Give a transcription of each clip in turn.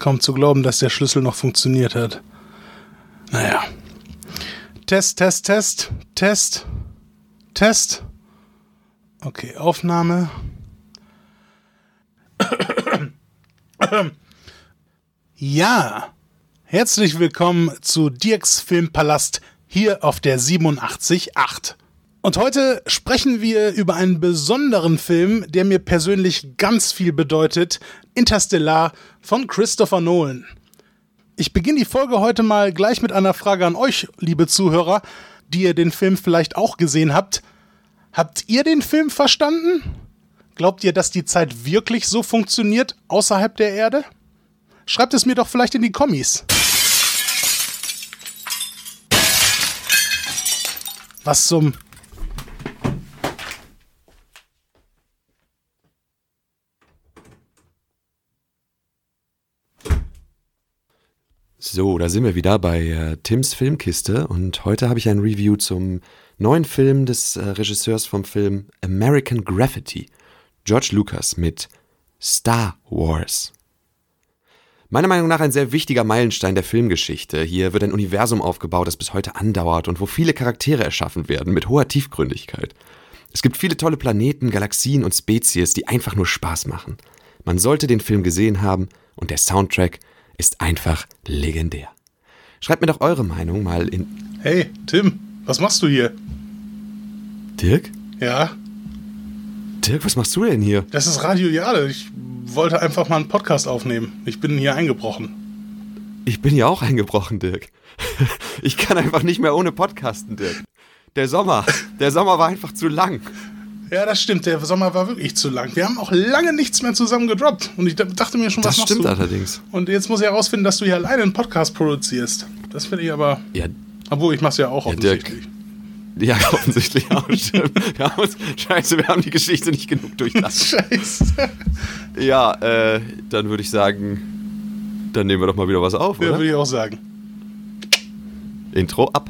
Kaum zu glauben, dass der Schlüssel noch funktioniert hat. Naja. Test, Test, Test, Test, Test. Okay, Aufnahme. Ja, herzlich willkommen zu Dirks Filmpalast hier auf der 87.8. Und heute sprechen wir über einen besonderen Film, der mir persönlich ganz viel bedeutet, Interstellar von Christopher Nolan. Ich beginne die Folge heute mal gleich mit einer Frage an euch, liebe Zuhörer, die ihr den Film vielleicht auch gesehen habt. Habt ihr den Film verstanden? Glaubt ihr, dass die Zeit wirklich so funktioniert außerhalb der Erde? Schreibt es mir doch vielleicht in die Kommis. Was zum... So, da sind wir wieder bei äh, Tims Filmkiste und heute habe ich ein Review zum neuen Film des äh, Regisseurs vom Film American Graffiti, George Lucas mit Star Wars. Meiner Meinung nach ein sehr wichtiger Meilenstein der Filmgeschichte. Hier wird ein Universum aufgebaut, das bis heute andauert und wo viele Charaktere erschaffen werden mit hoher Tiefgründigkeit. Es gibt viele tolle Planeten, Galaxien und Spezies, die einfach nur Spaß machen. Man sollte den Film gesehen haben und der Soundtrack ist einfach legendär. Schreibt mir doch eure Meinung mal in. Hey, Tim, was machst du hier? Dirk? Ja, Dirk, was machst du denn hier? das ist Radio Jade. Ich wollte einfach mal einen Podcast aufnehmen. Ich bin hier eingebrochen. Ich bin ja auch eingebrochen, Dirk. Ich kann einfach nicht mehr ohne Podcasten, Dirk. Der Sommer, der Sommer war einfach zu lang. Ja, das stimmt. Der Sommer war wirklich zu lang. Wir haben auch lange nichts mehr zusammen gedroppt. Und ich dachte mir schon, was Das machst stimmt du? allerdings. Und jetzt muss ich herausfinden, dass du hier alleine einen Podcast produzierst. Das finde ich aber. Ja, Obwohl, ich mach's ja auch Ja, Dirk. offensichtlich. ja offensichtlich auch. Stimmt. Wir haben uns, scheiße, wir haben die Geschichte nicht genug durchdacht. Scheiße. Ja, äh, dann würde ich sagen, dann nehmen wir doch mal wieder was auf, Ja, oder? würde ich auch sagen. Intro ab.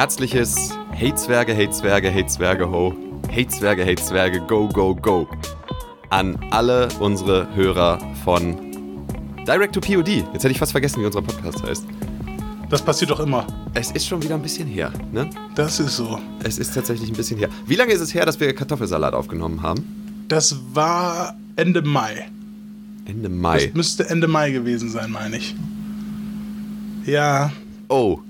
Herzliches Hey Zwerge, Hey Zwerge, Hey Zwerge ho, Hey Zwerge, Hey Zwerge, go, go, go an alle unsere Hörer von Direct to POD. Jetzt hätte ich fast vergessen, wie unser Podcast heißt. Das passiert doch immer. Es ist schon wieder ein bisschen her, ne? Das ist so. Es ist tatsächlich ein bisschen her. Wie lange ist es her, dass wir Kartoffelsalat aufgenommen haben? Das war Ende Mai. Ende Das Mai. müsste Ende Mai gewesen sein, meine ich. Ja. Oh,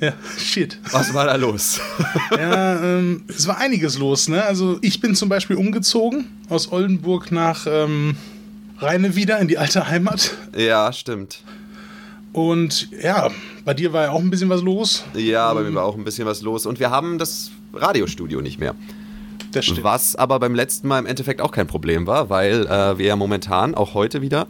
Ja, shit. was war da los? Ja, ähm, es war einiges los, ne? Also ich bin zum Beispiel umgezogen aus Oldenburg nach ähm, Rheine wieder in die alte Heimat. ja, stimmt. Und ja, bei dir war ja auch ein bisschen was los. Ja, bei mir war auch ein bisschen was los. Und wir haben das Radiostudio nicht mehr. Das stimmt. Was aber beim letzten Mal im Endeffekt auch kein Problem war, weil äh, wir ja momentan, auch heute wieder,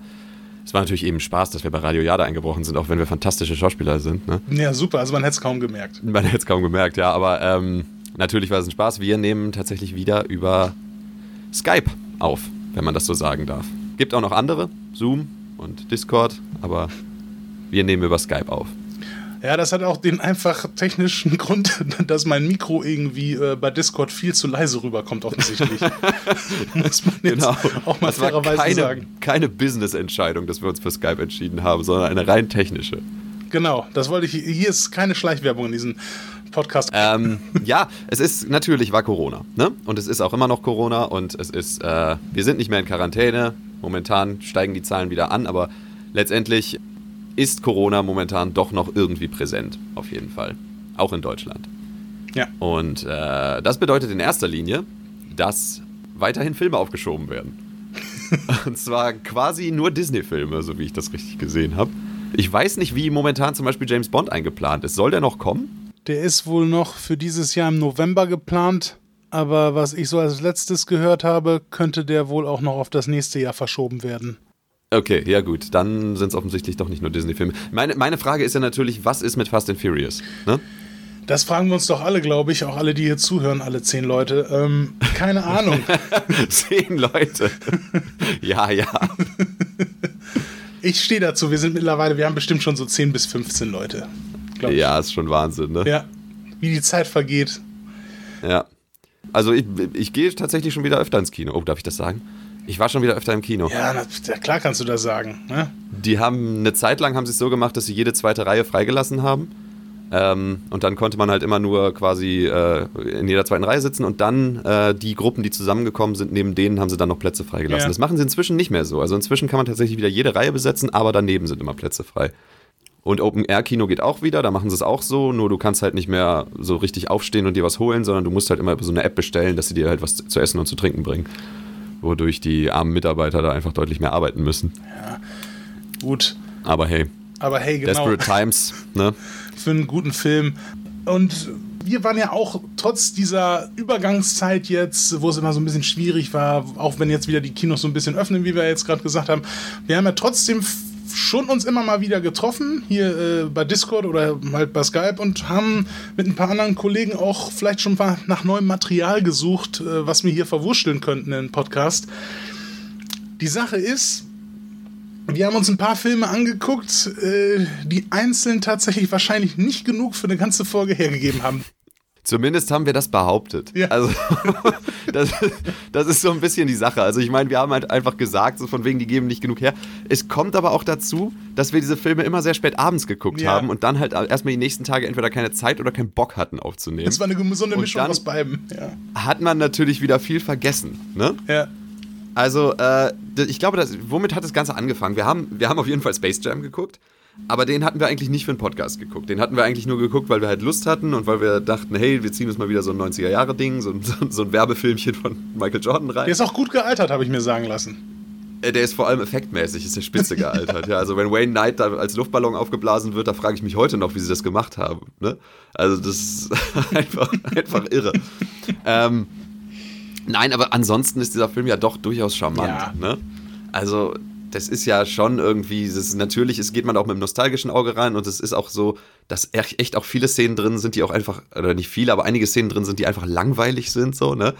es war natürlich eben Spaß, dass wir bei Radio Jada eingebrochen sind, auch wenn wir fantastische Schauspieler sind. Ne? Ja, super. Also man hätte es kaum gemerkt. Man hätte es kaum gemerkt, ja, aber ähm, natürlich war es ein Spaß. Wir nehmen tatsächlich wieder über Skype auf, wenn man das so sagen darf. Gibt auch noch andere, Zoom und Discord, aber wir nehmen über Skype auf. Ja, das hat auch den einfach technischen Grund, dass mein Mikro irgendwie äh, bei Discord viel zu leise rüberkommt, offensichtlich. Muss man jetzt Genau. auch mal das fairerweise keine, sagen. keine Business-Entscheidung, dass wir uns für Skype entschieden haben, sondern eine rein technische. Genau, das wollte ich. Hier ist keine Schleichwerbung in diesem Podcast. Ähm, ja, es ist natürlich war Corona, ne? Und es ist auch immer noch Corona und es ist, äh, wir sind nicht mehr in Quarantäne. Momentan steigen die Zahlen wieder an, aber letztendlich ist Corona momentan doch noch irgendwie präsent, auf jeden Fall. Auch in Deutschland. ja. Und äh, das bedeutet in erster Linie, dass weiterhin Filme aufgeschoben werden. Und zwar quasi nur Disney-Filme, so wie ich das richtig gesehen habe. Ich weiß nicht, wie momentan zum Beispiel James Bond eingeplant ist. Soll der noch kommen? Der ist wohl noch für dieses Jahr im November geplant. Aber was ich so als letztes gehört habe, könnte der wohl auch noch auf das nächste Jahr verschoben werden. Okay, ja gut, dann sind es offensichtlich doch nicht nur Disney-Filme. Meine, meine Frage ist ja natürlich, was ist mit Fast and Furious? Ne? Das fragen wir uns doch alle, glaube ich, auch alle, die hier zuhören, alle zehn Leute. Ähm, keine Ahnung. zehn Leute. ja, ja. Ich stehe dazu, wir sind mittlerweile, wir haben bestimmt schon so 10 bis 15 Leute. Ja, ist schon Wahnsinn, ne? Ja, wie die Zeit vergeht. Ja. Also ich, ich gehe tatsächlich schon wieder öfter ins Kino. Oh, darf ich das sagen? Ich war schon wieder öfter im Kino. Ja, na, klar kannst du das sagen. Ne? Die haben eine Zeit lang haben sie es so gemacht, dass sie jede zweite Reihe freigelassen haben. Ähm, und dann konnte man halt immer nur quasi äh, in jeder zweiten Reihe sitzen und dann äh, die Gruppen, die zusammengekommen sind, neben denen haben sie dann noch Plätze freigelassen. Ja. Das machen sie inzwischen nicht mehr so. Also inzwischen kann man tatsächlich wieder jede Reihe besetzen, aber daneben sind immer Plätze frei. Und Open Air Kino geht auch wieder, da machen sie es auch so, nur du kannst halt nicht mehr so richtig aufstehen und dir was holen, sondern du musst halt immer über so eine App bestellen, dass sie dir halt was zu essen und zu trinken bringen wodurch die armen Mitarbeiter da einfach deutlich mehr arbeiten müssen. Ja, gut. Aber hey. Aber hey, genau. Desperate Times, ne? Für einen guten Film. Und wir waren ja auch trotz dieser Übergangszeit jetzt, wo es immer so ein bisschen schwierig war, auch wenn jetzt wieder die Kinos so ein bisschen öffnen, wie wir jetzt gerade gesagt haben, wir haben ja trotzdem schon uns immer mal wieder getroffen, hier äh, bei Discord oder halt bei Skype und haben mit ein paar anderen Kollegen auch vielleicht schon mal nach neuem Material gesucht, äh, was wir hier verwurschteln könnten in Podcast. Die Sache ist, wir haben uns ein paar Filme angeguckt, äh, die einzeln tatsächlich wahrscheinlich nicht genug für eine ganze Folge hergegeben haben. Zumindest haben wir das behauptet. Ja. Also, das, das, ist so ein bisschen die Sache. Also, ich meine, wir haben halt einfach gesagt, so von wegen, die geben nicht genug her. Es kommt aber auch dazu, dass wir diese Filme immer sehr spät abends geguckt ja. haben und dann halt erstmal die nächsten Tage entweder keine Zeit oder keinen Bock hatten aufzunehmen. Das war eine gesunde Mischung aus beiden. Ja. Hat man natürlich wieder viel vergessen. Ne? Ja. Also, äh, ich glaube, das, womit hat das Ganze angefangen? Wir haben, wir haben auf jeden Fall Space Jam geguckt. Aber den hatten wir eigentlich nicht für einen Podcast geguckt. Den hatten wir eigentlich nur geguckt, weil wir halt Lust hatten und weil wir dachten, hey, wir ziehen uns mal wieder so ein 90er-Jahre-Ding, so, so, so, ein Werbefilmchen von Michael Jordan rein. Der ist auch gut gealtert, habe ich mir sagen lassen. Äh, der ist vor allem effektmäßig, ist der spitze gealtert. ja, also wenn Wayne Knight da als Luftballon aufgeblasen wird, da frage ich mich heute noch, wie sie das gemacht haben. Ne? Also das ist einfach, einfach irre. ähm, nein, aber ansonsten ist dieser Film ja doch durchaus charmant. Ja. Ne? Also das ist ja schon irgendwie, das ist, natürlich ist, geht man auch mit einem nostalgischen Auge rein und es ist auch so, dass echt auch viele Szenen drin sind, die auch einfach, oder nicht viele, aber einige Szenen drin sind, die einfach langweilig sind, so, ne?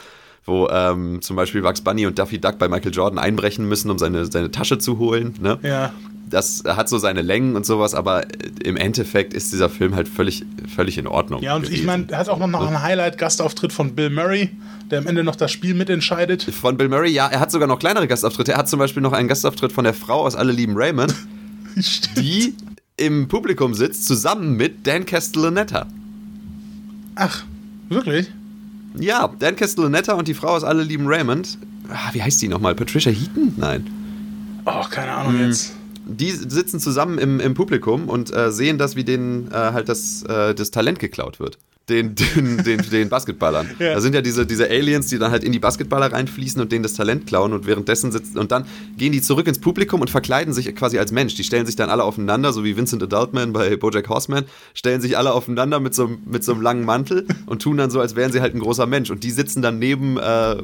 Wo ähm, zum Beispiel Bugs Bunny und Duffy Duck bei Michael Jordan einbrechen müssen, um seine, seine Tasche zu holen, ne? Ja. Das hat so seine Längen und sowas, aber im Endeffekt ist dieser Film halt völlig, völlig in Ordnung. Ja, und gewesen. ich meine, er hat auch noch einen Highlight-Gastauftritt von Bill Murray der am Ende noch das Spiel mitentscheidet. Von Bill Murray, ja, er hat sogar noch kleinere Gastauftritte. Er hat zum Beispiel noch einen Gastauftritt von der Frau aus Alle lieben Raymond, die im Publikum sitzt, zusammen mit Dan Castellaneta. Ach, wirklich? Ja, Dan Castellaneta und die Frau aus Alle lieben Raymond. Ah, wie heißt die nochmal? Patricia Heaton? Nein. Oh, keine Ahnung hm. jetzt. Die sitzen zusammen im, im Publikum und äh, sehen das, wie denen äh, halt das, äh, das Talent geklaut wird den, den, den, den Basketballern. Ja. Da sind ja diese, diese Aliens, die dann halt in die Basketballer reinfließen und denen das Talent klauen und währenddessen sitzen und dann gehen die zurück ins Publikum und verkleiden sich quasi als Mensch. Die stellen sich dann alle aufeinander, so wie Vincent Adultman bei Bojack Horseman, stellen sich alle aufeinander mit so, mit so einem langen Mantel und tun dann so, als wären sie halt ein großer Mensch. Und die sitzen dann neben äh,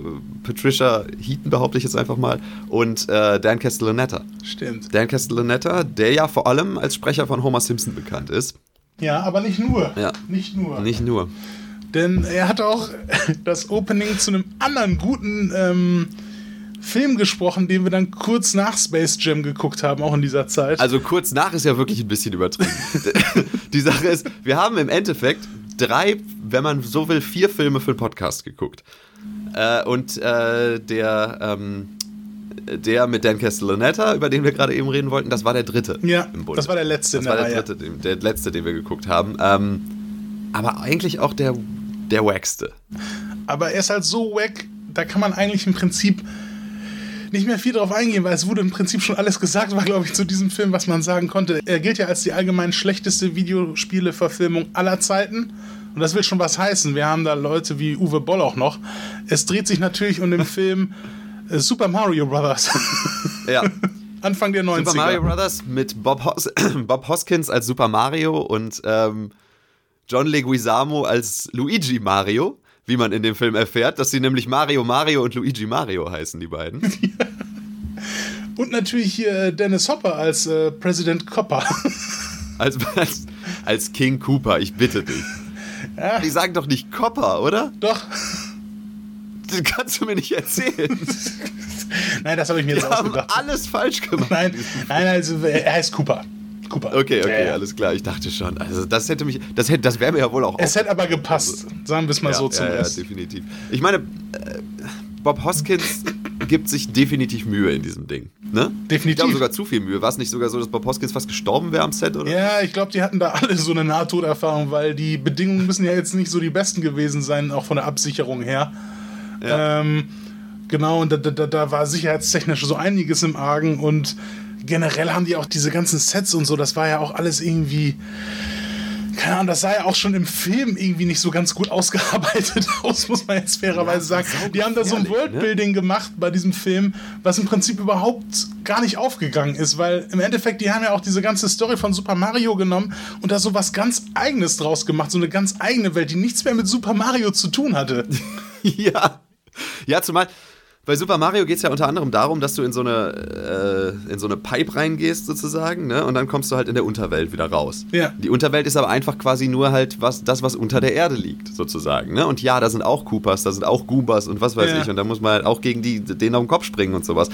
Patricia Heaton, behaupte ich jetzt einfach mal, und äh, Dan Castellaneta. Stimmt. Dan Castellaneta, der ja vor allem als Sprecher von Homer Simpson bekannt ist. Ja, aber nicht nur. Ja. Nicht nur. Nicht nur. Denn er hat auch das Opening zu einem anderen guten ähm, Film gesprochen, den wir dann kurz nach Space Jam geguckt haben, auch in dieser Zeit. Also kurz nach ist ja wirklich ein bisschen übertrieben. Die Sache ist, wir haben im Endeffekt drei, wenn man so will, vier Filme für den Podcast geguckt. Äh, und äh, der ähm, der mit Dan Castellaneta, über den wir gerade eben reden wollten, das war der dritte. Ja, im Bunde. das war der letzte. Das war der, dritte, der letzte, den wir geguckt haben. Ähm, aber eigentlich auch der, der wackste. Aber er ist halt so wack, da kann man eigentlich im Prinzip nicht mehr viel drauf eingehen, weil es wurde im Prinzip schon alles gesagt, war glaube ich zu diesem Film, was man sagen konnte. Er gilt ja als die allgemein schlechteste Videospiele-Verfilmung aller Zeiten. Und das will schon was heißen. Wir haben da Leute wie Uwe Boll auch noch. Es dreht sich natürlich um den Film Super Mario Brothers. Ja. Anfang der 90er. Super Mario Brothers mit Bob, Hos Bob Hoskins als Super Mario und ähm, John Leguizamo als Luigi Mario, wie man in dem Film erfährt, dass sie nämlich Mario Mario und Luigi Mario heißen, die beiden. Und natürlich hier Dennis Hopper als äh, Präsident Copper. als, als, als King Cooper, ich bitte dich. Ja. Die sagen doch nicht Copper, oder? Doch. Das kannst du mir nicht erzählen. nein, das habe ich mir jetzt Die ausgedacht. haben alles falsch gemacht. Nein, nein, also er heißt Cooper. Cooper. Okay, okay, ja, alles klar. Ich dachte schon. Also das hätte mich, das hätte, das wäre mir ja wohl auch. Es hätte aber gepasst. Sagen wir es mal ja, so zum ja, ja, definitiv. Ich meine, äh, Bob Hoskins gibt sich definitiv Mühe in diesem Ding. Ne? Definitiv. Ich glaube sogar zu viel Mühe. War es nicht sogar so, dass Bob Hoskins fast gestorben wäre am Set, oder? Ja, ich glaube, die hatten da alle so eine Nahtoderfahrung, weil die Bedingungen müssen ja jetzt nicht so die besten gewesen sein, auch von der Absicherung her. Ja. Ähm, genau, und da, da, da war sicherheitstechnisch so einiges im Argen und generell haben die auch diese ganzen Sets und so, das war ja auch alles irgendwie keine Ahnung, das sah ja auch schon im Film irgendwie nicht so ganz gut ausgearbeitet aus, muss man jetzt fairerweise ja, sagen. Die haben da so ein Worldbuilding ne? gemacht bei diesem Film, was im Prinzip überhaupt gar nicht aufgegangen ist, weil im Endeffekt, die haben ja auch diese ganze Story von Super Mario genommen und da so was ganz Eigenes draus gemacht, so eine ganz eigene Welt, die nichts mehr mit Super Mario zu tun hatte. ja. Ja, zumal bei Super Mario geht es ja unter anderem darum, dass du in so eine, äh, in so eine Pipe reingehst, sozusagen, ne? Und dann kommst du halt in der Unterwelt wieder raus. Ja. Die Unterwelt ist aber einfach quasi nur halt was, das, was unter der Erde liegt, sozusagen. Ne? Und ja, da sind auch Koopas, da sind auch Goombas und was weiß ja. ich. Und da muss man halt auch gegen die, denen auf den Kopf springen und sowas.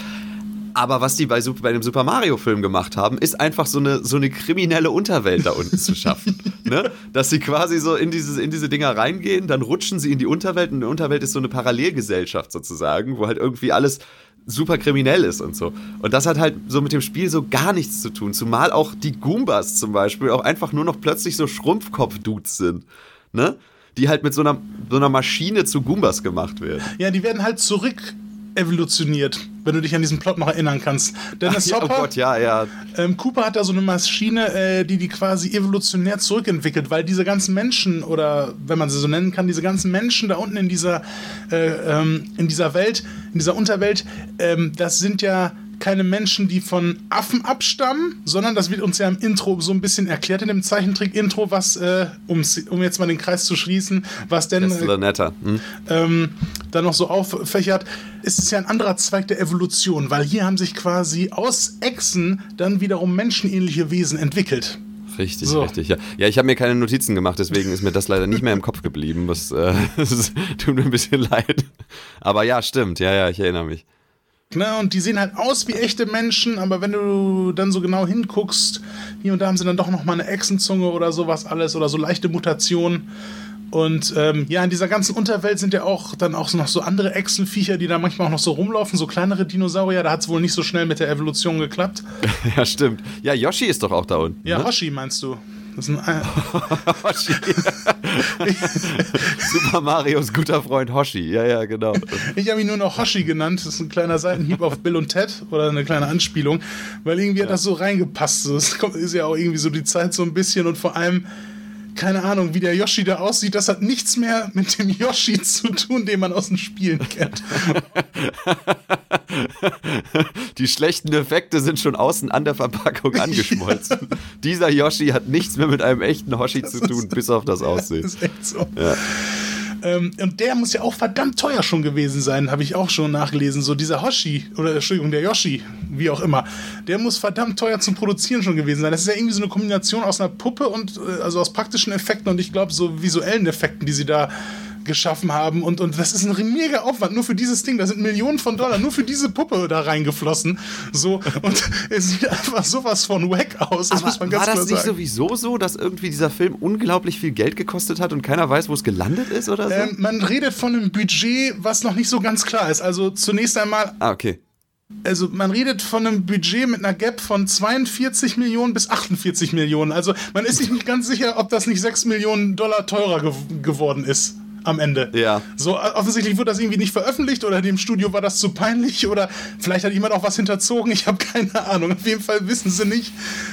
Aber was die bei, bei dem Super Mario-Film gemacht haben, ist einfach so eine, so eine kriminelle Unterwelt da unten zu schaffen. Ne? Dass sie quasi so in diese, in diese Dinger reingehen, dann rutschen sie in die Unterwelt und die Unterwelt ist so eine Parallelgesellschaft sozusagen, wo halt irgendwie alles super kriminell ist und so. Und das hat halt so mit dem Spiel so gar nichts zu tun. Zumal auch die Goombas zum Beispiel auch einfach nur noch plötzlich so Schrumpfkopf-Dudes sind. Ne? Die halt mit so einer, so einer Maschine zu Goombas gemacht werden. Ja, die werden halt zurück evolutioniert, wenn du dich an diesen Plot noch erinnern kannst. Dennis Ach, Hopper, oh Gott, ja, ja. Ähm, Cooper hat da so eine Maschine, äh, die die quasi evolutionär zurückentwickelt, weil diese ganzen Menschen, oder wenn man sie so nennen kann, diese ganzen Menschen da unten in dieser, äh, ähm, in dieser Welt, in dieser Unterwelt, ähm, das sind ja keine Menschen, die von Affen abstammen, sondern das wird uns ja im Intro so ein bisschen erklärt in dem Zeichentrick-Intro, was, äh, um jetzt mal den Kreis zu schließen, was denn äh. Hm? Ähm, dann noch so auffächert, ist es ja ein anderer Zweig der Evolution, weil hier haben sich quasi aus Echsen dann wiederum menschenähnliche Wesen entwickelt. Richtig, so. richtig. Ja, ja ich habe mir keine Notizen gemacht, deswegen ist mir das leider nicht mehr im Kopf geblieben. Was äh, tut mir ein bisschen leid. Aber ja, stimmt. Ja, ja, ich erinnere mich. Ne, und die sehen halt aus wie echte Menschen, aber wenn du dann so genau hinguckst, hier und da haben sie dann doch noch mal eine Echsenzunge oder sowas alles oder so leichte Mutationen. Und ähm, ja, in dieser ganzen Unterwelt sind ja auch dann auch noch so andere Echsenviecher, die da manchmal auch noch so rumlaufen, so kleinere Dinosaurier. Da hat es wohl nicht so schnell mit der Evolution geklappt. ja, stimmt. Ja, Yoshi ist doch auch da unten. Ja, ne? Hoshi meinst du? Das ist ein Hoshi. Super Marios guter Freund Hoshi. Ja, ja, genau. Ich habe ihn nur noch Hoshi genannt. Das ist ein kleiner Seitenhieb auf Bill und Ted oder eine kleine Anspielung, weil irgendwie ja. hat das so reingepasst. Das ist ja auch irgendwie so die Zeit so ein bisschen und vor allem keine Ahnung, wie der Yoshi da aussieht, das hat nichts mehr mit dem Yoshi zu tun, den man aus den Spielen kennt. Die schlechten Effekte sind schon außen an der Verpackung angeschmolzen. Ja. Dieser Yoshi hat nichts mehr mit einem echten Hoshi das zu tun, bis auf das Aussehen. Das ist echt so. Ja. Ähm, und der muss ja auch verdammt teuer schon gewesen sein, habe ich auch schon nachgelesen. So dieser Hoshi, oder Entschuldigung, der Yoshi, wie auch immer, der muss verdammt teuer zum Produzieren schon gewesen sein. Das ist ja irgendwie so eine Kombination aus einer Puppe und äh, also aus praktischen Effekten und ich glaube so visuellen Effekten, die sie da geschaffen haben und, und das ist ein mega Aufwand nur für dieses Ding. Da sind Millionen von Dollar nur für diese Puppe da reingeflossen. So und es sieht einfach sowas von wack aus. Das Aber muss man ganz war das nicht sagen. sowieso so, dass irgendwie dieser Film unglaublich viel Geld gekostet hat und keiner weiß, wo es gelandet ist oder so? Ähm, man redet von einem Budget, was noch nicht so ganz klar ist. Also zunächst einmal. Ah, okay. Also man redet von einem Budget mit einer Gap von 42 Millionen bis 48 Millionen. Also man ist sich nicht ganz sicher, ob das nicht 6 Millionen Dollar teurer ge geworden ist am Ende. Ja. So, offensichtlich wurde das irgendwie nicht veröffentlicht oder dem Studio war das zu peinlich oder vielleicht hat jemand auch was hinterzogen. Ich habe keine Ahnung. Auf jeden Fall wissen sie nicht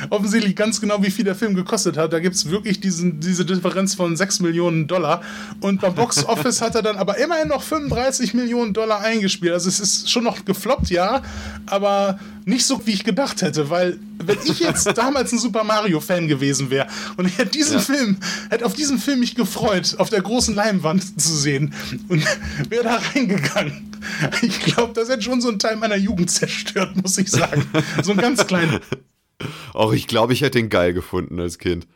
offensichtlich ganz genau, wie viel der Film gekostet hat. Da gibt es wirklich diesen, diese Differenz von 6 Millionen Dollar. Und beim Box Office hat er dann aber immerhin noch 35 Millionen Dollar eingespielt. Also es ist schon noch gefloppt, ja, aber nicht so, wie ich gedacht hätte, weil wenn ich jetzt damals ein Super Mario-Fan gewesen wäre und ich hätte diesen ja. Film, hätte auf diesen Film mich gefreut, auf der großen Leinwand zu sehen und wäre da reingegangen. Ich glaube, das hätte schon so einen Teil meiner Jugend zerstört, muss ich sagen. So ein ganz kleinen. Auch ich glaube, ich hätte ihn geil gefunden als Kind.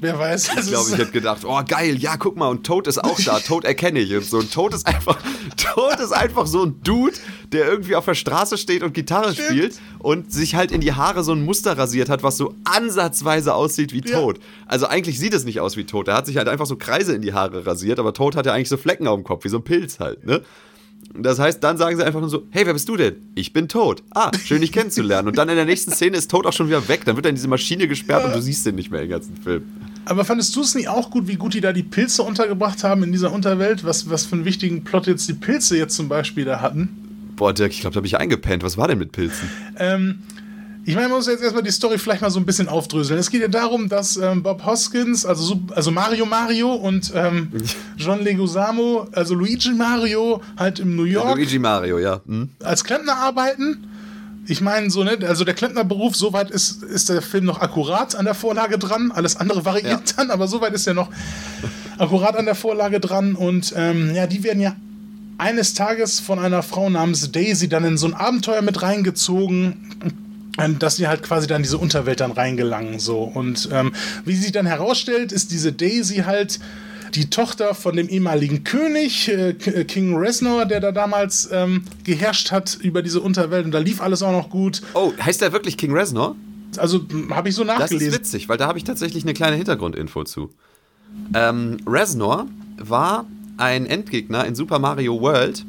Wer weiß. Ich glaube, ich hätte gedacht, oh geil, ja, guck mal, und Toad ist auch da. Toad erkenne ich und so. Und Toad ist einfach, Toad ist einfach so ein Dude, der irgendwie auf der Straße steht und Gitarre Stimmt. spielt und sich halt in die Haare so ein Muster rasiert hat, was so ansatzweise aussieht wie Toad. Ja. Also eigentlich sieht es nicht aus wie Toad. Er hat sich halt einfach so Kreise in die Haare rasiert, aber Toad hat ja eigentlich so Flecken auf dem Kopf, wie so ein Pilz halt, ne? Das heißt, dann sagen sie einfach nur so, hey, wer bist du denn? Ich bin Toad. Ah, schön dich kennenzulernen. Und dann in der nächsten Szene ist Toad auch schon wieder weg. Dann wird er in diese Maschine gesperrt ja. und du siehst ihn nicht mehr den ganzen Film. Aber fandest du es nicht auch gut, wie gut die da die Pilze untergebracht haben in dieser Unterwelt? Was, was für einen wichtigen Plot jetzt die Pilze jetzt zum Beispiel da hatten? Boah, Dirk, ich glaube, da habe ich eingepennt. Was war denn mit Pilzen? Ähm, ich meine, man muss jetzt erstmal die Story vielleicht mal so ein bisschen aufdröseln. Es geht ja darum, dass ähm, Bob Hoskins, also, also Mario Mario und ähm, John Leguizamo, also Luigi Mario, halt im New York. Ja, Luigi Mario, ja. Hm. Als Klempner arbeiten. Ich meine, so, ne, also der Klempnerberuf, soweit ist, ist der Film noch akkurat an der Vorlage dran. Alles andere variiert ja. dann, aber soweit ist er noch akkurat an der Vorlage dran. Und ähm, ja, die werden ja eines Tages von einer Frau namens Daisy dann in so ein Abenteuer mit reingezogen dass sie halt quasi dann diese Unterwelt dann reingelangen so und ähm, wie sich dann herausstellt, ist diese Daisy halt die Tochter von dem ehemaligen König äh, äh, King Reznor, der da damals ähm, geherrscht hat über diese Unterwelt und da lief alles auch noch gut. Oh, heißt der wirklich King Reznor? Also habe ich so nachgelesen. Das ist witzig, weil da habe ich tatsächlich eine kleine Hintergrundinfo zu. Ähm, Reznor war ein Endgegner in Super Mario World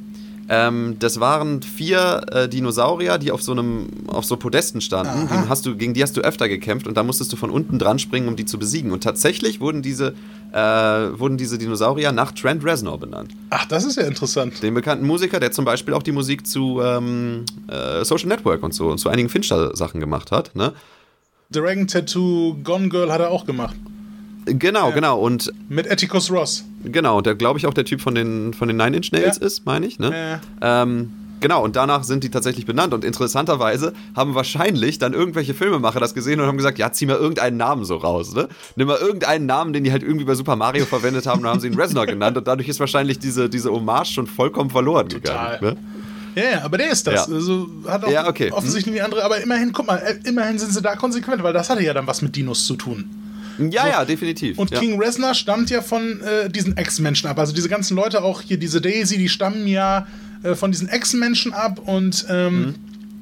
ähm, das waren vier äh, Dinosaurier, die auf so einem, auf so Podesten standen. Die hast du, gegen die hast du öfter gekämpft und da musstest du von unten dran springen, um die zu besiegen. Und tatsächlich wurden diese, äh, wurden diese Dinosaurier nach Trent Reznor benannt. Ach, das ist ja interessant. Den bekannten Musiker, der zum Beispiel auch die Musik zu ähm, äh, Social Network und so und zu einigen Fincher-Sachen gemacht hat. Ne? Dragon Tattoo Gone Girl hat er auch gemacht. Genau, ja. genau. Und mit Atticus Ross. Genau, der glaube ich auch der Typ von den, von den Nine Inch Nails ja. ist, meine ich. Ne? Ja. Ähm, genau, und danach sind die tatsächlich benannt. Und interessanterweise haben wahrscheinlich dann irgendwelche Filmemacher das gesehen und haben gesagt, ja, zieh mal irgendeinen Namen so raus. Ne? Nimm mal irgendeinen Namen, den die halt irgendwie bei Super Mario verwendet haben und haben sie ihn Reznor genannt. Und dadurch ist wahrscheinlich diese, diese Hommage schon vollkommen verloren Total. gegangen. Ne? Ja, aber der ist das. Ja. Also hat auch ja, okay. offensichtlich die andere, aber immerhin, guck mal, äh, immerhin sind sie da konsequent, weil das hatte ja dann was mit Dinos zu tun. Ja, so. ja, definitiv. Und ja. King Reznor stammt ja von äh, diesen Ex-Menschen ab. Also diese ganzen Leute, auch hier diese Daisy, die stammen ja äh, von diesen Ex-Menschen ab. Und ähm,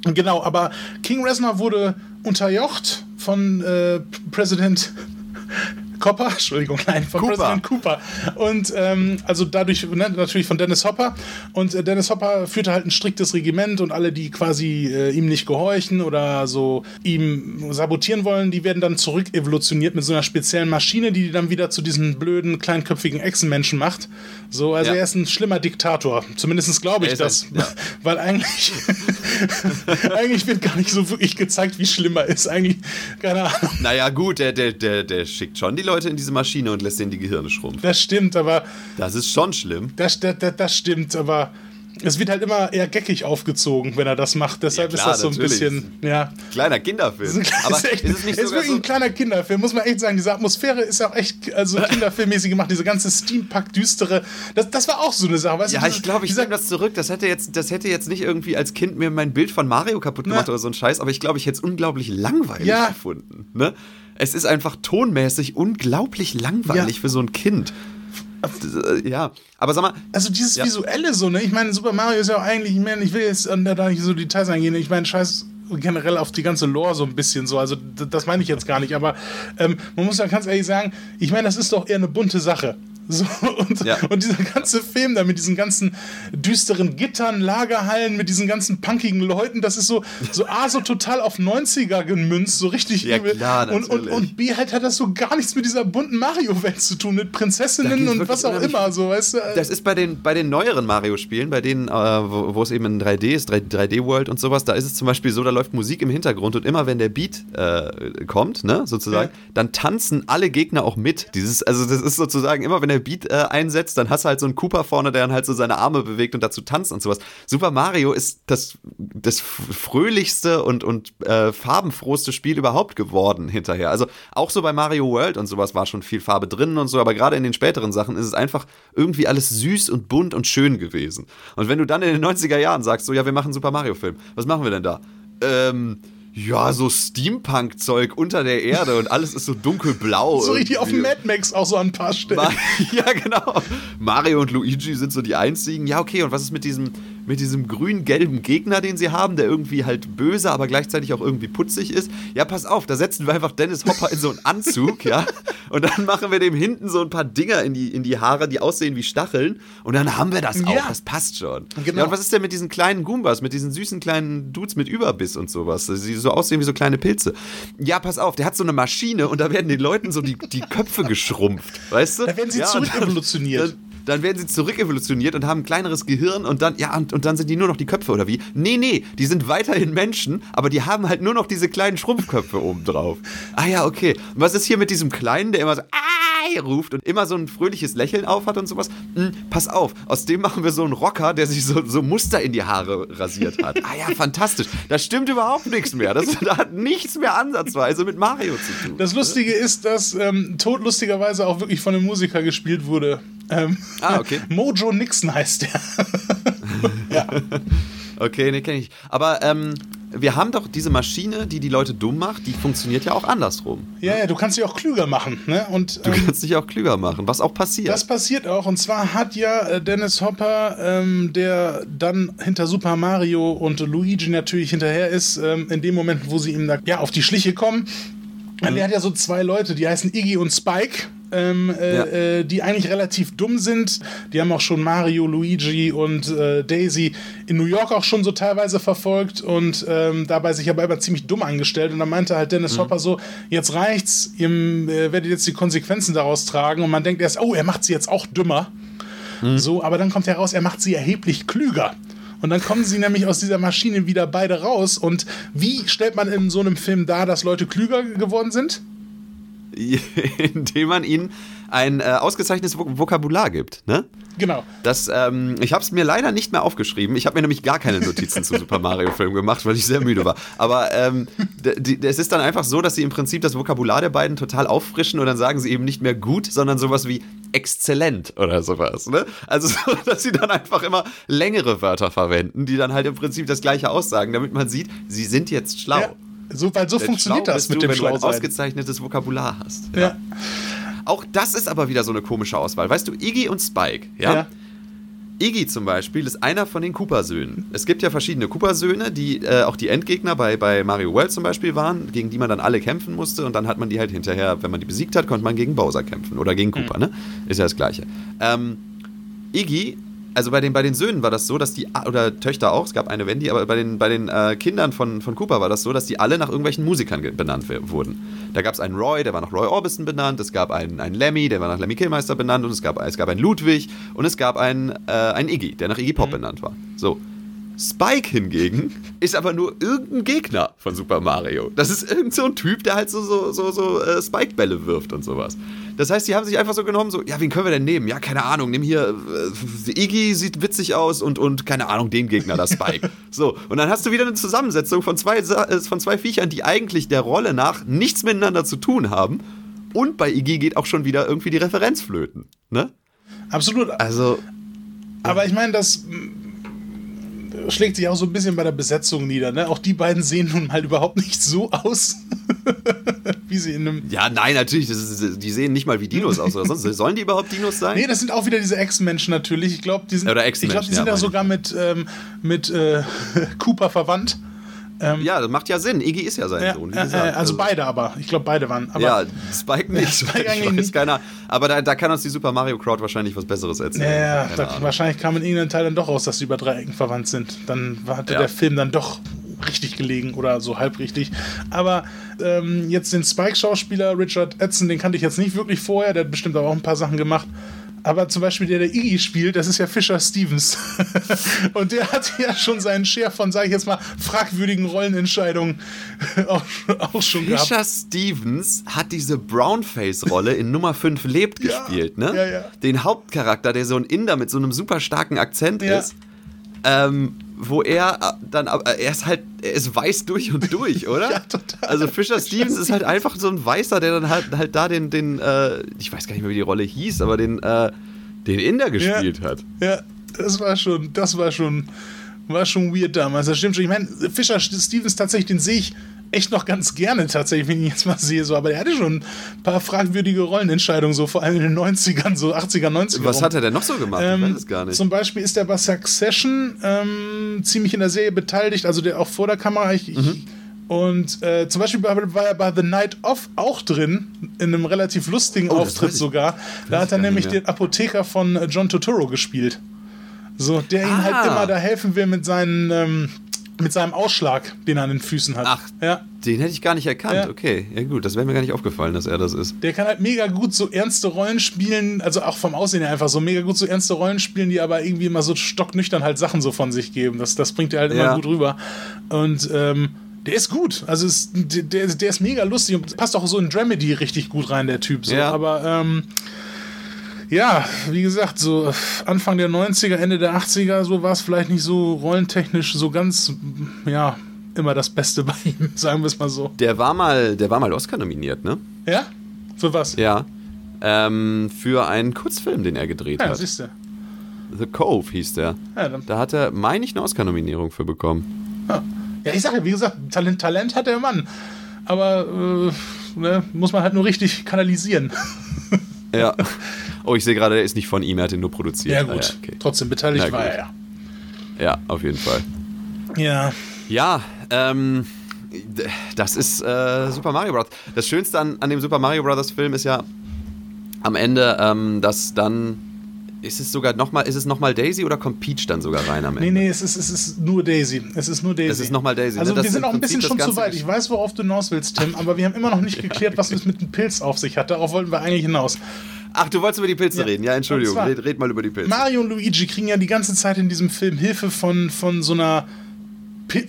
mhm. genau, aber King Reznor wurde unterjocht von äh, Präsident Copper, Entschuldigung, nein, von Cooper. President Cooper. Und ähm, also dadurch ne, natürlich von Dennis Hopper. Und äh, Dennis Hopper führte halt ein striktes Regiment und alle, die quasi äh, ihm nicht gehorchen oder so ihm sabotieren wollen, die werden dann zurück evolutioniert mit so einer speziellen Maschine, die die dann wieder zu diesen blöden, kleinköpfigen Echsenmenschen macht. So, also ja. er ist ein schlimmer Diktator. Zumindest glaube ich das. Ein, ja. Weil eigentlich, eigentlich wird gar nicht so wirklich gezeigt, wie schlimm er ist. Eigentlich, keine Ahnung. Naja, gut, der, der, der, der schickt schon die Leute in diese Maschine und lässt denen die Gehirne schrumpfen. Das stimmt, aber. Das ist schon schlimm. Das, das, das, das stimmt, aber es wird halt immer eher geckig aufgezogen, wenn er das macht. Deshalb ja, klar, ist das so ein bisschen, ja. Kleiner Kinderfilm. Aber ist, echt, ist es nicht ist wirklich so ein kleiner Kinderfilm, muss man echt sagen. Diese Atmosphäre ist auch echt also kinderfilmmäßig gemacht. Diese ganze Steampunk-düstere, das, das war auch so eine Sache. Weißt ja, du, ich glaube, ich nehme das zurück. Das hätte, jetzt, das hätte jetzt nicht irgendwie als Kind mir mein Bild von Mario kaputt gemacht Na. oder so ein Scheiß, aber ich glaube, ich hätte es unglaublich langweilig ja. gefunden. Ne? Es ist einfach tonmäßig unglaublich langweilig ja. für so ein Kind. Ja, aber sag mal. Also dieses ja. Visuelle so, ne? Ich meine, Super Mario ist ja auch eigentlich, ich meine, ich will jetzt da nicht so Details eingehen. Ich meine, scheiß generell auf die ganze Lore so ein bisschen so. Also das meine ich jetzt gar nicht. Aber ähm, man muss ja ganz ehrlich sagen, ich meine, das ist doch eher eine bunte Sache. So, und, ja. und, dieser ganze Film da mit diesen ganzen düsteren Gittern, Lagerhallen, mit diesen ganzen punkigen Leuten, das ist so, so A, so total auf 90er gemünzt, so richtig ja, übel. Klar, und, und, und, B, halt hat das so gar nichts mit dieser bunten Mario-Welt zu tun, mit Prinzessinnen und was auch immer, so, weißt du? Das ist bei den, bei den neueren Mario-Spielen, bei denen, äh, wo, wo, es eben in 3D ist, 3D-World und sowas, da ist es zum Beispiel so, da läuft Musik im Hintergrund und immer wenn der Beat äh, kommt, ne, sozusagen, ja. dann tanzen alle Gegner auch mit. Dieses, also das ist sozusagen immer, wenn der der Beat äh, einsetzt, dann hast du halt so einen Cooper vorne, der dann halt so seine Arme bewegt und dazu tanzt und sowas. Super Mario ist das, das fröhlichste und, und äh, farbenfrohste Spiel überhaupt geworden hinterher. Also auch so bei Mario World und sowas war schon viel Farbe drin und so, aber gerade in den späteren Sachen ist es einfach irgendwie alles süß und bunt und schön gewesen. Und wenn du dann in den 90er Jahren sagst, so ja, wir machen Super Mario-Film, was machen wir denn da? Ähm, ja, so Steampunk-Zeug unter der Erde und alles ist so dunkelblau. so richtig auf Mad Max auch so an ein paar Stellen. ja, genau. Mario und Luigi sind so die einzigen. Ja, okay, und was ist mit diesem mit diesem grün-gelben Gegner, den sie haben, der irgendwie halt böse, aber gleichzeitig auch irgendwie putzig ist. Ja, pass auf, da setzen wir einfach Dennis Hopper in so einen Anzug, ja, und dann machen wir dem hinten so ein paar Dinger in die, in die Haare, die aussehen wie Stacheln, und dann haben wir das auch. Ja. Das passt schon. Genau. Ja, und was ist denn mit diesen kleinen Goombas, mit diesen süßen kleinen Dudes mit Überbiss und sowas, die so aussehen wie so kleine Pilze? Ja, pass auf, der hat so eine Maschine und da werden den Leuten so die, die Köpfe geschrumpft, weißt du? Da werden sie ja, zurückevolutioniert dann werden sie zurückevolutioniert und haben ein kleineres Gehirn und dann, ja, und, und dann sind die nur noch die Köpfe oder wie? Nee, nee, die sind weiterhin Menschen, aber die haben halt nur noch diese kleinen Schrumpfköpfe oben drauf. Ah ja, okay. Und was ist hier mit diesem Kleinen, der immer so, ah, ruft und immer so ein fröhliches Lächeln aufhat und sowas. Hm, pass auf, aus dem machen wir so einen Rocker, der sich so, so Muster in die Haare rasiert hat. Ah ja, fantastisch. Da stimmt überhaupt nichts mehr. Das, da hat nichts mehr ansatzweise mit Mario zu tun. Das Lustige ist, dass ähm, Tod lustigerweise auch wirklich von einem Musiker gespielt wurde. Ähm, ah, okay. Mojo Nixon heißt der. ja. Okay, ne, kenne ich. Aber ähm, wir haben doch diese Maschine, die die Leute dumm macht, die funktioniert ja auch andersrum. Ja, ja, du kannst sie auch klüger machen. Ne? Und, du ähm, kannst dich auch klüger machen, was auch passiert. Das passiert auch. Und zwar hat ja äh, Dennis Hopper, ähm, der dann hinter Super Mario und Luigi natürlich hinterher ist, ähm, in dem Moment, wo sie ihm da ja, auf die Schliche kommen, Mhm. Der hat ja so zwei Leute, die heißen Iggy und Spike. Ähm, äh, ja. äh, die eigentlich relativ dumm sind. Die haben auch schon Mario, Luigi und äh, Daisy in New York auch schon so teilweise verfolgt und ähm, dabei sich aber immer ziemlich dumm angestellt. Und dann meinte halt Dennis mhm. Hopper so: Jetzt reicht's, ihr äh, werdet jetzt die Konsequenzen daraus tragen. Und man denkt erst: Oh, er macht sie jetzt auch dümmer. Mhm. So, aber dann kommt heraus, er macht sie erheblich klüger. Und dann kommen sie nämlich aus dieser Maschine wieder beide raus. Und wie stellt man in so einem Film dar, dass Leute klüger geworden sind? Indem man ihnen ein äh, ausgezeichnetes Vok Vokabular gibt, ne? Genau. Das, ähm, ich habe es mir leider nicht mehr aufgeschrieben. Ich habe mir nämlich gar keine Notizen zu Super Mario Film gemacht, weil ich sehr müde war. Aber ähm, es ist dann einfach so, dass sie im Prinzip das Vokabular der beiden total auffrischen und dann sagen sie eben nicht mehr gut, sondern sowas wie exzellent oder sowas. Ne? Also so, dass sie dann einfach immer längere Wörter verwenden, die dann halt im Prinzip das gleiche aussagen, damit man sieht, sie sind jetzt schlau. Ja. So, weil so Denn funktioniert das mit du, dem wenn du ein ausgezeichnetes Vokabular hast. Ja. ja. Auch das ist aber wieder so eine komische Auswahl. Weißt du, Iggy und Spike, ja? ja. Iggy zum Beispiel ist einer von den Cooper-Söhnen. Es gibt ja verschiedene Cooper-Söhne, die äh, auch die Endgegner bei, bei Mario World zum Beispiel waren, gegen die man dann alle kämpfen musste und dann hat man die halt hinterher, wenn man die besiegt hat, konnte man gegen Bowser kämpfen oder gegen Cooper, mhm. ne? Ist ja das Gleiche. Ähm, Iggy also bei den, bei den Söhnen war das so, dass die, oder Töchter auch, es gab eine Wendy, aber bei den, bei den äh, Kindern von, von Cooper war das so, dass die alle nach irgendwelchen Musikern benannt wurden. Da gab es einen Roy, der war nach Roy Orbison benannt, es gab einen, einen Lemmy, der war nach Lemmy Killmeister benannt und es gab, es gab einen Ludwig und es gab einen, äh, einen Iggy, der nach Iggy Pop mhm. benannt war. So. Spike hingegen ist aber nur irgendein Gegner von Super Mario. Das ist irgend so ein Typ, der halt so, so, so, so äh, Spike-Bälle wirft und sowas. Das heißt, die haben sich einfach so genommen, so, ja, wen können wir denn nehmen? Ja, keine Ahnung, nimm hier, äh, Iggy sieht witzig aus und, und keine Ahnung, den Gegner, das Spike. so, und dann hast du wieder eine Zusammensetzung von zwei, äh, von zwei Viechern, die eigentlich der Rolle nach nichts miteinander zu tun haben. Und bei Iggy geht auch schon wieder irgendwie die Referenz flöten, ne? Absolut. Also. Aber ich meine, das schlägt sich auch so ein bisschen bei der Besetzung nieder. Ne? Auch die beiden sehen nun mal überhaupt nicht so aus, wie sie in einem. Ja, nein, natürlich. Ist, die sehen nicht mal wie Dinos aus. Oder sonst. Sollen die überhaupt Dinos sein? Nee, das sind auch wieder diese Ex-Menschen natürlich. Ich glaube, die sind, oder ich glaub, die sind ja, ja sogar mit, ähm, mit äh, Cooper verwandt. Ähm, ja, das macht ja Sinn. Iggy ist ja sein ja, Sohn. Äh, also, also, beide aber. Ich glaube, beide waren. Aber ja, Spike nicht. Spike eigentlich nicht. Keiner. Aber da, da, kann uns die Super Mario Crowd wahrscheinlich was Besseres erzählen. Ja, ja da, wahrscheinlich kam in irgendeinem Teil dann doch raus, dass sie über drei Ecken verwandt sind. Dann hatte ja. der Film dann doch richtig gelegen oder so halb richtig. Aber ähm, jetzt den Spike-Schauspieler Richard Edson, den kannte ich jetzt nicht wirklich vorher. Der hat bestimmt aber auch ein paar Sachen gemacht. Aber zum Beispiel der, der Iggy spielt, das ist ja Fischer Stevens. und der hat ja schon seinen Share von, sage ich jetzt mal, fragwürdigen Rollenentscheidungen auch, auch schon Fischer gehabt. Stevens hat diese Brownface-Rolle in Nummer 5 lebt Ja, gespielt, ne? ja, ja. Den Hauptcharakter, der so ein Inder mit so einem super starken Akzent ist. Ähm, wo er äh, dann, aber er ist halt, er ist weiß durch und durch, oder? Ja, total. Also Fischer Stevens ist halt einfach so ein Weißer, der dann halt, halt da den, den äh, ich weiß gar nicht mehr, wie die Rolle hieß, aber den, äh, den Inder gespielt hat. Ja, das war schon, das war schon, war schon weird damals. Das stimmt schon. Ich meine, Fischer Stevens tatsächlich, den sehe ich echt noch ganz gerne tatsächlich, wenn ich ihn jetzt mal sehe. So, aber der hatte schon ein paar fragwürdige Rollenentscheidungen, so vor allem in den 90ern, so 80er, 90er. Was rum. hat er denn noch so gemacht? ich Ähm, weiß es gar nicht. Zum Beispiel ist er bei Succession ähm, ziemlich in der Serie beteiligt, also der auch vor der Kamera. Ich, ich, Mhm. und äh, zum Beispiel war, er bei The Night Of auch drin, in einem relativ lustigen Oh, Auftritt ich- sogar. Da ich hat er nämlich den Apotheker von äh, John Turturro gespielt. So, der ihm Ah. halt immer da helfen will mit, seinen, ähm, mit seinem Ausschlag, den er an den Füßen hat. Ach. Ja. Den hätte ich gar nicht erkannt. Ja. Okay, ja gut, das wäre mir gar nicht aufgefallen, dass er das ist. Der kann halt mega gut so ernste Rollen spielen, also auch vom Aussehen her einfach so mega gut so ernste Rollen spielen, die aber irgendwie immer so stocknüchtern halt Sachen so von sich geben. Das, das bringt er halt immer Ja. gut rüber. Und ähm, der ist gut. Also es, der, der ist mega lustig und passt auch so in Dramedy richtig gut rein, der Typ. So. Ja. Aber ähm, ja, wie gesagt, so Anfang der 90er, Ende der 80er, so war es vielleicht nicht so rollentechnisch so ganz, ja, immer das Beste bei ihm, sagen wir es mal so. Der war mal, der war mal Oscar nominiert, ne? Ja? Für was? Ja. Ähm, für einen Kurzfilm, den er gedreht Ja, hat. siehst du. The Cove hieß der. Ja, dann Da hat er, meine ich, eine Oscar-Nominierung für bekommen. Ja, ich sage ja, wie gesagt, Talent, Talent hat der Mann. Aber äh, ne, muss man halt nur richtig kanalisieren. Ja. Oh, ich sehe gerade, der ist nicht von ihm, er hat ihn nur produziert. Ja, Ah, gut. ja, okay. Trotzdem beteiligt war er ja. auf jeden Fall. Ja. Ja, ähm, das ist äh, Super Mario Bros. Das Schönste an, an dem Super Mario Bros. Film ist ja am Ende, ähm, dass dann ist es sogar noch mal, ist es nochmal Daisy oder kommt Peach dann sogar rein am Ende? Nee, nee, es ist, es ist nur Daisy. Es ist nur Daisy. Es ist noch mal Daisy, Also ne? Wir sind auch ein bisschen schon zu weit. Ich weiß, worauf du hinaus willst, Tim, aber wir haben immer noch nicht geklärt, was es mit dem Pilz auf sich hat. Darauf wollten wir eigentlich hinaus. Ach, du wolltest über die Pilze Ja. reden. Ja, Entschuldigung. Zwar- Red, red mal über die Pilze. Mario und Luigi kriegen ja die ganze Zeit in diesem Film Hilfe von, von so einer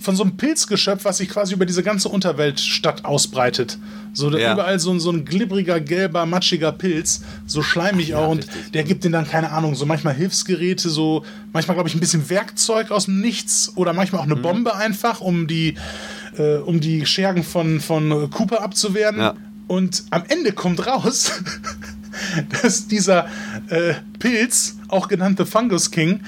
von so einem Pilzgeschöpf, was sich quasi über diese ganze Unterweltstadt ausbreitet. So Ja. überall so, ein- so ein glibbriger, gelber, matschiger Pilz, so schleimig auch. Und richtig. der gibt denen dann, keine Ahnung, so manchmal Hilfsgeräte, so manchmal, glaube ich, ein bisschen Werkzeug aus dem Nichts oder manchmal auch Mhm. eine Bombe einfach, um die, äh, um die Schergen von, von Cooper abzuwehren. Ja. Und am Ende kommt raus, dass dieser äh, Pilz, auch genannte Fungus King,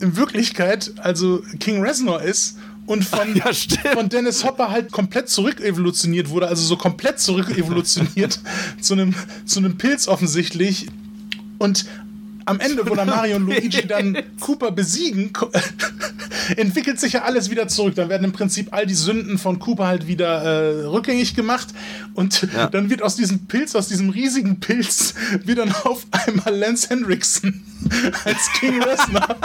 in Wirklichkeit also King Reznor ist und von, Ja, von Dennis Hopper halt komplett zurückevolutioniert wurde, also so komplett zurückevolutioniert zu einem zu einem Pilz offensichtlich. Und am Ende, wo dann Mario und Luigi dann Cooper besiegen, entwickelt sich ja alles wieder zurück. Dann werden im Prinzip all die Sünden von Cooper halt wieder äh, rückgängig gemacht. Und Ja. dann wird aus diesem Pilz, aus diesem riesigen Pilz, wird dann auf einmal Lance Hendrickson als King Reznor.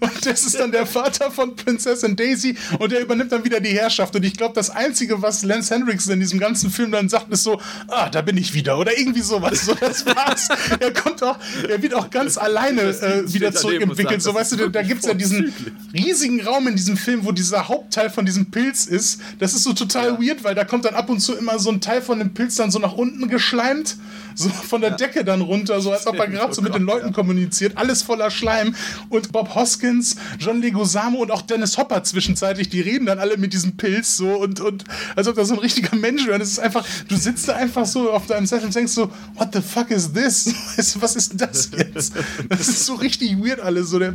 Und das ist dann der Vater von Prinzessin Daisy und der übernimmt dann wieder die Herrschaft. Und ich glaube, das Einzige, was Lance Hendrickson in diesem ganzen Film dann sagt, ist so, ah, da bin ich wieder. Oder irgendwie sowas. So, das war's. er kommt auch, er wird auch ganz alleine äh, wieder zurückentwickelt. So, weißt du, da gibt's ja diesen riesigen Raum in diesem Film, wo dieser Hauptteil von diesem Pilz ist. Das ist so total weird, weil da kommt dann ab und zu immer so ein Teil von dem Pilz dann so nach unten geschleimt, so von der Decke dann runter, so als ob er gerade so mit den Leuten kommuniziert. Alles voller Schleim. Und Bob Hoskins, John Leguizamo und auch Dennis Hopper zwischenzeitlich, die reden dann alle mit diesem Pilz so und, und als ob das so ein richtiger Mensch wäre. Das ist einfach, du sitzt da einfach so auf deinem Sessel und denkst so, what the fuck is this? Was ist denn das jetzt? Das ist so richtig weird alles. So, der,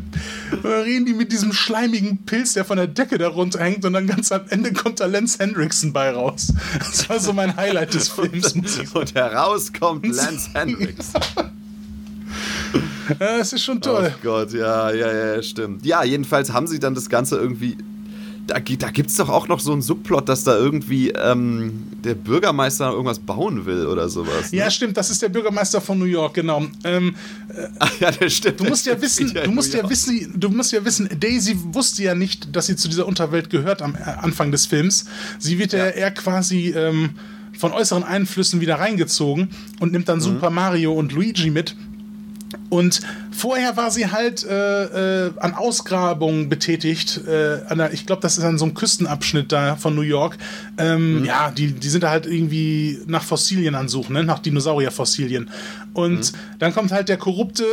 reden die mit diesem schleimigen Pilz, der von der Decke da runterhängt und dann ganz am Ende kommt da Lance Hendrickson bei raus. Das war so mein Highlight des Films. Und heraus kommt Lance Hendricks. Ja, das ist schon toll. Oh Gott, ja, ja, ja, stimmt. Ja, jedenfalls haben sie dann das Ganze irgendwie. Da, da gibt es doch auch noch so einen Subplot, dass da irgendwie ähm, der Bürgermeister irgendwas bauen will oder sowas. Ne? Ja, stimmt, das ist der Bürgermeister von New York, genau. Ähm, Ach, ja, das stimmt. Du musst ja wissen, du musst ja wissen, du musst ja wissen, Daisy wusste ja nicht, dass sie zu dieser Unterwelt gehört am äh, Anfang des Films. Sie wird ja, eher quasi ähm, von äußeren Einflüssen wieder reingezogen und nimmt dann Super Mario und Luigi mit. Und vorher war sie halt äh, äh, an Ausgrabungen betätigt. Äh, an der, ich glaube, das ist an so einem Küstenabschnitt da von New York. Ähm, mhm. Ja, die, die sind da halt irgendwie nach Fossilien ansuchen, ne? nach Dinosaurierfossilien. Und mhm. dann kommt halt der korrupte,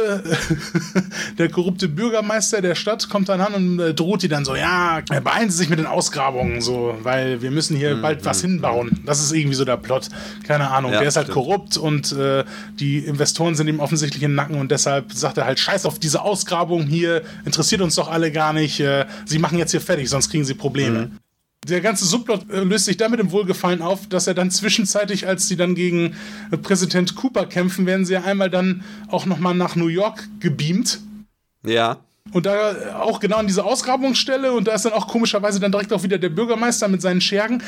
der korrupte Bürgermeister der Stadt, kommt dann an und äh, droht die dann so, ja, beeilen Sie sich mit den Ausgrabungen, so, weil wir müssen hier mhm. bald was mhm. hinbauen. Das ist irgendwie so der Plot. Keine Ahnung. Ja, der ist halt stimmt. korrupt und äh, die Investoren sind ihm offensichtlich im Nacken und deshalb sagt er halt, scheiß auf diese Ausgrabung hier, interessiert uns doch alle gar nicht. Äh, sie machen jetzt hier fertig, sonst kriegen sie Probleme. Mhm. Der ganze Subplot äh, löst sich damit im Wohlgefallen auf, dass er dann zwischenzeitlich, als sie dann gegen äh, Präsident Cooper kämpfen, werden sie ja einmal dann auch nochmal nach New York gebeamt. Ja. Und da auch genau an diese Ausgrabungsstelle und da ist dann auch komischerweise dann direkt auch wieder der Bürgermeister mit seinen Schergen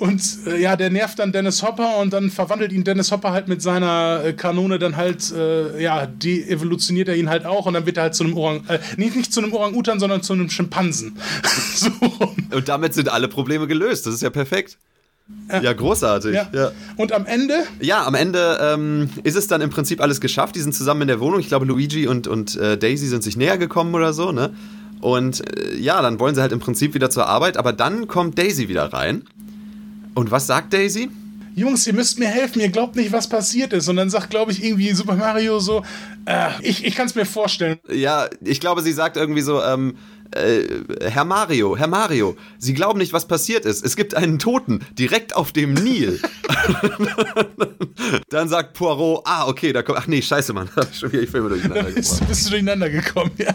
und äh, ja, der nervt dann Dennis Hopper und dann verwandelt ihn Dennis Hopper halt mit seiner äh, Kanone dann halt, äh, ja, de-evolutioniert er ihn halt auch und dann wird er halt zu einem Orang, äh, nicht, nicht zu einem Orang-Utan, sondern zu einem Schimpansen. so. Und damit sind alle Probleme gelöst. Das ist ja perfekt. Ja, ja großartig. Ja. ja. Und am Ende? Ja, am Ende ähm, ist es dann im Prinzip alles geschafft. Die sind zusammen in der Wohnung. Ich glaube, Luigi und, und äh, Daisy sind sich näher gekommen oder so, ne? Und äh, ja, dann wollen sie halt im Prinzip wieder zur Arbeit, aber dann kommt Daisy wieder rein und was sagt Daisy? Jungs, ihr müsst mir helfen, ihr glaubt nicht, was passiert ist. Und dann sagt, glaube ich, irgendwie Super Mario so, äh, ich, ich kann es mir vorstellen. Ja, ich glaube, sie sagt irgendwie so, ähm, äh, Herr Mario, Herr Mario, Sie glauben nicht, was passiert ist. Es gibt einen Toten direkt auf dem Nil. Dann sagt Poirot, ah, okay, da kommt, ach nee, scheiße, Mann, schon wieder die Filme durcheinander gekommen. Bist, bist du durcheinander gekommen, ja.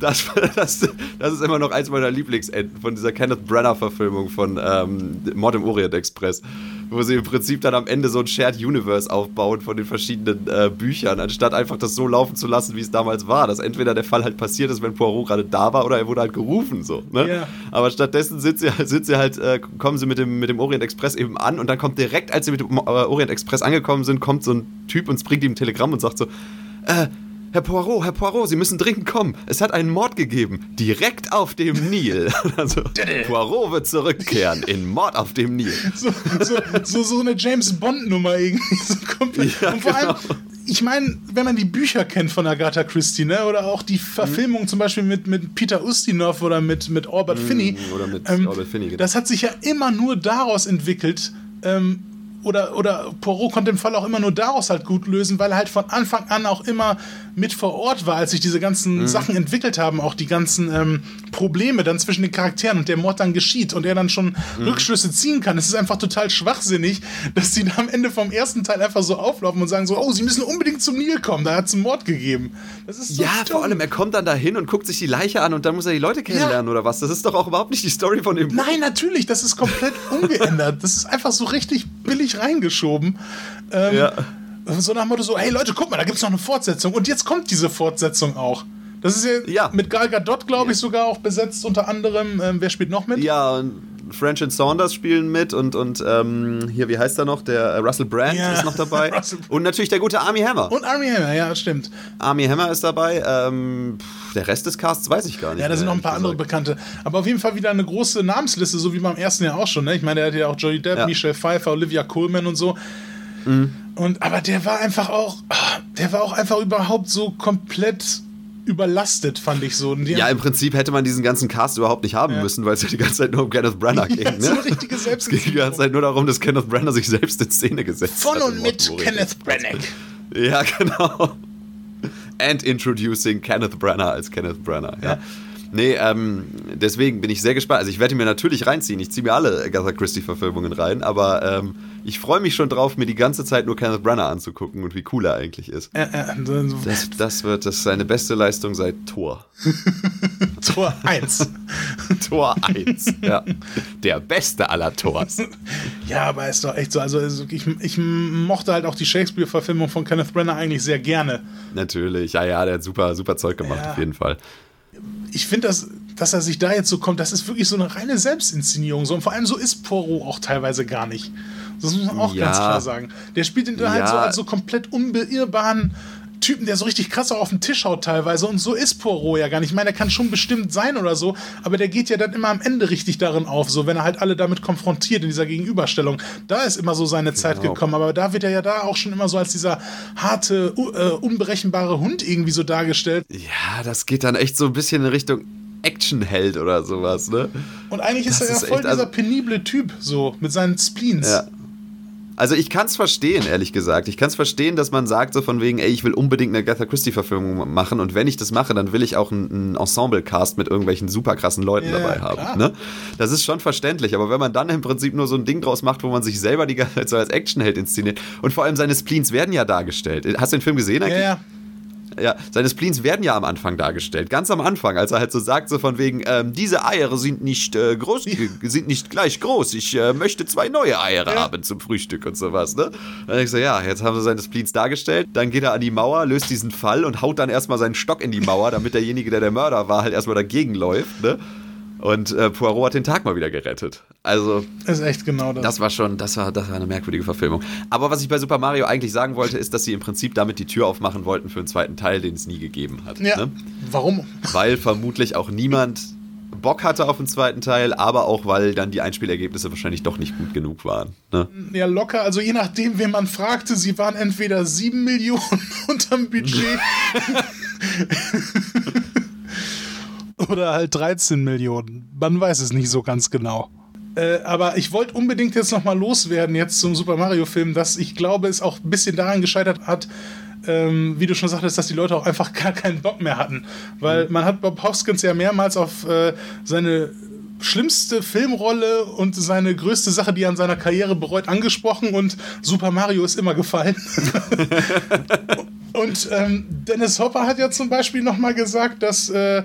Das, das, das, ist immer noch eins meiner Lieblingsenden von dieser Kenneth Branagh-Verfilmung von ähm, Mord im Orient Express wo sie im Prinzip dann am Ende so ein Shared Universe aufbauen von den verschiedenen äh, Büchern, anstatt einfach das so laufen zu lassen, wie es damals war. Dass entweder der Fall halt passiert ist, wenn Poirot gerade da war, oder er wurde halt gerufen, so. Ne? Yeah. Aber stattdessen sind sie, sind sie halt, äh, kommen sie mit dem, mit dem Orient Express eben an und dann kommt direkt, als sie mit dem äh, Orient Express angekommen sind, kommt so ein Typ und bringt ihm ein Telegramm und sagt so, äh, Herr Poirot, Herr Poirot, Sie müssen dringend kommen. Es hat einen Mord gegeben. Direkt auf dem Nil. Also, Poirot wird zurückkehren in Mord auf dem Nil. So, so, so, so eine James Bond-Nummer irgendwie. So ja, Und vor genau. allem, ich meine, wenn man die Bücher kennt von Agatha Christie, ne, oder auch die Verfilmung mhm. zum Beispiel mit, mit Peter Ustinov oder mit, mit Albert mhm, Finney. Oder mit ähm, Albert Finney, genau. Das hat sich ja immer nur daraus entwickelt, ähm, oder, oder Poirot konnte den Fall auch immer nur daraus halt gut lösen, weil er halt von Anfang an auch immer mit vor Ort war, als sich diese ganzen mhm. Sachen entwickelt haben, auch die ganzen ähm, Probleme dann zwischen den Charakteren und der Mord dann geschieht und er dann schon mhm. Rückschlüsse ziehen kann. Es ist einfach total schwachsinnig, dass sie da am Ende vom ersten Teil einfach so auflaufen und sagen so, oh, sie müssen unbedingt zum Nil kommen, da hat es einen Mord gegeben. Das ist so Ja, dumm. vor allem, er kommt dann dahin und guckt sich die Leiche an und dann muss er die Leute kennenlernen ja. oder was? Das ist doch auch überhaupt nicht die Story von dem Nein, natürlich, das ist komplett ungeändert. Das ist einfach so richtig billig reingeschoben. Ähm, ja. So nach dem Motto so, hey Leute, guck mal, da gibt es noch eine Fortsetzung. Und jetzt kommt diese Fortsetzung auch. Das ist ja, ja. mit Gal Gadot, glaube ich, sogar auch besetzt, unter anderem. Ähm, wer spielt noch mit? Ja, und French and Saunders spielen mit und, und ähm, hier, wie heißt er noch? Der äh, Russell Brand ja. ist noch dabei. und natürlich der gute Army Hammer. Und Army Hammer, ja, stimmt. Army Hammer ist dabei. Ähm, der Rest des Casts weiß ich gar nicht. Ja, da sind noch ein paar andere Bekannte. Aber auf jeden Fall wieder eine große Namensliste, so wie beim ersten Jahr auch schon. Ne? Ich meine, der hat ja auch Johnny Depp, ja. Michelle Pfeiffer, Olivia Colman und so. Mhm. Und aber der war einfach auch, der war auch einfach überhaupt so komplett überlastet, fand ich so. ja, im Prinzip hätte man diesen ganzen Cast überhaupt nicht haben ja. müssen, weil es ja die ganze Zeit nur um Kenneth Branagh ging. Ja, ne? so eine richtige Es ging die ganze Zeit nur darum, dass Kenneth Branagh sich selbst in Szene gesetzt Von hat. Von und mit Kenneth Branagh. Ja, genau. And introducing Kenneth Branagh als Kenneth Branagh. Ja. ja. Nee, ähm, deswegen bin ich sehr gespannt. Also ich werde mir natürlich reinziehen. Ich ziehe mir alle Agatha Christie-Verfilmungen rein, aber ähm, ich freue mich schon drauf, mir die ganze Zeit nur Kenneth Branagh anzugucken und wie cool er eigentlich ist. Äh, äh, das, das, wird das seine beste Leistung seit Tor. Tor 1. Tor 1, ja. Der beste aller Tors. Ja, aber ist doch echt so. Also ich, ich mochte halt auch die Shakespeare-Verfilmung von Kenneth Branagh eigentlich sehr gerne. Natürlich, ja, ja, der hat super, super Zeug gemacht, ja. auf jeden Fall ich finde, dass, dass er sich da jetzt so kommt, das ist wirklich so eine reine Selbstinszenierung. So, und vor allem so ist Poirot auch teilweise gar nicht. Das muss man auch ja. ganz klar sagen. Der spielt ihn ja. halt so als so komplett unbeirrbaren Typen, der so richtig krass auch auf den Tisch haut teilweise. Und so ist Poirot ja gar nicht. Ich meine, der kann schon bestimmt sein oder so, aber der geht ja dann immer am Ende richtig darin auf, so wenn er halt alle damit konfrontiert in dieser Gegenüberstellung. Da ist immer so seine Zeit genau. gekommen, aber da wird er ja da auch schon immer so als dieser harte, uh, unberechenbare Hund irgendwie so dargestellt. Ja, das geht dann echt so ein bisschen in Richtung Actionheld oder sowas, ne? Und eigentlich das ist er ja voll dieser also penible Typ, so mit seinen Spleens. Ja. Also ich kann es verstehen, ehrlich gesagt. Ich kann es verstehen, dass man sagt so von wegen, ey, ich will unbedingt eine Agatha Christie-Verfilmung machen und wenn ich das mache, dann will ich auch einen Ensemble-Cast mit irgendwelchen super krassen Leuten ja, dabei haben. Ne? Das ist schon verständlich, aber wenn man dann im Prinzip nur so ein Ding draus macht, wo man sich selber die ganze Zeit so als Actionheld inszeniert und vor allem seine Spleens werden ja dargestellt. Hast du den Film gesehen eigentlich? Ja, ja. Ja, seine Spleens werden ja am Anfang dargestellt. Ganz am Anfang, als er halt so sagt, so von wegen, ähm, diese Eier sind nicht äh, groß, sind nicht gleich groß. Ich äh, möchte zwei neue Eier ja. haben zum Frühstück und sowas, ne? Dann ich so, ja, jetzt haben sie seine Spleens dargestellt. Dann geht er an die Mauer, löst diesen Fall und haut dann erstmal seinen Stock in die Mauer, damit derjenige, der der Mörder war, halt erstmal dagegen läuft, ne? Und äh, Poirot hat den Tag mal wieder gerettet. Also. Ist echt genau das. Das war schon, das war, das war eine merkwürdige Verfilmung. Aber was ich bei Super Mario eigentlich sagen wollte, ist, dass sie im Prinzip damit die Tür aufmachen wollten für einen zweiten Teil, den es nie gegeben hat. Ja. Ne? Warum? Weil vermutlich auch niemand Bock hatte auf einen zweiten Teil, aber auch weil dann die Einspielergebnisse wahrscheinlich doch nicht gut genug waren. Ne? Ja, locker. Also je nachdem, wen man fragte, sie waren entweder 7 Millionen unterm Budget. oder halt 13 Millionen. Man weiß es nicht so ganz genau. Äh, aber ich wollte unbedingt jetzt nochmal loswerden, jetzt zum Super Mario-Film, dass ich glaube, es auch ein bisschen daran gescheitert hat, ähm, wie du schon sagtest, dass die Leute auch einfach gar keinen Bock mehr hatten. Weil mhm. man hat Bob Hoskins ja mehrmals auf äh, seine schlimmste Filmrolle und seine größte Sache, die er an seiner Karriere bereut, angesprochen und Super Mario ist immer gefallen. und ähm, Dennis Hopper hat ja zum Beispiel nochmal gesagt, dass äh,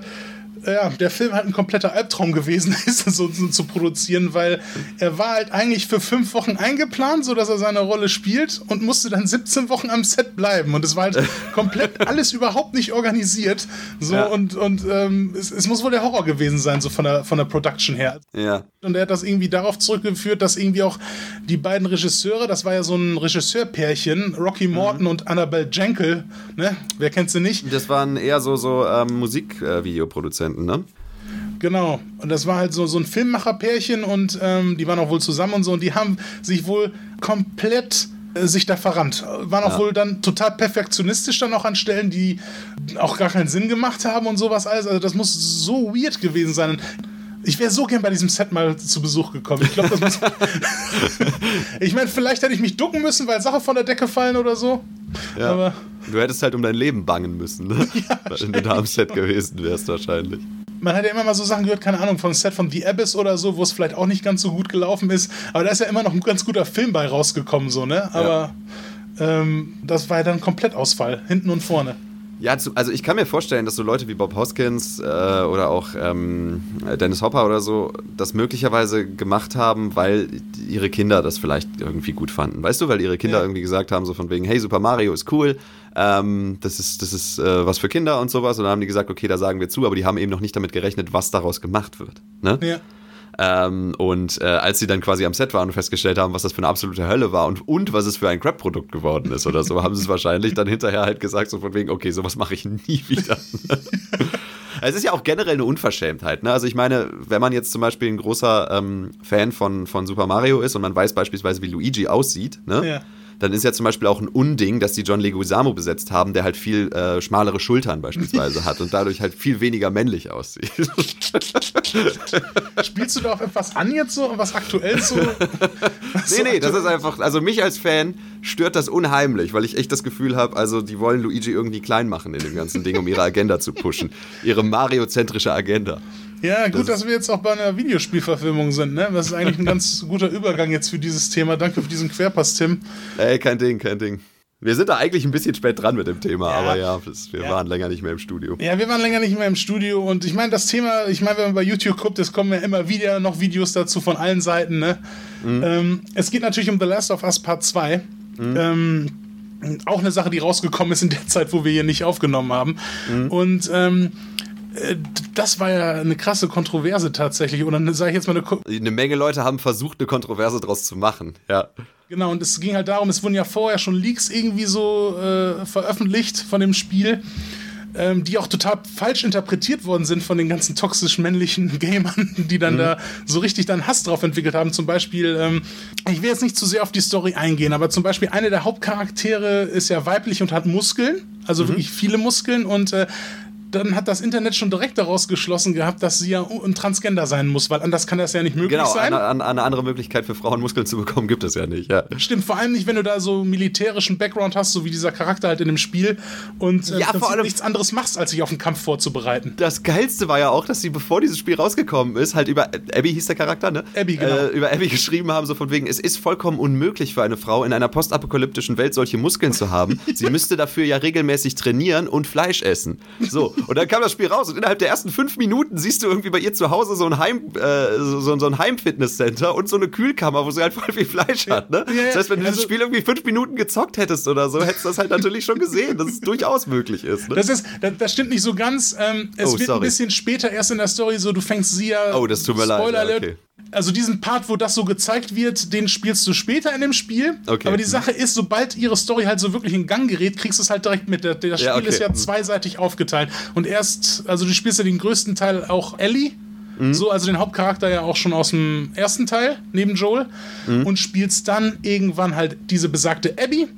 ja, der Film halt ein kompletter Albtraum gewesen ist, so, so, zu produzieren, weil er war halt eigentlich für fünf Wochen eingeplant, so dass er seine Rolle spielt und musste dann 17 Wochen am Set bleiben und es war halt komplett alles überhaupt nicht organisiert, so ja. und und ähm, es, es, muss wohl der Horror gewesen sein, so von der von der Production her. Ja. Und er hat das irgendwie darauf zurückgeführt, dass irgendwie auch die beiden Regisseure, das war ja so ein Regisseurpärchen, Rocky mhm. Morton mhm. und Annabelle Jankel, ne? Wer kennt sie nicht? Das waren eher so so ähm, Musikvideoproduzenten. Produzenten, ne? Genau. Und das war halt so, so ein Filmmacherpärchen und ähm, die waren auch wohl zusammen und so und die haben sich wohl komplett äh, sich da verrannt. Waren auch ja. wohl dann total perfektionistisch dann auch an Stellen, die auch gar keinen Sinn gemacht haben und sowas alles. Also das muss so weird gewesen sein. Ich wäre so gern bei diesem Set mal zu Besuch gekommen. Ich glaube, das muss. ich meine, vielleicht hätte ich mich ducken müssen, weil Sache von der Decke fallen oder so. Ja. Aber du hättest halt um dein Leben bangen müssen, ne? Ja, Wenn du da am Set gewesen wärst, wahrscheinlich. Man hat ja immer mal so Sachen gehört, keine Ahnung, vom Set von The Abyss oder so, wo es vielleicht auch nicht ganz so gut gelaufen ist. Aber da ist ja immer noch ein ganz guter Film bei rausgekommen, so, ne? Aber ja. ähm, das war ja dann Komplettausfall, hinten und vorne. Ja, also ich kann mir vorstellen, dass so Leute wie Bob Hoskins äh, oder auch ähm, Dennis Hopper oder so das möglicherweise gemacht haben, weil ihre Kinder das vielleicht irgendwie gut fanden. Weißt du, weil ihre Kinder ja. irgendwie gesagt haben, so von wegen, hey, Super Mario ist cool, ähm, das ist, das ist äh, was für Kinder und sowas. Und dann haben die gesagt, okay, da sagen wir zu, aber die haben eben noch nicht damit gerechnet, was daraus gemacht wird. Ne? Ja. Ähm, und äh, als sie dann quasi am Set waren und festgestellt haben, was das für eine absolute Hölle war und, und was es für ein Crap-Produkt geworden ist oder so, haben sie es wahrscheinlich dann hinterher halt gesagt, so von wegen, okay, sowas mache ich nie wieder. Es ist ja auch generell eine Unverschämtheit. Ne? Also ich meine, wenn man jetzt zum Beispiel ein großer ähm, Fan von, von Super Mario ist und man weiß beispielsweise, wie Luigi aussieht, ne? Ja dann ist ja zum Beispiel auch ein Unding, dass die John Leguizamo besetzt haben, der halt viel äh, schmalere Schultern beispielsweise hat und dadurch halt viel weniger männlich aussieht. Spielst du da auf etwas an jetzt so, was aktuell so? Was nee, nee, das ist einfach, also mich als Fan stört das unheimlich, weil ich echt das Gefühl habe, also die wollen Luigi irgendwie klein machen in dem ganzen Ding, um ihre Agenda zu pushen. Ihre Mario-zentrische Agenda. Ja, gut, das dass wir jetzt auch bei einer Videospielverfilmung sind, ne? Das ist eigentlich ein ganz guter Übergang jetzt für dieses Thema. Danke für diesen Querpass, Tim. Ey, kein Ding, kein Ding. Wir sind da eigentlich ein bisschen spät dran mit dem Thema, ja, aber ja, wir ja. waren länger nicht mehr im Studio. Ja, wir waren länger nicht mehr im Studio und ich meine, das Thema, ich meine, wenn man bei YouTube guckt, es kommen ja immer wieder noch Videos dazu von allen Seiten, ne? Mhm. Ähm, es geht natürlich um The Last of Us Part 2. Mhm. Ähm, auch eine Sache, die rausgekommen ist in der Zeit, wo wir hier nicht aufgenommen haben. Mhm. Und ähm, äh, das war ja eine krasse Kontroverse tatsächlich. Oder sage ich jetzt mal eine. Ko eine Menge Leute haben versucht, eine Kontroverse daraus zu machen, ja. Genau, und es ging halt darum, es wurden ja vorher schon Leaks irgendwie so äh, veröffentlicht von dem Spiel ähm, die auch total falsch interpretiert worden sind von den ganzen toxisch männlichen Gamern, die dann mhm. da so richtig dann Hass drauf entwickelt haben. Zum Beispiel, ähm, ich will jetzt nicht zu sehr auf die Story eingehen, aber zum Beispiel eine der Hauptcharaktere ist ja weiblich und hat Muskeln, also mhm. wirklich viele Muskeln und äh, dann hat das Internet schon direkt daraus geschlossen gehabt, dass sie ja ein Transgender sein muss, weil anders kann das ja nicht möglich genau, sein. Genau, eine, eine, andere Möglichkeit für Frauen Muskeln zu bekommen gibt es ja nicht. Ja. Stimmt, vor allem nicht, wenn du da so militärischen Background hast, so wie dieser Charakter halt in dem Spiel und äh, ja, vor allem nichts anderes machst, als sich auf den Kampf vorzubereiten. Das Geilste war ja auch, dass sie, bevor dieses Spiel rausgekommen ist, halt über Abby hieß der Charakter, ne? Abby, genau. Äh, über Abby geschrieben haben, so von wegen, es ist vollkommen unmöglich für eine Frau in einer postapokalyptischen Welt solche Muskeln zu haben. sie müsste dafür ja regelmäßig trainieren und Fleisch essen. So, und dann kam das Spiel raus und innerhalb der ersten fünf Minuten siehst du irgendwie bei ihr zu Hause so ein Heim, äh, so, so ein Heimfitnesscenter und so eine Kühlkammer, wo sie halt voll viel Fleisch hat. Ne? Ja, das heißt, wenn du also, dieses Spiel irgendwie fünf Minuten gezockt hättest oder so, hättest du das halt natürlich schon gesehen, dass es durchaus möglich ist. Ne? Das ist, das, das, stimmt nicht so ganz. Ähm, es oh, wird sorry. ein bisschen später erst in der Story so, du fängst sie ja. Oh, das tut mir Spoiler leid. Ja, okay also diesen Part, wo das so gezeigt wird, den spielst du später in dem Spiel. Okay. Aber die Sache ist, sobald ihre Story halt so wirklich in Gang gerät, kriegst du es halt direkt mit. Das Spiel ja, okay. ist ja zweiseitig aufgeteilt. Und erst, also du spielst ja den größten Teil auch Ellie. Mhm. So, also den Hauptcharakter ja auch schon aus dem ersten Teil, neben Joel. Mhm. Und spielst dann irgendwann halt diese besagte Abby.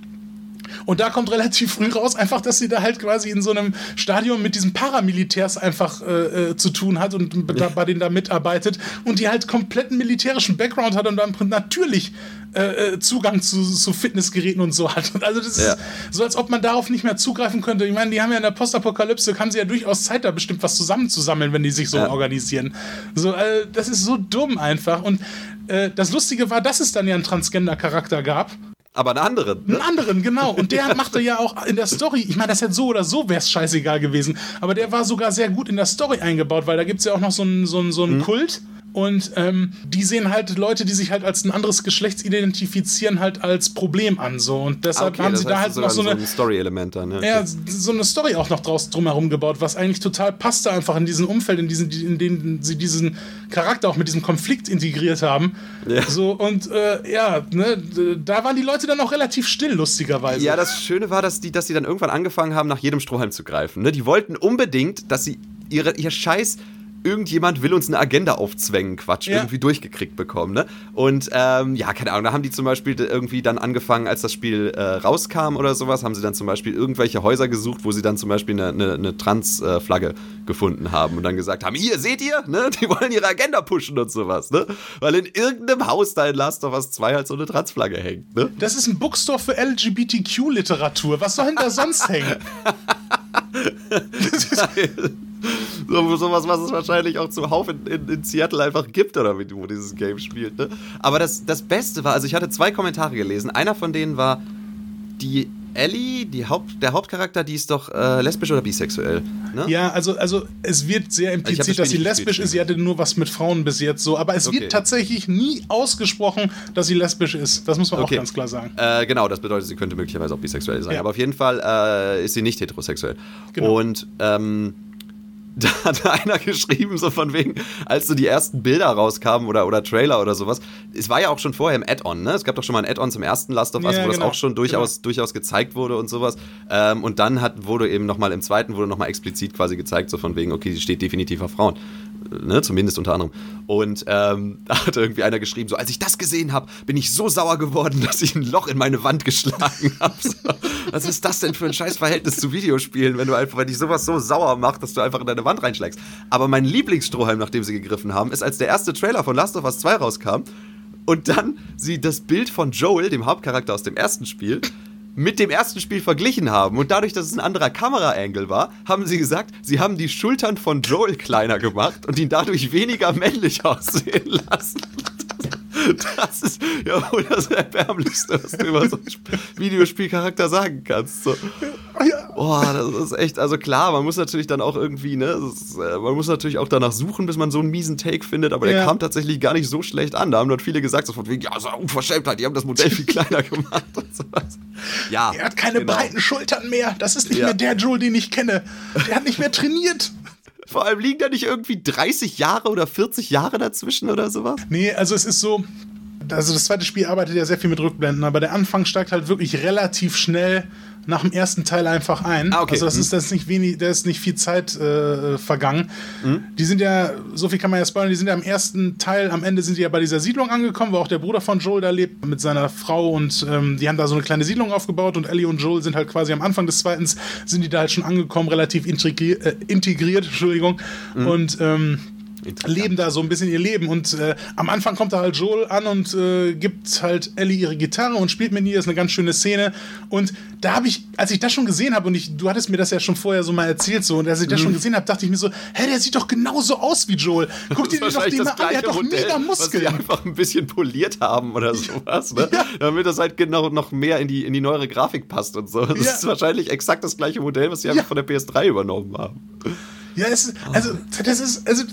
Und da kommt relativ früh raus, einfach, dass sie da halt quasi in so einem Stadion mit diesen Paramilitärs einfach äh, äh, zu tun hat und da, bei denen da mitarbeitet und die halt kompletten militärischen Background hat und dann natürlich äh, äh, Zugang zu, zu, Fitnessgeräten und so hat. Also das ja. ist so, als ob man darauf nicht mehr zugreifen könnte. Ich meine, die haben ja in der Postapokalypse, haben sie ja durchaus Zeit, da bestimmt was zusammenzusammeln, wenn die sich so ja. organisieren. So, äh, das ist so dumm einfach. Und äh, das Lustige war, dass es dann ja einen Transgender-Charakter gab. Aber einen anderen. Ne? Einen anderen, genau. Und der machte ja auch in der Story, ich meine, das hätte so oder so wäre es scheißegal gewesen, aber der war sogar sehr gut in der Story eingebaut, weil da gibt es ja auch noch so einen so so einen mhm. Kult und ähm, die sehen halt Leute, die sich halt als ein anderes Geschlecht identifizieren, halt als Problem an. So. Und deshalb okay, haben sie da halt noch so, eine, so ein Story-Element dann. Ne? Ja, so eine Story auch noch draus drumherum gebaut, was eigentlich total passte einfach in diesem Umfeld, in, diesen, in dem sie diesen Charakter auch mit diesem Konflikt integriert haben. Ja. So, und äh, ja, ne, da waren die Leute dann auch relativ still, lustigerweise. Ja, das Schöne war, dass die, dass die dann irgendwann angefangen haben, nach jedem Strohhalm zu greifen. Ne? Die wollten unbedingt, dass sie ihre, ihr Scheiß irgendjemand will uns eine Agenda aufzwängen, Quatsch, ja. irgendwie durchgekriegt bekommen. Ne? Und ähm, ja, keine Ahnung, da haben die zum Beispiel irgendwie dann angefangen, als das Spiel äh, rauskam oder sowas, haben sie dann zum Beispiel irgendwelche Häuser gesucht, wo sie dann zum Beispiel eine, eine, eine Trans-Flagge äh, gefunden haben und dann gesagt haben, hier, seht ihr, ne? die wollen ihre Agenda pushen und sowas. Ne? Weil in irgendeinem Haus da in Last of Us 2 halt so eine Trans-Flagge hängt. Ne? Das ist ein Bookstore für LGBTQ-Literatur. Was soll denn da sonst hängen? so, sowas, was es wahrscheinlich auch zuhauf in, in, in, Seattle einfach gibt, oder wie du dieses Game spielt. Ne? Aber das, das Beste war, also ich hatte zwei Kommentare gelesen. Einer von denen war, die Ellie, die Haupt, der Hauptcharakter, die ist doch äh, lesbisch oder bisexuell. Ne? Ja, also, also es wird sehr impliziert, das dass sie lesbisch ist. Sie hatte nur was mit Frauen bis jetzt so. Aber es okay. wird tatsächlich nie ausgesprochen, dass sie lesbisch ist. Das muss man okay. auch ganz klar sagen. Äh, genau, das bedeutet, sie könnte möglicherweise auch bisexuell sein. Ja. Aber auf jeden Fall äh, ist sie nicht heterosexuell. Genau. Und ähm, da hat einer geschrieben, so von wegen, als so die ersten Bilder rauskamen oder, oder Trailer oder sowas. Es war ja auch schon vorher im Add-on, ne? Es gab doch schon mal ein Add-on zum ersten Last of Us, ja, wo genau. das auch schon durchaus, genau. durchaus gezeigt wurde und sowas. Ähm, und dann hat, wurde eben nochmal im zweiten, wurde nochmal explizit quasi gezeigt, so von wegen, okay, sie steht definitiv auf Frauen ne, zumindest unter anderem. Und ähm, da hat irgendwie einer geschrieben, so als ich das gesehen habe, bin ich so sauer geworden, dass ich ein Loch in meine Wand geschlagen habe. So, was ist das denn für ein Scheißverhältnis zu Videospielen, wenn du einfach, wenn dich sowas so sauer macht, dass du einfach in deine Wand reinschlägst. Aber mein Lieblingsstrohhalm, nach dem sie gegriffen haben, ist, als der erste Trailer von Last of Us 2 rauskam und dann sie das Bild von Joel, dem Hauptcharakter aus dem ersten Spiel, mit dem ersten Spiel verglichen haben. Und dadurch, dass es ein anderer Kameraangle war, haben sie gesagt, sie haben die Schultern von Joel kleiner gemacht und ihn dadurch weniger männlich aussehen lassen. Das ist ja wohl das Erbärmlichste, was du über so einen Videospielcharakter sagen kannst. So. Boah, das ist echt, also klar, man muss natürlich dann auch irgendwie, ne, ist, äh, man muss natürlich auch danach suchen, bis man so einen miesen Take findet, aber ja. der kam tatsächlich gar nicht so schlecht an. Da haben dort viele gesagt, so von wegen, ja, so Unverschämtheit, die haben das Modell viel kleiner gemacht und sowas. Ja. Er hat keine genau. breiten Schultern mehr. Das ist nicht ja. mehr der Joel, den ich kenne. Der hat nicht mehr trainiert. Vor allem liegen da nicht irgendwie 30 Jahre oder 40 Jahre dazwischen oder sowas? Nee, also es ist so, also das zweite Spiel arbeitet ja sehr viel mit Rückblenden, aber der Anfang steigt halt wirklich relativ schnell nach dem ersten Teil einfach ein. Ah, okay. Also das mhm. ist, das ist nicht wenig, da ist nicht viel Zeit äh, vergangen. Mhm. Die sind ja, so viel kann man ja spoilern, die sind ja im ersten Teil, am Ende sind die ja bei dieser Siedlung angekommen, wo auch der Bruder von Joel da lebt mit seiner Frau und ähm, die haben da so eine kleine Siedlung aufgebaut und Ellie und Joel sind halt quasi am Anfang des zweiten, sind die da halt schon angekommen, relativ integriert, äh, integriert Entschuldigung. Mhm. Und ähm, leben da so ein bisschen ihr Leben. Und äh, am Anfang kommt da halt Joel an und äh, gibt halt Ellie ihre Gitarre und spielt mit ihr. Das ist eine ganz schöne Szene. Und da habe ich, als ich das schon gesehen habe, und ich, du hattest mir das ja schon vorher so mal erzählt, so, und als ich das mhm. schon gesehen habe, dachte ich mir so, hä, der sieht doch genauso aus wie Joel. Guck dir doch den mal an, der hat doch Modell, mega Muskeln. Was die einfach ein bisschen poliert haben oder sowas, ne? Ja. Damit das halt genau noch mehr in die, in die neuere Grafik passt und so. Das ja. ist wahrscheinlich exakt das gleiche Modell, was sie ja. einfach von der PS3 übernommen haben. Ja, es ist, also, das ist, also,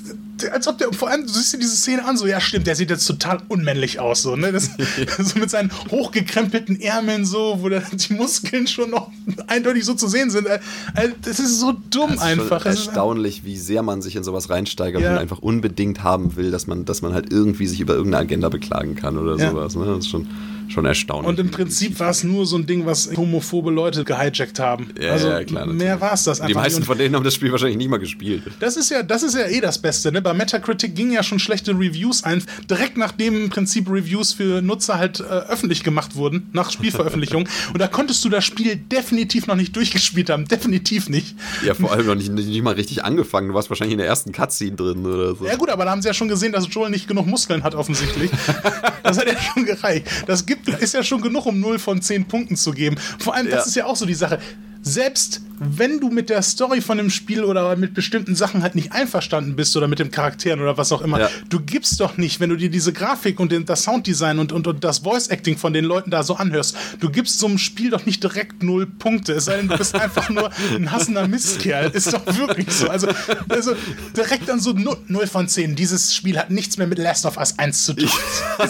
als ob der, vor allem, du siehst dir diese Szene an, so, ja, stimmt, der sieht jetzt total unmännlich aus, so, ne, das, so mit seinen hochgekrempelten Ärmeln, so, wo da die Muskeln schon noch eindeutig so zu sehen sind, also, das ist so dumm das ist einfach. erstaunlich, wie sehr man sich in sowas reinsteigert ja. und einfach unbedingt haben will, dass man, dass man halt irgendwie sich über irgendeine Agenda beklagen kann oder ja. sowas, ne, das ist schon schon erstaunlich. Und im Prinzip war es nur so ein Ding, was homophobe Leute gehijackt haben. Ja, also ja, klar, mehr war es das einfach. Die meisten von denen haben das Spiel wahrscheinlich nicht mal gespielt. Das ist ja, das ist ja eh das Beste. Ne? Bei Metacritic gingen ja schon schlechte Reviews ein, direkt nachdem im Prinzip Reviews für Nutzer halt äh, öffentlich gemacht wurden, nach Spielveröffentlichung. Und da konntest du das Spiel definitiv noch nicht durchgespielt haben. Definitiv nicht. Ja, vor allem noch nicht, nicht, nicht mal richtig angefangen. Du warst wahrscheinlich in der ersten Cutscene drin oder so. Ja, gut, aber da haben sie ja schon gesehen, dass Joel nicht genug Muskeln hat, offensichtlich. das hat ja schon gereicht. Das gibt, ist ja schon genug, um 0 von 10 Punkten zu geben. Vor allem, das ist ja auch so die Sache selbst wenn du mit der Story von dem Spiel oder mit bestimmten Sachen halt nicht einverstanden bist oder mit den Charakteren oder was auch immer, ja. du gibst doch nicht, wenn du dir diese Grafik und das Sounddesign und, und, und das Voice-Acting von den Leuten da so anhörst, du gibst so einem Spiel doch nicht direkt null Punkte, es sei denn, du bist einfach nur ein hassender Mistkerl. Ist doch wirklich so. Also, also direkt dann so 0 von 10. Dieses Spiel hat nichts mehr mit Last of Us 1 zu tun.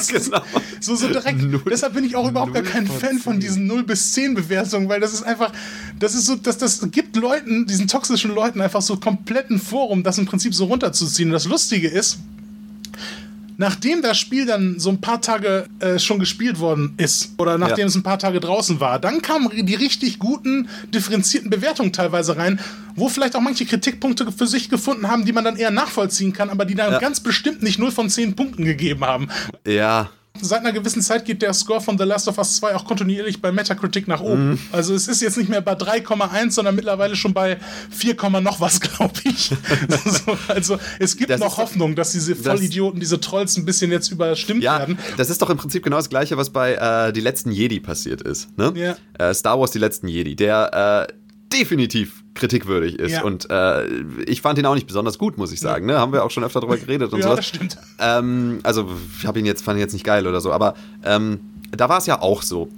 Genau. So, so direkt. Null, Deshalb bin ich auch überhaupt gar kein Fan von diesen 0 bis 10 Bewertungen, weil das ist einfach, das ist so, dass das gibt Leuten, diesen toxischen Leuten einfach so kompletten Forum, das im Prinzip so runterzuziehen. Und das Lustige ist, nachdem das Spiel dann so ein paar Tage äh, schon gespielt worden ist oder nachdem ja. es ein paar Tage draußen war, dann kamen die richtig guten, differenzierten Bewertungen teilweise rein, wo vielleicht auch manche Kritikpunkte für sich gefunden haben, die man dann eher nachvollziehen kann, aber die dann ja. ganz bestimmt nicht 0 von 10 Punkten gegeben haben. Ja, seit einer gewissen Zeit geht der Score von The Last of Us 2 auch kontinuierlich bei Metacritic nach oben. Mhm. Also es ist jetzt nicht mehr bei 3,1, sondern mittlerweile schon bei 4, noch was, glaube ich. also, also, es gibt das noch Hoffnung, dass diese Vollidioten, diese Trolls ein bisschen jetzt überstimmt ja, werden. Das ist doch im Prinzip genau das gleiche, was bei äh, Die letzten Jedi passiert ist. Ne? Ja. Äh, Star Wars Die letzten Jedi. Der äh, definitiv kritikwürdig ist. Ja. Und äh, ich fand ihn auch nicht besonders gut, muss ich sagen. Ne? Haben wir auch schon öfter darüber geredet und ja, so. Das stimmt. Ähm, also, ich habe ihn jetzt, fand ihn jetzt nicht geil oder so, aber ähm, da war es ja auch so,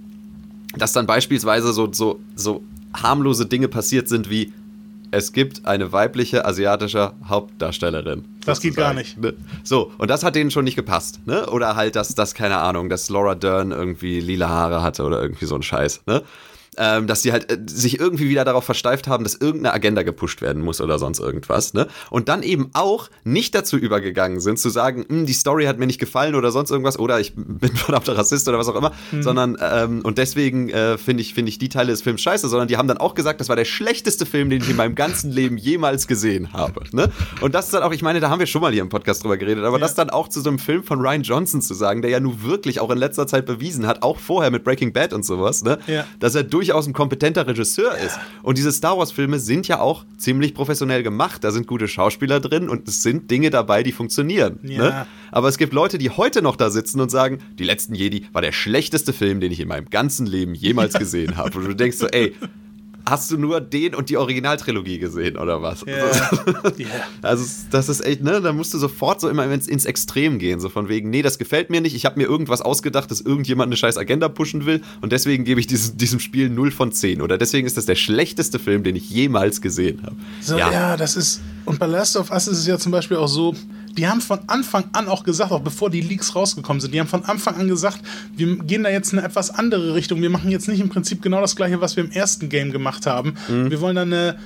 dass dann beispielsweise so, so, so harmlose Dinge passiert sind wie es gibt eine weibliche asiatische Hauptdarstellerin. Das geht gar nicht. Ne? So, und das hat denen schon nicht gepasst, ne? Oder halt, dass das, keine Ahnung, dass Laura Dern irgendwie lila Haare hatte oder irgendwie so ein Scheiß, ne? Ähm, dass die halt äh, sich irgendwie wieder darauf versteift haben, dass irgendeine Agenda gepusht werden muss oder sonst irgendwas. Ne? Und dann eben auch nicht dazu übergegangen sind, zu sagen, hm, die Story hat mir nicht gefallen oder sonst irgendwas oder ich bin verdammter Rassist oder was auch immer, mhm. sondern ähm, und deswegen äh, finde ich, find ich die Teile des Films scheiße, sondern die haben dann auch gesagt, das war der schlechteste Film, den ich in meinem ganzen Leben jemals gesehen habe. Ne? Und das ist dann auch, ich meine, da haben wir schon mal hier im Podcast drüber geredet, aber ja. das dann auch zu so einem Film von Ryan Johnson zu sagen, der ja nun wirklich auch in letzter Zeit bewiesen hat, auch vorher mit Breaking Bad und sowas, ne? Ja. dass er durch durchaus ein kompetenter Regisseur ist. Und diese Star Wars-Filme sind ja auch ziemlich professionell gemacht. Da sind gute Schauspieler drin und es sind Dinge dabei, die funktionieren. Ja. Ne? Aber es gibt Leute, die heute noch da sitzen und sagen, die letzten Jedi war der schlechteste Film, den ich in meinem ganzen Leben jemals gesehen habe. Und du denkst so, ey, hast du nur den und die Originaltrilogie gesehen oder was? Yeah. yeah. Also das ist echt, ne, da musst du sofort so immer ins, ins Extrem gehen, so von wegen, nee, das gefällt mir nicht, ich habe mir irgendwas ausgedacht, dass irgendjemand eine scheiß Agenda pushen will und deswegen gebe ich diesem, diesem Spiel 0 von 10 oder deswegen ist das der schlechteste Film, den ich jemals gesehen habe. So, ja. ja, das ist, und bei Last of Us ist es ja zum Beispiel auch so, die haben von Anfang an auch gesagt, auch bevor die Leaks rausgekommen sind, die haben von Anfang an gesagt, wir gehen da jetzt in eine etwas andere Richtung. Wir machen jetzt nicht im Prinzip genau das gleiche, was wir im ersten Game gemacht haben. Mhm. Wir wollen da eine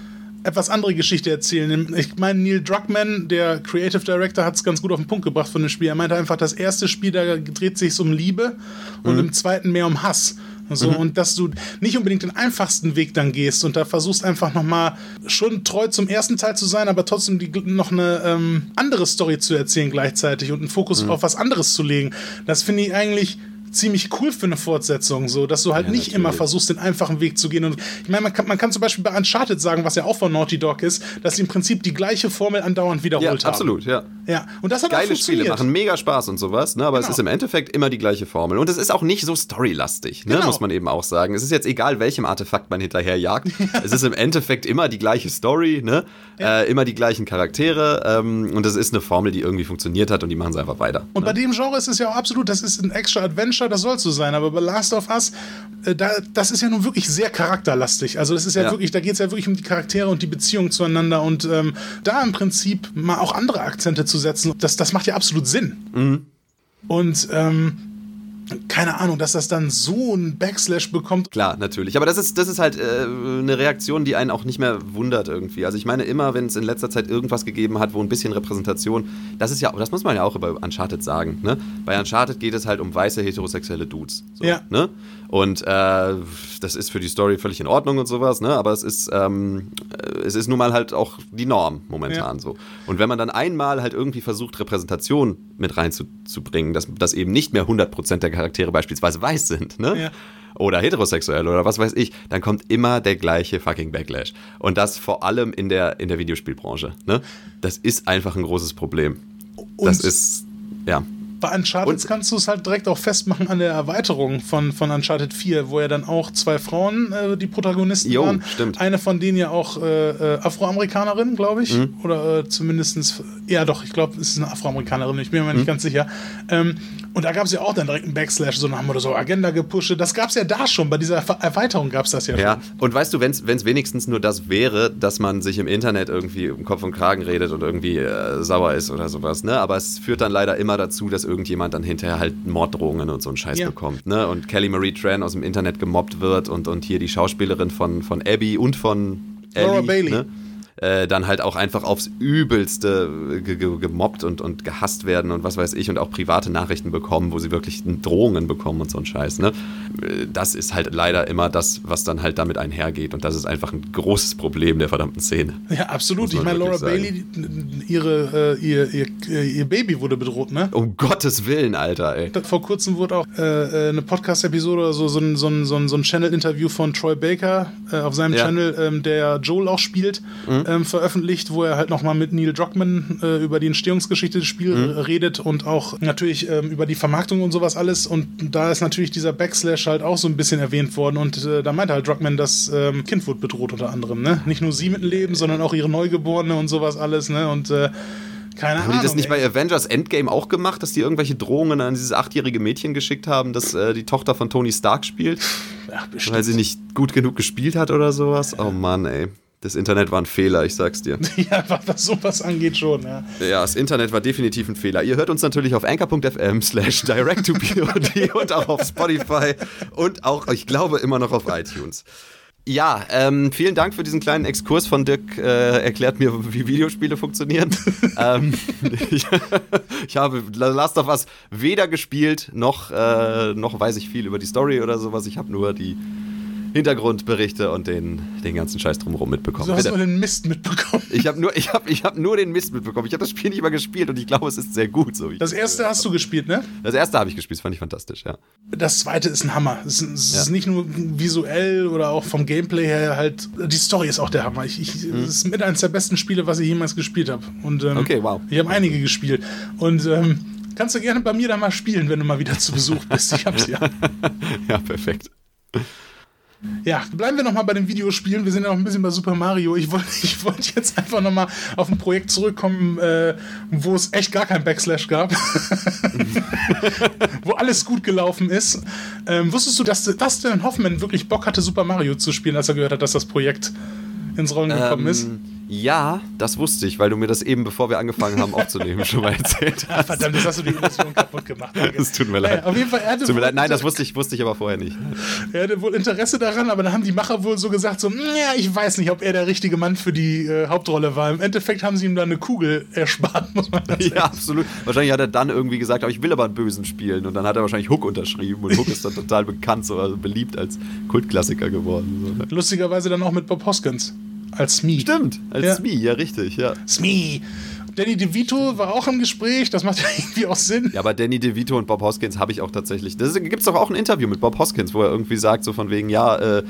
etwas andere Geschichte erzählen. Ich meine, Neil Druckmann, der Creative Director, hat es ganz gut auf den Punkt gebracht von dem Spiel. Er meinte einfach, das erste Spiel, da dreht sich um Liebe und mhm. im zweiten mehr um Hass. So, mhm. Und dass du nicht unbedingt den einfachsten Weg dann gehst und da versuchst einfach nochmal schon treu zum ersten Teil zu sein, aber trotzdem die, noch eine ähm, andere Story zu erzählen gleichzeitig und einen Fokus mhm. auf was anderes zu legen. Das finde ich eigentlich ziemlich cool für eine Fortsetzung, so dass du halt ja, nicht natürlich. immer versuchst, den einfachen Weg zu gehen. Und ich meine, man kann, man kann zum Beispiel bei Uncharted sagen, was ja auch von Naughty Dog ist, dass sie im Prinzip die gleiche Formel andauernd wiederholt ja, haben. Absolut, ja. Ja, und das hat Geile auch Spiele machen mega Spaß und sowas, ne? aber genau. es ist im Endeffekt immer die gleiche Formel. Und es ist auch nicht so storylastig, ne? Genau. muss man eben auch sagen. Es ist jetzt egal, welchem Artefakt man hinterher jagt. es ist im Endeffekt immer die gleiche Story, ne? Ja. Äh, immer die gleichen Charaktere. Ähm, und es ist eine Formel, die irgendwie funktioniert hat und die machen sie einfach weiter. Und ne? bei dem Genre ist es ja auch absolut, das ist ein extra Adventure, das soll so sein. Aber bei Last of Us, äh, da, das ist ja nun wirklich sehr charakterlastig. Also das ist ja, ja. wirklich, da geht es ja wirklich um die Charaktere und die Beziehung zueinander. Und ähm, da im Prinzip mal auch andere Akzente zu setzen, das, das macht ja absolut Sinn. Mhm. Und ähm, keine Ahnung, dass das dann so einen Backslash bekommt. Klar, natürlich. Aber das ist, das ist halt äh, eine Reaktion, die einen auch nicht mehr wundert irgendwie. Also ich meine, immer wenn es in letzter Zeit irgendwas gegeben hat, wo ein bisschen Repräsentation, das ist ja, das muss man ja auch über Uncharted sagen. Ne? Bei Uncharted geht es halt um weiße heterosexuelle Dudes. So, ja. Ne? Und äh, das ist für die Story völlig in Ordnung und sowas, ne? Aber es ist, ähm, es ist nun mal halt auch die Norm momentan ja. so. Und wenn man dann einmal halt irgendwie versucht, Repräsentation mit reinzubringen, dass, dass eben nicht mehr 100% der Charaktere beispielsweise weiß sind, ne? Ja. Oder heterosexuell oder was weiß ich, dann kommt immer der gleiche fucking Backlash. Und das vor allem in der, in der Videospielbranche. Ne? Das ist einfach ein großes Problem. Und das ist, ja. Bei Uncharted und, kannst du es halt direkt auch festmachen an der Erweiterung von, von Uncharted 4, wo ja dann auch zwei Frauen äh, die Protagonisten jo, waren. Stimmt. Eine von denen ja auch äh, äh Afroamerikanerin, glaube ich. Mhm. Oder äh, zumindest, ja doch, ich glaube, es ist eine Afroamerikanerin, ich bin mir mhm. nicht ganz sicher. Ähm, und da gab es ja auch dann direkt einen Backslash, so haben wir so Agenda gepusht. Das gab es ja da schon, bei dieser Erweiterung gab es das ja, ja schon. Ja, und weißt du, wenn es wenigstens nur das wäre, dass man sich im Internet irgendwie um Kopf und Kragen redet und irgendwie äh, sauer ist oder sowas, ne? Aber es führt dann leider immer dazu, dass irgendjemand dann hinterher halt Morddrohungen und so einen Scheiß ja. bekommt, ne? Und Kelly Marie Tran aus dem Internet gemobbt wird und, und hier die Schauspielerin von, von Abby und von Ellie, Laura Bailey. Ne? Äh, dann halt auch einfach aufs Übelste gemobbt und, und gehasst werden und was weiß ich und auch private Nachrichten bekommen, wo sie wirklich Drohungen bekommen und so ein Scheiß. Ne? Äh, das ist halt leider immer das, was dann halt damit einhergeht und das ist einfach ein großes Problem der verdammten Szene. Ja, absolut. Ich meine, Laura sagen. Bailey, ihre, äh, ihr, ihr, ihr Baby wurde bedroht, ne? Um Gottes Willen, Alter, ey. Vor kurzem wurde auch äh, äh eine Podcast-Episode oder so, so ein, so ein, so ein, so ein Channel-Interview von Troy Baker äh, auf seinem ja. Channel, ähm, der Joel auch spielt. Mhm ähm, veröffentlicht, wo er halt nochmal mit Neil Druckmann äh, über die Entstehungsgeschichte des Spiels mhm. redet und auch natürlich ähm, über die Vermarktung und sowas alles. Und da ist natürlich dieser Backslash halt auch so ein bisschen erwähnt worden. Und äh, da meinte halt Druckmann, das ähm, Kind wurde bedroht unter anderem. Ne? Nicht nur sie mit dem Leben, sondern auch ihre Neugeborene und sowas alles. Ne? Und äh, keine haben Ahnung. die das nicht ey. bei Avengers Endgame auch gemacht, dass die irgendwelche Drohungen an dieses achtjährige Mädchen geschickt haben, dass äh, die Tochter von Tony Stark spielt? Ja, weil sie nicht gut genug gespielt hat oder sowas? Oh Mann, ey. Das Internet war ein Fehler, ich sag's dir. ja, was sowas angeht schon, ja. Ja, das Internet war definitiv ein Fehler. Ihr hört uns natürlich auf anchor.fm slash direct to und auch auf Spotify und auch, ich glaube, immer noch auf iTunes. Ja, ähm, vielen Dank für diesen kleinen Exkurs von Dirk. Äh, erklärt mir, wie Videospiele funktionieren. ähm, ich, ich, habe Last of Us weder gespielt, noch, äh, noch weiß ich viel über die Story oder sowas. Ich habe nur die Hintergrundberichte und den, den ganzen Scheiß drumherum mitbekommen. Du hast nur den Mist mitbekommen. Ich habe nur, ich hab, ich hab nur den Mist mitbekommen. Ich habe das Spiel nicht mal gespielt und ich glaube, es ist sehr gut. So das erste hast du gespielt, ne? Das erste habe ich gespielt, fand ich fantastisch, ja. Das zweite ist ein Hammer. Es ist, es ja. ist, nicht nur visuell oder auch vom Gameplay her halt. Die Story ist auch der Hammer. Ich, ich, mhm. Es ist mit eines der besten Spiele, was ich jemals gespielt habe. ähm, okay, wow. Ich habe einige gespielt. Und ähm, kannst du gerne bei mir da mal spielen, wenn du mal wieder zu Besuch bist. Ich hab's ja. ja, perfekt. Ja, bleiben wir nochmal bei den Videospielen. Wir sind ja noch ein bisschen bei Super Mario. Ich wollte ich wollt jetzt einfach nochmal auf ein Projekt zurückkommen, äh, wo es echt gar kein Backslash gab. wo alles gut gelaufen ist. Ähm, wusstest du, dass Dustin Hoffman wirklich Bock hatte, Super Mario zu spielen, als er gehört hat, dass das Projekt ins Rollen gekommen ähm, ist? Ja, das wusste ich, weil du mir das eben, bevor wir angefangen haben aufzunehmen, schon mal erzählt hast. Verdammt, das hast du die Illusion kaputt gemacht. Es tut mir leid. Naja, auf jeden Fall, er hatte Tut mir leid. Nein, das wusste ich, wusste ich aber vorher nicht. Er hatte wohl Interesse daran, aber dann haben die Macher wohl so gesagt, so, ja, ich weiß nicht, ob er der richtige Mann für die äh, Hauptrolle war. Im Endeffekt haben sie ihm da eine Kugel erspart, muss man das Ja, absolut. Wahrscheinlich hat er dann irgendwie gesagt, aber ich will aber einen Bösen spielen. Und dann hat er wahrscheinlich Hook unterschrieben. Und Hook ist dann total bekannt, so also beliebt als Kultklassiker geworden. So, ne? Lustigerweise dann auch mit Bob Hoskins als Smee. Stimmt, als Ja. Smee, ja, richtig, ja. Smee. Danny DeVito war auch im Gespräch, das macht ja irgendwie auch Sinn. Ja, aber Danny DeVito und Bob Hoskins habe ich auch tatsächlich. Da gibt es doch auch ein Interview mit Bob Hoskins, wo er irgendwie sagt, so von wegen, ja, äh,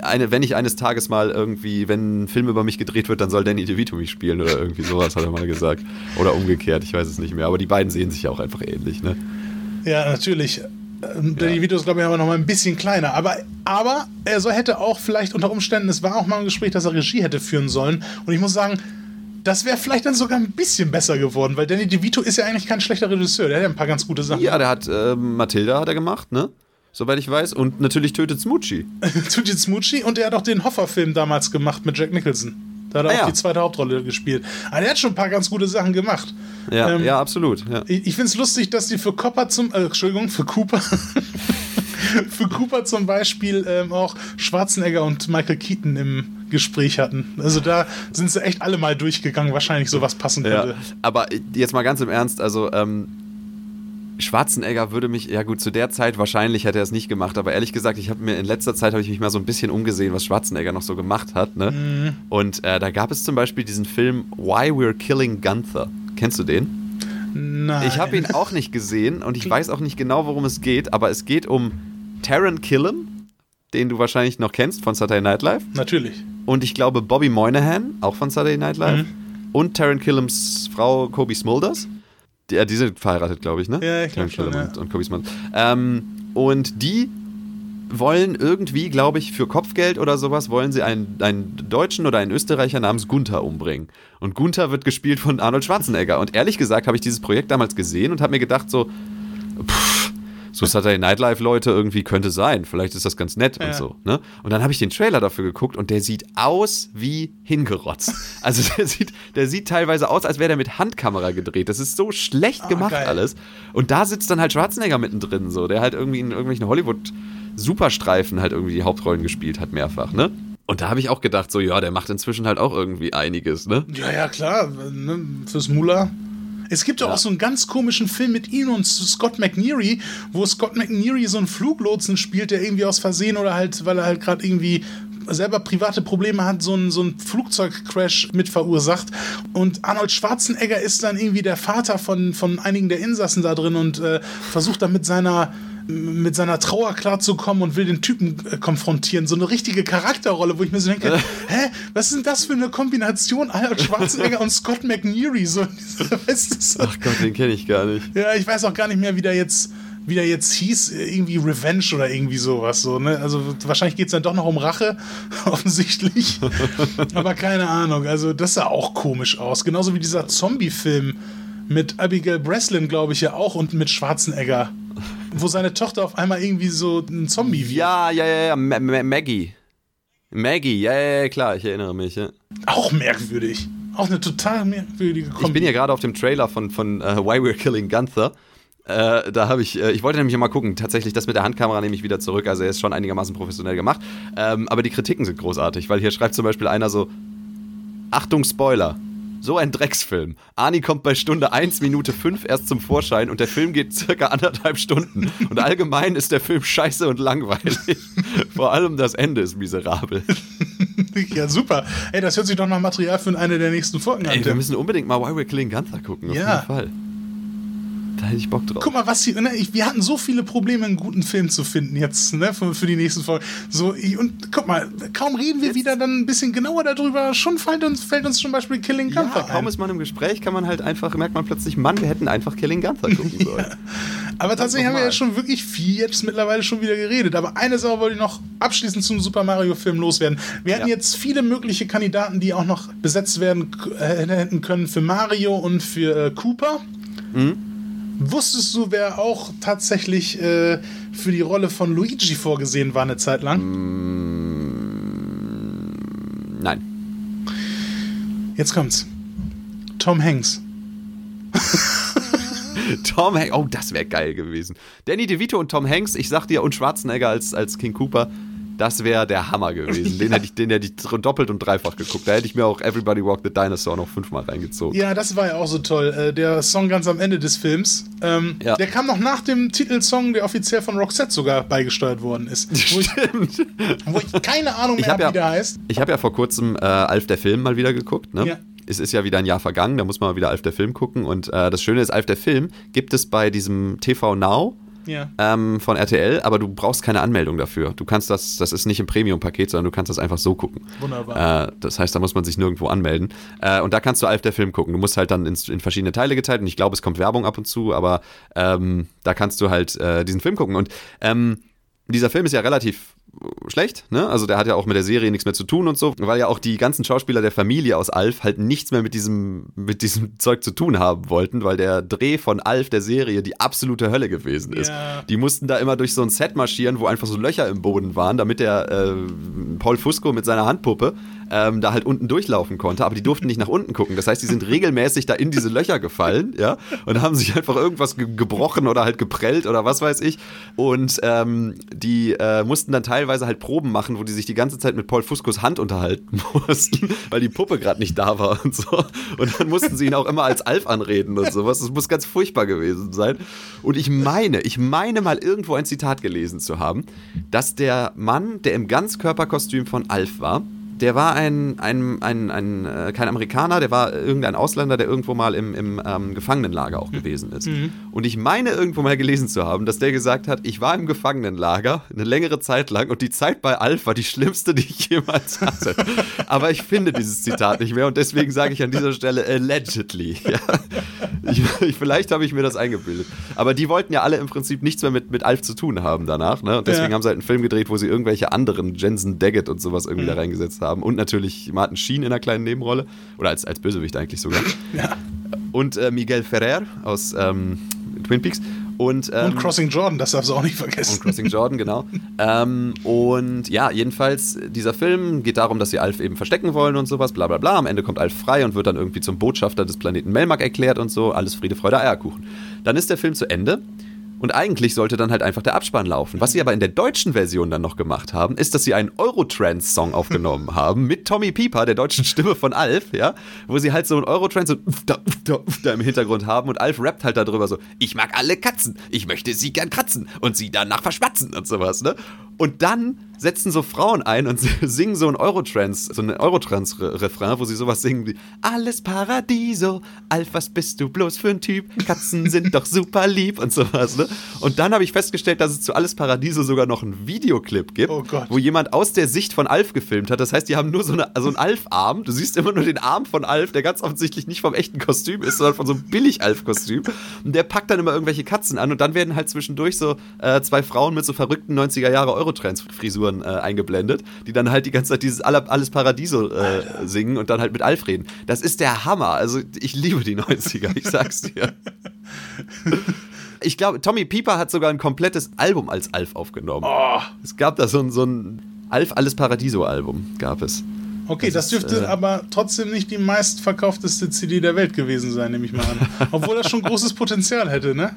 eine, wenn ich eines Tages mal irgendwie, wenn ein Film über mich gedreht wird, dann soll Danny DeVito mich spielen oder irgendwie sowas, hat er mal gesagt. Oder umgekehrt, ich weiß es nicht mehr. Aber die beiden sehen sich ja auch einfach ähnlich, ne? Ja, natürlich. Ähm, Danny DeVito ist, glaube ich, aber noch mal ein bisschen kleiner. Aber, aber er so hätte auch vielleicht unter Umständen, es war auch mal ein Gespräch, dass er Regie hätte führen sollen. Und ich muss sagen, das wäre vielleicht dann sogar ein bisschen besser geworden, weil Danny DeVito ist ja eigentlich kein schlechter Regisseur. Der hat ja ein paar ganz gute Sachen. Ja, der hat äh, Matilda hat er gemacht, ne? Soweit ich weiß. Und natürlich tötet Smoochie. Tutti Smucci und er hat auch den Hoffer-Film damals gemacht mit Jack Nicholson. Da hat er Ah, auch ja. die zweite Hauptrolle gespielt. Aber der hat schon ein paar ganz gute Sachen gemacht. Ja, Ähm, ja, absolut. Ja. Ich, ich finde es lustig, dass die für Copper zum, äh, Entschuldigung, für Cooper, für Cooper zum Beispiel ähm, auch Schwarzenegger und Michael Keaton im Gespräch hatten. Also da sind sie echt alle mal durchgegangen, wahrscheinlich sowas passen Ja, könnte. aber jetzt mal ganz im Ernst, also ähm, Schwarzenegger würde mich, ja gut, zu der Zeit wahrscheinlich hätte er es nicht gemacht, aber ehrlich gesagt, ich habe mir in letzter Zeit habe ich mich mal so ein bisschen umgesehen, was Schwarzenegger noch so gemacht hat, ne? Mhm. Und äh, da gab es zum Beispiel diesen Film Why We're Killing Gunther. Kennst du den? Nein. Ich habe ihn auch nicht gesehen und ich weiß auch nicht genau, worum es geht, aber es geht um Taron Killam, den du wahrscheinlich noch kennst von Saturday Night Live. Natürlich. Und ich glaube Bobby Moynihan, auch von Saturday Night Live. Mhm. Und Taron Killams Frau Kobe Smulders. Äh, die sind verheiratet, glaube ich, ne? Ja, ich glaub Taron schon, ja. und, und Smulders. Ähm, und die wollen irgendwie, glaube ich, für Kopfgeld oder sowas, wollen sie einen, einen Deutschen oder einen Österreicher namens Gunther umbringen. Und Gunther wird gespielt von Arnold Schwarzenegger. Und ehrlich gesagt habe ich dieses Projekt damals gesehen und habe mir gedacht so, pff, so Saturday Night Live Leute irgendwie könnte sein. Vielleicht ist das ganz nett Ja. und so. Ne? Und dann habe ich den Trailer dafür geguckt und der sieht aus wie hingerotzt. Also der sieht, der sieht teilweise aus, als wäre der mit Handkamera gedreht. Das ist so schlecht Ah, gemacht geil. alles. Und da sitzt dann halt Schwarzenegger mittendrin, so, der halt irgendwie in irgendwelchen Hollywood-Superstreifen halt irgendwie die Hauptrollen gespielt hat, mehrfach, ne? Und da habe ich auch gedacht, so, ja, der macht inzwischen halt auch irgendwie einiges, ne? Ja, ja, klar. Ne, fürs Mula. Es gibt ja auch so einen ganz komischen Film mit ihm und Scott McNeary, wo Scott McNeary so einen Fluglotsen spielt, der irgendwie aus Versehen oder halt, weil er halt gerade irgendwie selber private Probleme hat, so einen, so einen Flugzeugcrash mit verursacht. Und Arnold Schwarzenegger ist dann irgendwie der Vater von, von einigen der Insassen da drin und äh, versucht dann mit seiner mit seiner Trauer klarzukommen und will den Typen äh, konfrontieren. So eine richtige Charakterrolle, wo ich mir so denke, hä, was ist denn das für eine Kombination Arnold Schwarzenegger und Scott McNeary? So, weißt du, so. Ach Gott, den kenne ich gar nicht. Ja, ich weiß auch gar nicht mehr, wie der jetzt, wie der jetzt hieß, irgendwie Revenge oder irgendwie sowas. So, ne? Also wahrscheinlich geht es dann doch noch um Rache, offensichtlich. Aber keine Ahnung. Also das sah auch komisch aus. Genauso wie dieser Zombie-Film mit Abigail Breslin, glaube ich, ja auch und mit Schwarzenegger. Wo seine Tochter auf einmal irgendwie so ein Zombie wird. Ja, ja, ja, ja, Ma Ma Maggie. Maggie, ja, ja, ja, klar, ich erinnere mich, ja. Auch merkwürdig. Auch eine total merkwürdige Kombi. Ich bin hier gerade auf dem Trailer von, von äh, Why We're Killing Gunther. Äh, da habe ich, äh, ich wollte nämlich mal gucken, tatsächlich das mit der Handkamera nehme ich wieder zurück, also er ist schon einigermaßen professionell gemacht. Ähm, aber die Kritiken sind großartig, weil hier schreibt zum Beispiel einer so: Achtung, Spoiler. So ein Drecksfilm. Ani kommt bei Stunde 1 Minute 5 erst zum Vorschein und der Film geht circa anderthalb Stunden. Und allgemein ist der Film scheiße und langweilig. Vor allem das Ende ist miserabel. ja, super. Ey, das hört sich doch nach Material für eine der nächsten Folgen an. Ey, wir müssen unbedingt mal Why We're Killing Gunther gucken, auf Ja. jeden Fall. Da hätte ich Bock drauf. Guck mal, was hier, ne, wir hatten so viele Probleme, einen guten Film zu finden jetzt, ne, für, für die nächsten Folgen. So, ich, und guck mal, kaum reden wir wieder dann ein bisschen genauer darüber, schon fällt uns, fällt uns zum Beispiel Killing Ja, Gunther kaum ein. ist man im Gespräch, kann man halt einfach, merkt man plötzlich, Mann, wir hätten einfach Killing Gunther gucken sollen. Aber tatsächlich haben wir ja schon wirklich viel jetzt mittlerweile schon wieder geredet. Aber eine Sache wollte ich noch abschließend zum Super Mario-Film loswerden. Wir hatten Ja. jetzt viele mögliche Kandidaten, die auch noch besetzt werden äh, hätten können für Mario und für äh, Cooper. Mhm. Wusstest du, wer auch tatsächlich äh, für die Rolle von Luigi vorgesehen war eine Zeit lang? Nein. Jetzt kommt's. Tom Hanks. Tom Hanks, oh, das wäre geil gewesen. Danny DeVito und Tom Hanks, ich sag dir, und Schwarzenegger als, als King Cooper, das wäre der Hammer gewesen. Den, hätte ich, den hätte ich doppelt und dreifach geguckt. Da hätte ich mir auch Everybody Walk the Dinosaur noch fünfmal reingezogen. Ja, das war ja auch so toll. Äh, der Song ganz am Ende des Films. Ähm, ja. Der kam noch nach dem Titelsong, der offiziell von Roxette sogar beigesteuert worden ist. Wo. Ich, wo ich keine Ahnung mehr habe, ja, wie der heißt. Ich habe ja vor kurzem äh, Alf der Film mal wieder geguckt. Ne? Ja es ist ja wieder ein Jahr vergangen, da muss man mal wieder Alf der Film gucken. Und äh, das Schöne ist, Alf der Film gibt es bei diesem TV Now ja. ähm, von RTL, aber du brauchst keine Anmeldung dafür. Du kannst das, das ist nicht im Premium-Paket, sondern du kannst das einfach so gucken. Wunderbar. Äh, das heißt, da muss man sich nirgendwo anmelden. Äh, und da kannst du Alf der Film gucken. Du musst halt dann in, in verschiedene Teile geteilt und ich glaube, es kommt Werbung ab und zu, aber ähm, da kannst du halt äh, diesen Film gucken. Und ähm, dieser Film ist ja relativ schlecht, ne? Also der hat ja auch mit der Serie nichts mehr zu tun und so, weil ja auch die ganzen Schauspieler der Familie aus Alf halt nichts mehr mit diesem, mit diesem Zeug zu tun haben wollten, weil der Dreh von Alf der Serie die absolute Hölle gewesen ist. Yeah. Die mussten da immer durch so ein Set marschieren, wo einfach so Löcher im Boden waren, damit der äh, Paul Fusco mit seiner Handpuppe ähm, da halt unten durchlaufen konnte, aber die durften nicht nach unten gucken. Das heißt, die sind regelmäßig da in diese Löcher gefallen, ja, und haben sich einfach irgendwas ge gebrochen oder halt geprellt oder was weiß ich. Und ähm, die äh, mussten dann teilweise halt Proben machen, wo die sich die ganze Zeit mit Paul Fuscos Hand unterhalten mussten, weil die Puppe gerade nicht da war und so. Und dann mussten sie ihn auch immer als Alf anreden und sowas. Das muss ganz furchtbar gewesen sein. Und ich meine, ich meine mal irgendwo ein Zitat gelesen zu haben, dass der Mann, der im Ganzkörperkostüm von Alf war, der war ein, ein, ein, ein, äh, kein Amerikaner, der war irgendein Ausländer, der irgendwo mal im, im ähm, Gefangenenlager auch gewesen ist. Mhm. Und ich meine irgendwo mal gelesen zu haben, dass der gesagt hat, ich war im Gefangenenlager eine längere Zeit lang und die Zeit bei Alf war die schlimmste, die ich jemals hatte. Aber ich finde dieses Zitat nicht mehr und deswegen sage ich an dieser Stelle allegedly. Ja. Ich, ich, vielleicht habe ich mir das eingebildet. Aber die wollten ja alle im Prinzip nichts mehr mit, mit Alf zu tun haben danach. Ne? Und deswegen ja. haben sie halt einen Film gedreht, wo sie irgendwelche anderen Jensen Daggett und sowas irgendwie mhm. da reingesetzt haben haben. Und natürlich Martin Sheen in einer kleinen Nebenrolle. Oder als, als Bösewicht eigentlich sogar. ja. Und äh, Miguel Ferrer aus ähm, Twin Peaks. Und, ähm, und, Crossing Jordan, das darfst du auch nicht vergessen. Und Crossing Jordan, genau. ähm, und ja, jedenfalls, dieser Film geht darum, dass sie Alf eben verstecken wollen und sowas, bla bla bla. Am Ende kommt Alf frei und wird dann irgendwie zum Botschafter des Planeten Melmark erklärt und so. Alles Friede, Freude, Eierkuchen. Dann ist der Film zu Ende. Und eigentlich sollte dann halt einfach der Abspann laufen. Was sie aber in der deutschen Version dann noch gemacht haben, ist, dass sie einen Eurotrance-Song aufgenommen haben mit Tommy Pieper, der deutschen Stimme von Alf, ja, wo sie halt so einen Eurotrance so ufda im Hintergrund haben und Alf rappt halt darüber so, ich mag alle Katzen, ich möchte sie gern kratzen und sie danach verschwatzen und sowas, ne? Und dann setzen so Frauen ein und singen so ein Eurotrance, so ein Eurotrance-Refrain, wo sie sowas singen wie Alles Paradiso, Alf, was bist du bloß für ein Typ? Katzen sind doch super lieb und sowas, ne? Und dann habe ich festgestellt, dass es zu Alles Paradiso sogar noch einen Videoclip gibt, oh wo jemand aus der Sicht von Alf gefilmt hat. Das heißt, die haben nur so, eine, so einen Alf-Arm. Du siehst immer nur den Arm von Alf, der ganz offensichtlich nicht vom echten Kostüm ist, sondern von so einem Billig-Alf-Kostüm. Und der packt dann immer irgendwelche Katzen an und dann werden halt zwischendurch so äh, zwei Frauen mit so verrückten 90er Eurotrance-Frisuren äh, eingeblendet, die dann halt die ganze Zeit dieses Alles Paradiso äh, singen und dann halt mit Alf reden. Das ist der Hammer. Also ich liebe die 90er, ich sag's dir. Ich glaube, Tommy Pieper hat sogar ein komplettes Album als Alf aufgenommen. Oh. Es gab da so ein, so ein Alf Alles Paradiso Album, gab es. Okay, das, das dürfte ist, äh, aber trotzdem nicht die meistverkaufteste CD der Welt gewesen sein, nehme ich mal an. Obwohl das schon großes Potenzial hätte, ne?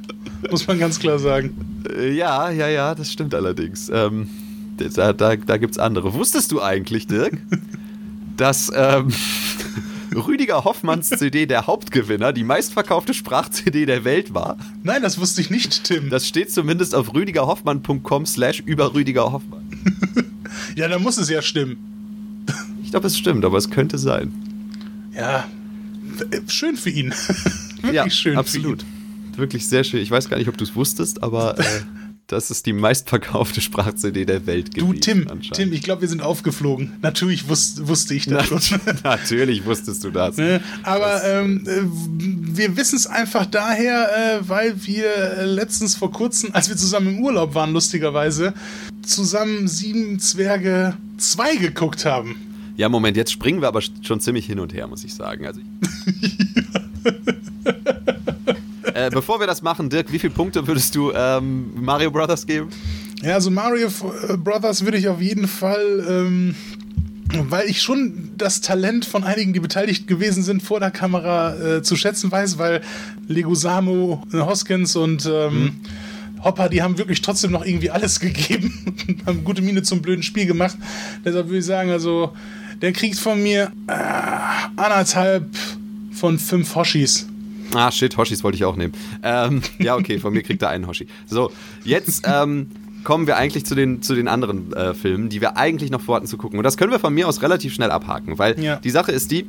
Muss man ganz klar sagen. Äh, ja, ja, ja, das stimmt allerdings. Ähm, da, da, da gibt es andere. Wusstest du eigentlich, Dirk, dass ähm, Rüdiger Hoffmanns CD der Hauptgewinner die meistverkaufte Sprach-CD der Welt war? Nein, das wusste ich nicht, Tim. Das steht zumindest auf rüdigerhoffmann.com slash über Rüdiger Hoffmann. ja, dann muss es ja stimmen. Ich glaube, es stimmt, aber es könnte sein. Ja, schön für ihn. Wirklich ja, schön absolut. Wirklich sehr schön. Ich weiß gar nicht, ob du es wusstest, aber äh, das ist die meistverkaufte Sprach-CD der Welt gewesen. Du, Tim, Tim, ich glaube, wir sind aufgeflogen. Natürlich wus wusste ich das schon. Natürlich wusstest du das. Ne? Aber ähm, äh, wir wissen es einfach daher, äh, weil wir äh, letztens vor kurzem, als wir zusammen im Urlaub waren, lustigerweise, zusammen Sieben Zwerge 2 geguckt haben. Ja, Moment, jetzt springen wir aber schon ziemlich hin und her, muss ich sagen. Also äh, bevor wir das machen, Dirk, wie viele Punkte würdest du ähm, Mario Brothers geben? Ja, also Mario Brothers würde ich auf jeden Fall ähm, weil ich schon das Talent von einigen, die beteiligt gewesen sind, vor der Kamera äh, zu schätzen weiß, weil Legusamo, Hoskins und ähm, mhm. Hopper, die haben wirklich trotzdem noch irgendwie alles gegeben und haben gute Miene zum blöden Spiel gemacht. Deshalb würde ich sagen, also der kriegt von mir äh, anderthalb von fünf Hoshis. Ah, shit, Hoshis wollte ich auch nehmen. Ähm, ja, okay, von mir kriegt er einen Hoshi. So, jetzt ähm, kommen wir eigentlich zu den, zu den anderen äh, Filmen, die wir eigentlich noch vorhatten zu gucken. Und das können wir von mir aus relativ schnell abhaken, weil ja. die Sache ist die,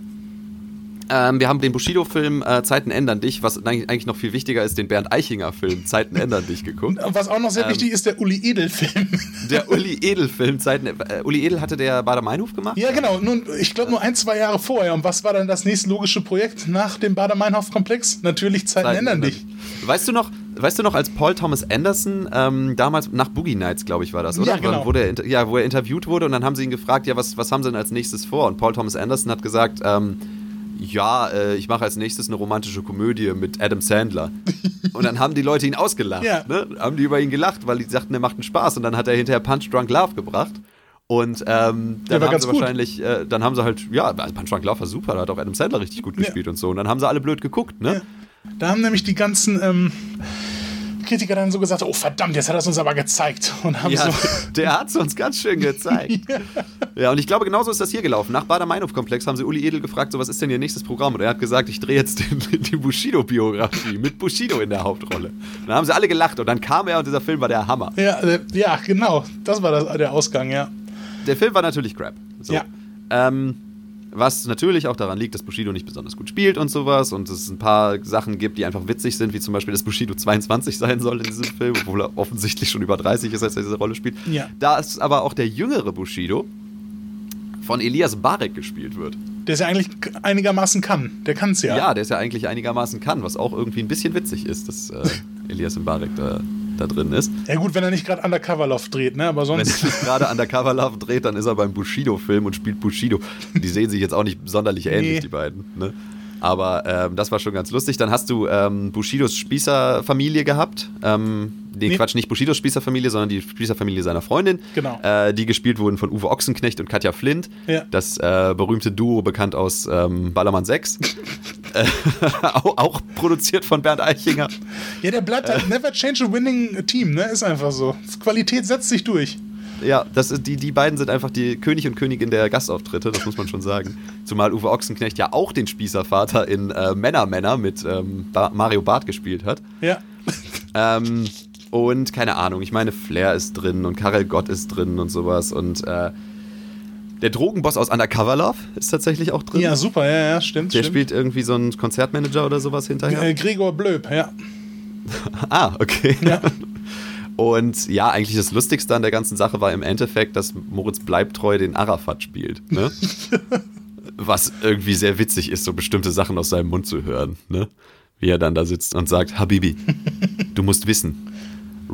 ähm, wir haben den Bushido-Film äh, Zeiten ändern dich, was eigentlich noch viel wichtiger ist, den Bernd Eichinger-Film Zeiten ändern dich geguckt. Was auch noch sehr ähm, wichtig ist, der Uli Edel-Film. Der Uli Edel-Film Zeiten. Äh, Uli Edel hatte der Bader-Meinhof gemacht? Ja, genau. Nun, ich glaube nur ein, zwei Jahre vorher. Und was war dann das nächste logische Projekt nach dem Bader-Meinhof-Komplex? Natürlich Zeiten, Zeiten ändern dich. Weißt du noch, weißt du noch, als Paul Thomas Anderson ähm, damals nach Boogie Nights, glaube ich, war das, oder? Ja, genau. Wo, der, ja, wo er interviewt wurde und dann haben sie ihn gefragt, ja, was, was haben sie denn als nächstes vor? Und Paul Thomas Anderson hat gesagt, ähm, ja, äh, ich mache als nächstes eine romantische Komödie mit Adam Sandler. Und dann haben die Leute ihn ausgelacht. Ja. Ne? Haben die über ihn gelacht, weil die sagten, er macht einen Spaß. Und dann hat er hinterher Punch Drunk Love gebracht. Und ähm, dann haben sie wahrscheinlich, äh, dann haben sie halt, ja, Punch Drunk Love war super, da hat auch Adam Sandler richtig gut gespielt ja. und so. Und dann haben sie alle blöd geguckt, ne? Ja. Da haben nämlich die ganzen ähm, Kritiker dann so gesagt, oh verdammt, jetzt hat er es uns aber gezeigt. Und haben ja, so der hat es uns ganz schön gezeigt. ja. ja. und ich glaube, genauso ist das hier gelaufen. Nach Bader-Meinhof-Komplex haben sie Uli Edel gefragt, so was ist denn ihr nächstes Programm? Und er hat gesagt, ich drehe jetzt den, die Bushido-Biografie mit Bushido in der Hauptrolle. Und dann haben sie alle gelacht und dann kam er und dieser Film war der Hammer. Ja, äh, ja genau. Das war das, der Ausgang, ja. Der Film war natürlich crap. So. Ja. Ähm, was natürlich auch daran liegt, dass Bushido nicht besonders gut spielt und sowas und es ein paar Sachen gibt, die einfach witzig sind, wie zum Beispiel, dass Bushido 22 sein soll in diesem Film, obwohl er offensichtlich schon über 30 ist, als er diese Rolle spielt. Ja. Da ist aber auch der jüngere Bushido von Elias Barek gespielt wird. Der es ja eigentlich einigermaßen kann. Der kann es ja. Ja, der es ja eigentlich einigermaßen kann, was auch irgendwie ein bisschen witzig ist, dass äh, Elias Barek da da drin ist. Ja gut, wenn er nicht gerade Undercover Love dreht, ne? Aber sonst. Wenn er nicht gerade Undercover Love dreht, dann ist er beim Bushido-Film und spielt Bushido. Die sehen sich jetzt auch nicht sonderlich ähnlich, nee. die beiden. Ne? Aber ähm, das war schon ganz lustig. Dann hast du ähm, Bushidos Spießerfamilie gehabt. Ähm, nee, nee, Quatsch, nicht Bushidos Spießerfamilie, sondern die Spießerfamilie seiner Freundin. Genau. Äh, die gespielt wurden von Uwe Ochsenknecht und Katja Flint. Ja. Das äh, berühmte Duo, bekannt aus ähm, Ballermann 6. äh, auch, auch, produziert von Bernd Eichinger. Ja, der bleibt halt never change a winning team, ne? Ist einfach so. Qualität setzt sich durch ja, das ist, die, die beiden sind einfach die König und Königin der Gastauftritte, das muss man schon sagen. Zumal Uwe Ochsenknecht ja auch den Spießervater in äh, Männer Männer mit ähm, Mario Barth gespielt hat. Ja. Ähm, und keine Ahnung, ich meine, Flair ist drin und Karel Gott ist drin und sowas und äh, der Drogenboss aus Undercover Love ist tatsächlich auch drin. Ja, super, ja, ja, stimmt. Der stimmt. spielt irgendwie so einen Konzertmanager oder sowas hinterher. Äh, Gregor Blöb, ja. ah, okay. Ja. Und ja, eigentlich das Lustigste an der ganzen Sache war im Endeffekt, dass Moritz Bleibtreu den Arafat spielt. Ne? Was irgendwie sehr witzig ist, so bestimmte Sachen aus seinem Mund zu hören. Ne? Wie er dann da sitzt und sagt: Habibi, du musst wissen,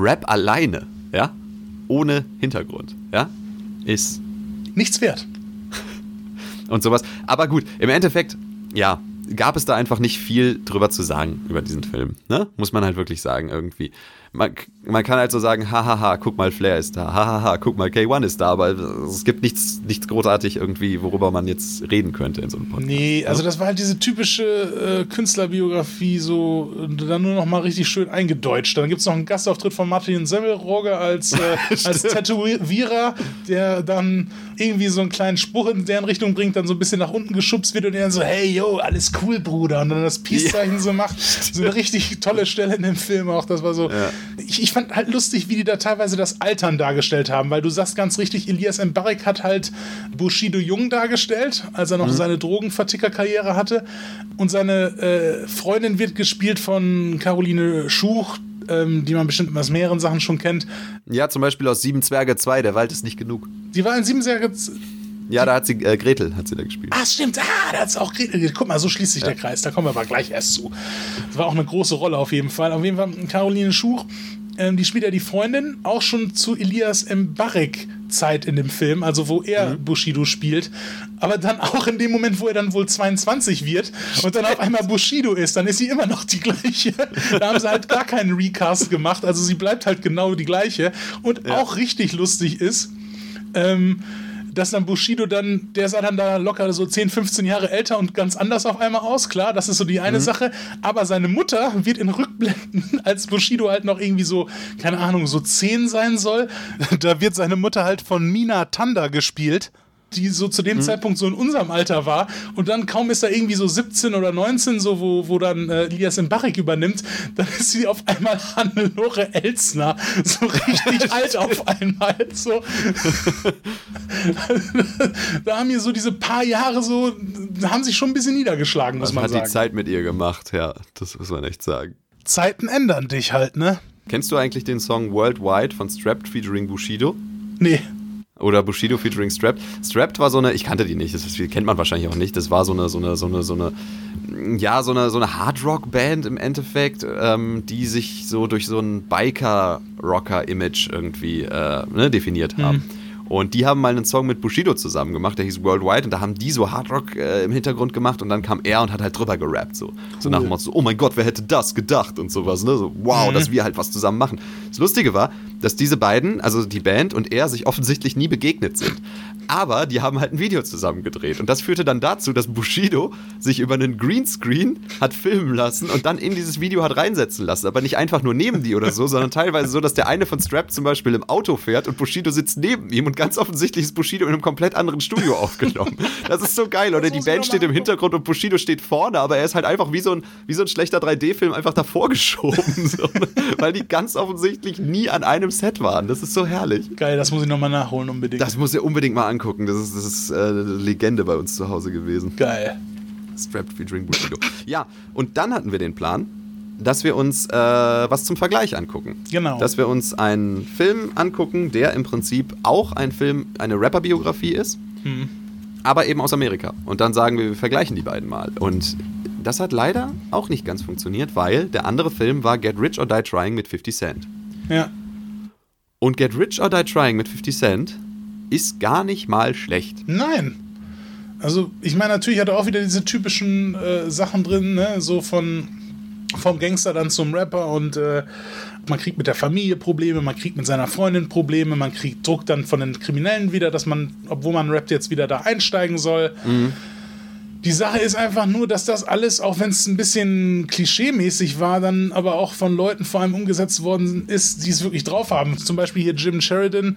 Rap alleine, ja, ohne Hintergrund, ja, ist nichts wert. und sowas. Aber gut, im Endeffekt, ja, gab es da einfach nicht viel drüber zu sagen über diesen Film. Ne? Muss man halt wirklich sagen, irgendwie man, man kann halt so sagen, hahaha, guck mal, Flair ist da, hahaha, guck mal, K1 ist da, aber es gibt nichts, nichts großartig irgendwie, worüber man jetzt reden könnte in so einem Podcast. Nee, also das war halt diese typische äh, Künstlerbiografie, so dann nur noch mal richtig schön eingedeutscht. Dann gibt es noch einen Gastauftritt von Martin Semmelrogge als, äh, als Tätowierer, der dann irgendwie so einen kleinen Spruch in deren Richtung bringt, dann so ein bisschen nach unten geschubst wird und der dann so, hey, yo, alles cool, Bruder, und dann das Peace-Zeichen ja. so macht. So eine richtig tolle Stelle in dem Film auch, das war so, ja ich, ich, fand halt lustig, wie die da teilweise das Altern dargestellt haben, weil du sagst ganz richtig, Elias Mbarek hat halt Bushido Jung dargestellt, als er noch mhm. seine Drogenverticker-Karriere hatte. Und seine äh, Freundin wird gespielt von Caroline Schuch, ähm, die man bestimmt aus mehreren Sachen schon kennt. Ja, zum Beispiel aus Sieben Zwerge 2, der Wald ist nicht genug. Die war in Sieben Zwerge ja, da hat sie äh, Gretel hat sie da gespielt. Ah, stimmt. Ah, da hat sie auch Gretel. Guck mal, so schließt sich ja. der Kreis. Da kommen wir aber gleich erst zu. Das war auch eine große Rolle auf jeden Fall. Auf jeden Fall Caroline Schuch, ähm, die spielt ja die Freundin, auch schon zu Elias Mbarek Zeit in dem Film, also wo er mhm. Bushido spielt, aber dann auch in dem Moment, wo er dann wohl 22 wird und dann auf einmal Bushido ist, dann ist sie immer noch die gleiche. Da haben sie halt gar keinen Recast gemacht, also sie bleibt halt genau die gleiche und ja. auch richtig lustig ist. Ähm, dass dann Bushido dann, der sah dann da locker so 10, 15 Jahre älter und ganz anders auf einmal aus, klar, das ist so die eine mhm. Sache. Aber seine Mutter wird in Rückblenden, als Bushido halt noch irgendwie so, keine Ahnung, so 10 sein soll, da wird seine Mutter halt von Mina Tanda gespielt die so zu dem mhm. Zeitpunkt so in unserem Alter war. Und dann kaum ist er irgendwie so 17 oder 19, so wo, wo dann äh, Elias Mbarek übernimmt, dann ist sie auf einmal Hannelore Elsner. So richtig alt auf einmal. So. da haben wir so diese paar Jahre so, haben sich schon ein bisschen niedergeschlagen, muss man, man hat sagen. die Zeit mit ihr gemacht, ja. Das muss man echt sagen. Zeiten ändern dich halt, ne? Kennst du eigentlich den Song Worldwide von Strapped featuring Bushido? Nee. Oder Bushido featuring Strapped. Strapped war so eine, ich kannte die nicht, das kennt man wahrscheinlich auch nicht. Das war so eine, so eine, so eine, so eine, ja, so eine, so eine Hard-Rock-Band im Endeffekt, ähm, die sich so durch so ein Biker-Rocker-Image irgendwie äh, ne, definiert haben. Mhm. Und die haben mal einen Song mit Bushido zusammen gemacht, der hieß Worldwide. Und da haben die so Hardrock äh, im Hintergrund gemacht. Und dann kam er und hat halt drüber gerappt. So, cool. so nach dem Motto, oh mein Gott, wer hätte das gedacht? Und sowas. Ne? So, wow, mhm. dass wir halt was zusammen machen. Das Lustige war, dass diese beiden, also die Band und er, sich offensichtlich nie begegnet sind. Aber die haben halt ein Video zusammen gedreht. Und das führte dann dazu, dass Bushido sich über einen Greenscreen hat filmen lassen und dann in dieses Video hat reinsetzen lassen. Aber nicht einfach nur neben die oder so, sondern teilweise so, dass der eine von Strap zum Beispiel im Auto fährt und Bushido sitzt neben ihm und ganz offensichtlich ist Bushido in einem komplett anderen Studio aufgenommen. Das ist so geil. Oder die Band steht im Hintergrund und Bushido steht vorne, aber er ist halt einfach wie so ein, wie so ein schlechter 3D-Film einfach davor geschoben. So, weil die ganz offensichtlich nie an einem Set waren. Das ist so herrlich. Geil, das muss ich nochmal nachholen unbedingt. Das muss ihr unbeding mal angucken. Das ist, das ist äh, eine Legende bei uns zu Hause gewesen. Geil. Strapped featuring Bushido. ja, und dann hatten wir den Plan, dass wir uns äh, was zum Vergleich angucken. Genau. Dass wir uns einen Film angucken, der im Prinzip auch ein Film, eine Rapper-Biografie ist, hm. aber eben aus Amerika. Und dann sagen wir, wir vergleichen die beiden mal. Und das hat leider auch nicht ganz funktioniert, weil der andere Film war Get Rich or Die Trying mit 50 Cent. Ja. Und Get Rich or Die Trying mit 50 Cent ist gar nicht mal schlecht. Nein. Also, ich meine, natürlich hat er auch wieder diese typischen äh, Sachen drin, ne? so von vom Gangster dann zum Rapper und äh, man kriegt mit der Familie Probleme, man kriegt mit seiner Freundin Probleme, man kriegt Druck dann von den Kriminellen wieder, dass man, obwohl man rappt, jetzt wieder da einsteigen soll. Mhm. Die Sache ist einfach nur, dass das alles, auch wenn es ein bisschen klischeemäßig war, dann aber auch von Leuten vor allem umgesetzt worden ist, die es wirklich drauf haben. Zum Beispiel hier Jim Sheridan.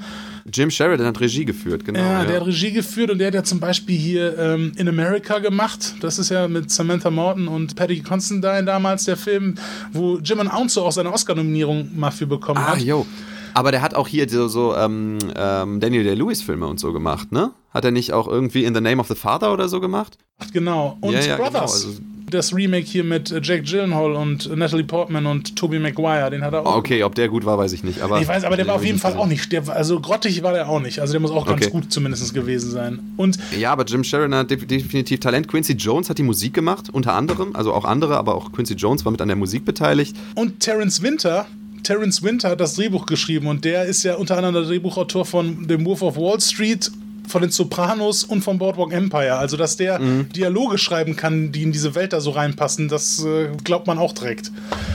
Jim Sheridan hat Regie geführt, genau. Ja, ja. der hat Regie geführt und der hat ja zum Beispiel hier ähm, In America gemacht. Das ist ja mit Samantha Morton und Patty Constantine damals der Film, wo Jim Ounce auch seine Oscar-Nominierung mal für bekommen ah, hat. Ah, jo. Aber der hat auch hier so, so ähm, ähm, Daniel Day-Lewis-Filme und so gemacht, ne? Hat er nicht auch irgendwie In the Name of the Father oder so gemacht? Genau. Und ja, ja. Brothers. Genau. Also das Remake hier mit Jack Gyllenhaal und Natalie Portman und Tobey Maguire, den hat er auch. Okay, ob der gut war, weiß ich nicht. Aber ich weiß, aber der war auf jeden Fall auch nicht. Der, also grottig war der auch nicht. Also der muss auch ganz okay. gut zumindest gewesen sein. Und ja, aber Jim Sheridan hat definitiv Talent. Quincy Jones hat die Musik gemacht, unter anderem. Also auch andere, aber auch Quincy Jones war mit an der Musik beteiligt. Und Terence Winter, Terence Winter hat das Drehbuch geschrieben und der ist ja unter anderem der Drehbuchautor von dem Wolf of Wall Street, von den Sopranos und von Boardwalk Empire. Also, dass der mhm. Dialoge schreiben kann, die in diese Welt da so reinpassen, das äh, glaubt man auch direkt.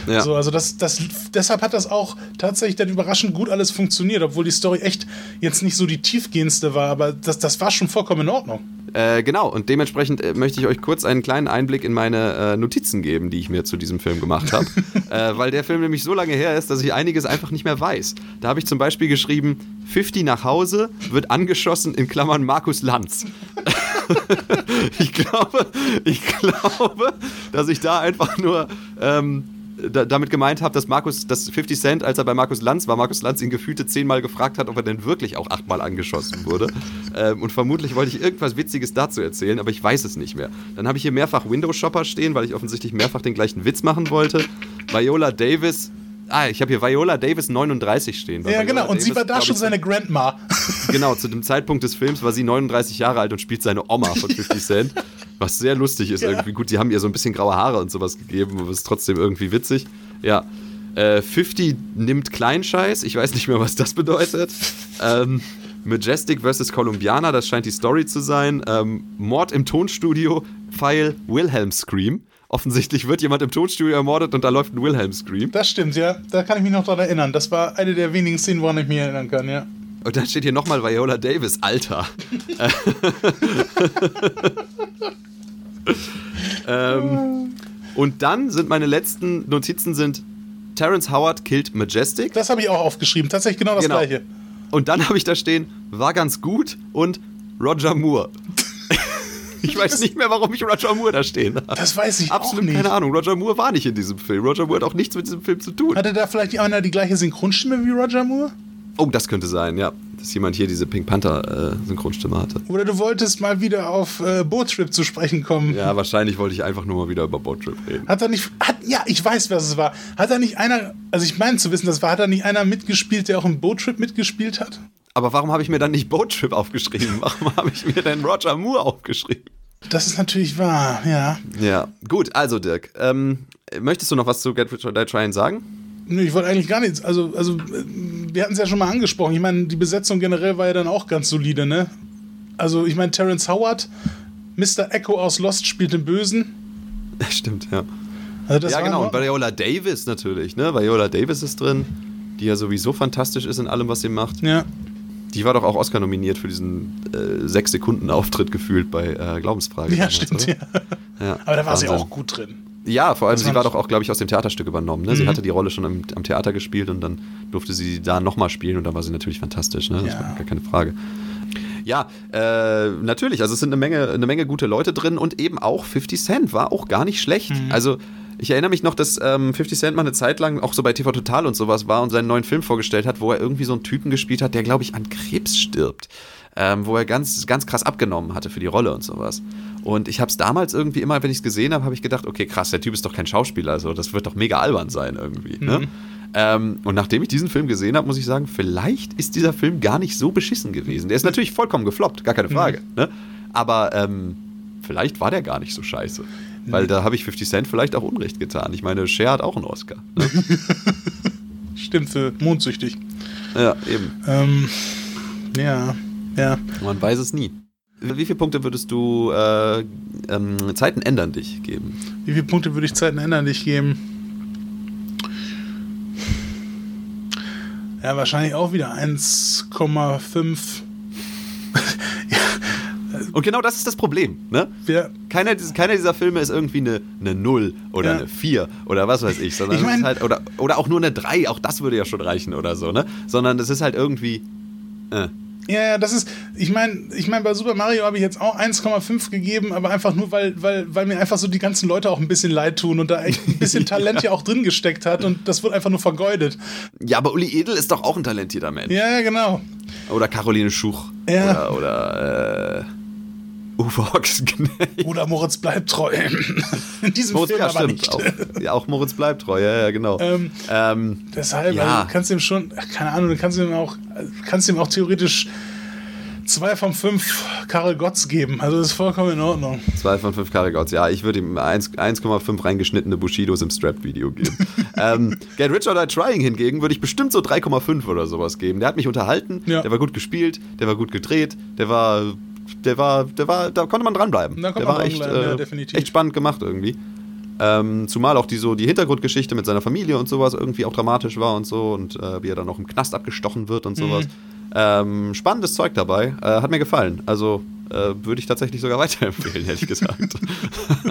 Ja. So, also, das, das, deshalb hat das auch tatsächlich dann überraschend gut alles funktioniert, obwohl die Story echt jetzt nicht so die tiefgehendste war, aber das, das war schon vollkommen in Ordnung. Äh, genau, und dementsprechend äh, möchte ich euch kurz einen kleinen Einblick in meine äh, Notizen geben, die ich mir zu diesem Film gemacht habe. Äh, weil der Film nämlich so lange her ist, dass ich einiges einfach nicht mehr weiß. Da habe ich zum Beispiel geschrieben, 50 nach Hause wird angeschossen in Klammern Markus Lanz. ich glaube, ich glaube, dass ich da einfach nur ähm, da, damit gemeint habe, dass Markus, dass 50 Cent, als er bei Markus Lanz war, Markus Lanz ihn gefühlte zehnmal gefragt hat, ob er denn wirklich auch achtmal angeschossen wurde. ähm, und vermutlich wollte ich irgendwas Witziges dazu erzählen, aber ich weiß es nicht mehr. Dann habe ich hier mehrfach Windows Shopper stehen, weil ich offensichtlich mehrfach den gleichen Witz machen wollte. Viola Davis Ah, ich habe hier Viola Davis 39 stehen. Ja, Viola genau. Und Davis, sie war da schon seine Grandma. Genau, zu dem Zeitpunkt des Films war sie 39 Jahre alt und spielt seine Oma von 50 Cent. Was sehr lustig ist ja. irgendwie. Gut, die haben ihr so ein bisschen graue Haare und sowas gegeben, aber ist trotzdem irgendwie witzig. Ja. Äh, 50 nimmt Kleinscheiß. Ich weiß nicht mehr, was das bedeutet. Ähm, Majestic vs. Columbiana, das scheint die Story zu sein. Ähm, Mord im Tonstudio, Pfeil Wilhelm Scream. Offensichtlich wird jemand im Tonstudio ermordet und da läuft ein Wilhelm Scream. Das stimmt, ja. Da kann ich mich noch dran erinnern. Das war eine der wenigen Szenen, woran ich mich erinnern kann, ja. Und dann steht hier nochmal Viola Davis, Alter. ähm, und dann sind meine letzten Notizen sind Terrence Howard killt Majestic. Das habe ich auch aufgeschrieben. Tatsächlich genau das Genau. gleiche. Und dann habe ich da stehen, war ganz gut und Roger Moore. ich weiß nicht mehr, warum ich Roger Moore da stehen habe. Das weiß ich Absolut auch nicht. keine Ahnung. Roger Moore war nicht in diesem Film. Roger Moore hat auch nichts mit diesem Film zu tun. Hatte da vielleicht einer die gleiche Synchronstimme wie Roger Moore? Oh, das könnte sein, ja. Dass jemand hier diese Pink Panther äh, Synchronstimme hatte. Oder du wolltest mal wieder auf äh, Boattrip zu sprechen kommen? Ja, wahrscheinlich wollte ich einfach nur mal wieder über Boat Trip reden. Hat er nicht. Hat, ja, ich weiß, was es war. Hat er nicht einer. Also, ich meine zu wissen, das war. Hat er nicht einer mitgespielt, der auch im Boattrip mitgespielt hat? Aber warum habe ich mir dann nicht Boat Trip aufgeschrieben? Warum habe ich mir denn Roger Moore aufgeschrieben? Das ist natürlich wahr, ja. Ja, gut, also Dirk, ähm, möchtest du noch was zu Get Rich or Die Trying sagen? Nö, ich wollte eigentlich gar nichts. Also, also wir hatten es ja schon mal angesprochen. Ich meine, die Besetzung generell war ja dann auch ganz solide, ne? Also, ich meine, Terrence Howard, Mr. Echo aus Lost spielt den Bösen. Stimmt, ja. Also ja, genau. Und Viola Davis natürlich, ne? Viola Davis ist drin, die ja sowieso fantastisch ist in allem, was sie macht. Ja. Die war doch auch Oscar nominiert für diesen äh, sechs Sekunden Auftritt gefühlt bei äh, Glaubensfrage. Ja, damals, stimmt, oder? ja. Aber da war sie Wahnsinn. auch gut drin. Ja, vor allem, Das sie war doch auch, glaube ich, aus dem Theaterstück übernommen. Ne? Sie Mhm. hatte die Rolle schon am, am Theater gespielt und dann durfte sie da nochmal spielen und da war sie natürlich fantastisch. Ne? Das Ja. war gar keine Frage. Ja, äh, natürlich. Also es sind eine Menge, eine Menge gute Leute drin und eben auch 50 Cent war auch gar nicht schlecht. Mhm. Also ich erinnere mich noch, dass ähm, 50 Cent mal eine Zeit lang auch so bei TV Total und sowas war und seinen neuen Film vorgestellt hat, wo er irgendwie so einen Typen gespielt hat, der, glaube ich, an Krebs stirbt. Ähm, wo er ganz, ganz krass abgenommen hatte für die Rolle und sowas. Und ich habe es damals irgendwie immer, wenn ich es gesehen habe, habe ich gedacht, okay, krass, der Typ ist doch kein Schauspieler, also das wird doch mega albern sein irgendwie. Ne? Ähm, und nachdem ich diesen Film gesehen habe, muss ich sagen, vielleicht ist dieser Film gar nicht so beschissen gewesen. Der ist natürlich vollkommen gefloppt, gar keine Frage. Ne? Aber ähm, vielleicht war der gar nicht so scheiße. Weil da habe ich 50 Cent vielleicht auch Unrecht getan. Ich meine, Cher hat auch einen Oscar. Ne? Stimmt, für mondsüchtig. ja, eben. Ähm, ja, ja. Man weiß es nie. Wie viele Punkte würdest du äh, ähm, Zeiten ändern dich geben? Wie viele Punkte würde ich Zeiten ändern dich geben? Ja, wahrscheinlich auch wieder 1,5. Und genau das ist das Problem. Ne? Ja, Keiner, keiner dieser Filme ist irgendwie eine, eine 0 oder Ja. eine 4 oder was weiß ich, sondern Ich mein- es ist halt, oder, oder auch nur eine 3, auch das würde ja schon reichen oder so, ne? Sondern es ist halt irgendwie. Äh. Ja, ja, das ist, ich meine, ich mein, bei Super Mario habe ich jetzt auch 1,5 gegeben, aber einfach nur, weil, weil, weil mir einfach so die ganzen Leute auch ein bisschen leid tun und da echt ein bisschen Talent ja auch drin gesteckt hat und das wird einfach nur vergeudet. Ja, aber Uli Edel ist doch auch ein talentierter Mensch. Ja, ja, genau. Oder Caroline Schuch. Ja. Oder, oder äh, Uwe Ochsenknecht. Oder Moritz bleibt treu. In diesem Moritz, Film ja, aber stimmt. nicht. Auch, ja, auch Moritz bleibt treu, ja, ja, genau. Ähm, Ähm, Deshalb, Ja. also, du kannst ihm schon, keine Ahnung, du kannst ihm auch, kannst ihm auch theoretisch zwei von fünf Karel Gotts geben. Also das ist vollkommen in Ordnung. 2 von 5 Karigouts, ja, ich würde ihm 1 1,5 reingeschnittene Bushidos im Strap-Video geben. ähm, Get Rich or Die Trying hingegen würde ich bestimmt so 3,5 oder sowas geben. Der hat mich unterhalten, Ja. der war gut gespielt, der war gut gedreht, der war, der war, der war, da konnte man dranbleiben. Da konnte der man war echt, ja, äh, definitiv. echt spannend gemacht irgendwie. Ähm, zumal auch die, so die Hintergrundgeschichte mit seiner Familie und sowas irgendwie auch dramatisch war und so und äh, wie er dann auch im Knast abgestochen wird und sowas. Ähm, spannendes Zeug dabei. Äh, hat mir gefallen. Also äh, würde ich tatsächlich sogar weiterempfehlen, ehrlich gesagt.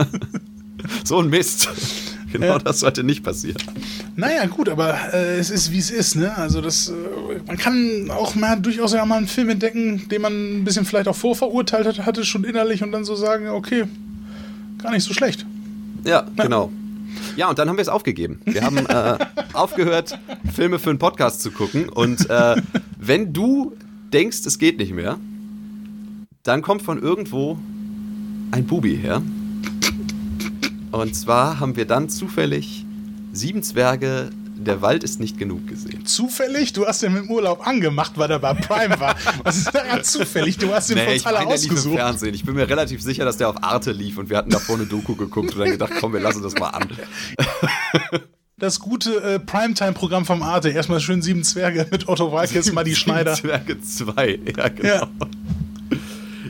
so ein Mist. Genau Ja. das sollte nicht passieren. Naja, gut, aber äh, es ist, wie es ist, ne? Also das, äh, man kann auch mal durchaus ja mal einen Film entdecken, den man ein bisschen vielleicht auch vorverurteilt hat, hatte schon innerlich und dann so sagen, okay, gar nicht so schlecht. Ja, genau. Ja, und dann haben wir es aufgegeben. Wir haben äh, aufgehört, Filme für einen Podcast zu gucken. Und äh, wenn du denkst, es geht nicht mehr, dann kommt von irgendwo ein Bubi her. Und zwar haben wir dann zufällig Sieben Zwerge, der Wald ist nicht genug gesehen. Zufällig? Du hast den im Urlaub angemacht, weil er bei Prime war. Was ist daran zufällig? Du hast den von Nee, alle meine, der lief im ausgesucht. Fernsehen. Ich bin mir relativ sicher, dass der auf Arte lief und wir hatten davor eine Doku geguckt und dann gedacht, komm, wir lassen das mal an. Das gute äh, Primetime-Programm vom Arte. Erstmal schön Sieben Zwerge mit Otto Walkes, Madi Schneider. Sieben Zwerge 2, ja, genau. Ja.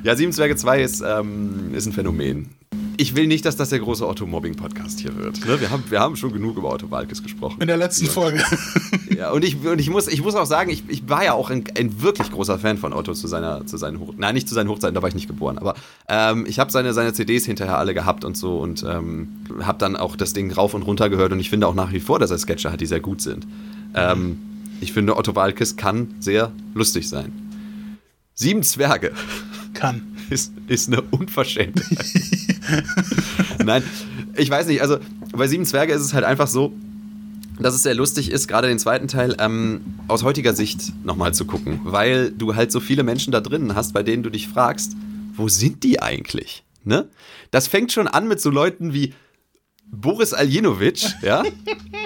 Ja, Sieben Zwerge 2 ist, ähm, ist ein Phänomen. Ich will nicht, dass das der große Otto-Mobbing-Podcast hier wird. Ne? Wir, haben, wir haben schon genug über Otto Walkes gesprochen. In der letzten ja. Folge. Ja, und ich, und ich, muss, ich muss auch sagen, ich, ich war ja auch ein, ein wirklich großer Fan von Otto zu seiner, zu seinen Hoch Nein, nicht zu seinen Hochzeiten, da war ich nicht geboren, aber ähm, ich habe seine, seine CDs hinterher alle gehabt und so und ähm, habe dann auch das Ding rauf und runter gehört und ich finde auch nach wie vor, dass er Sketche hat, die sehr gut sind. Ähm, ich finde, Otto Walkes kann sehr lustig sein. Sieben Zwerge. Kann. Ist, ist eine Unverschämtheit. Nein, ich weiß nicht, also bei Sieben Zwerge ist es halt einfach so, dass es sehr lustig ist, gerade den zweiten Teil ähm, aus heutiger Sicht nochmal zu gucken, weil du halt so viele Menschen da drinnen hast, bei denen du dich fragst, wo sind die eigentlich? Ne? Das fängt schon an mit so Leuten wie Boris Aljenovic, ja,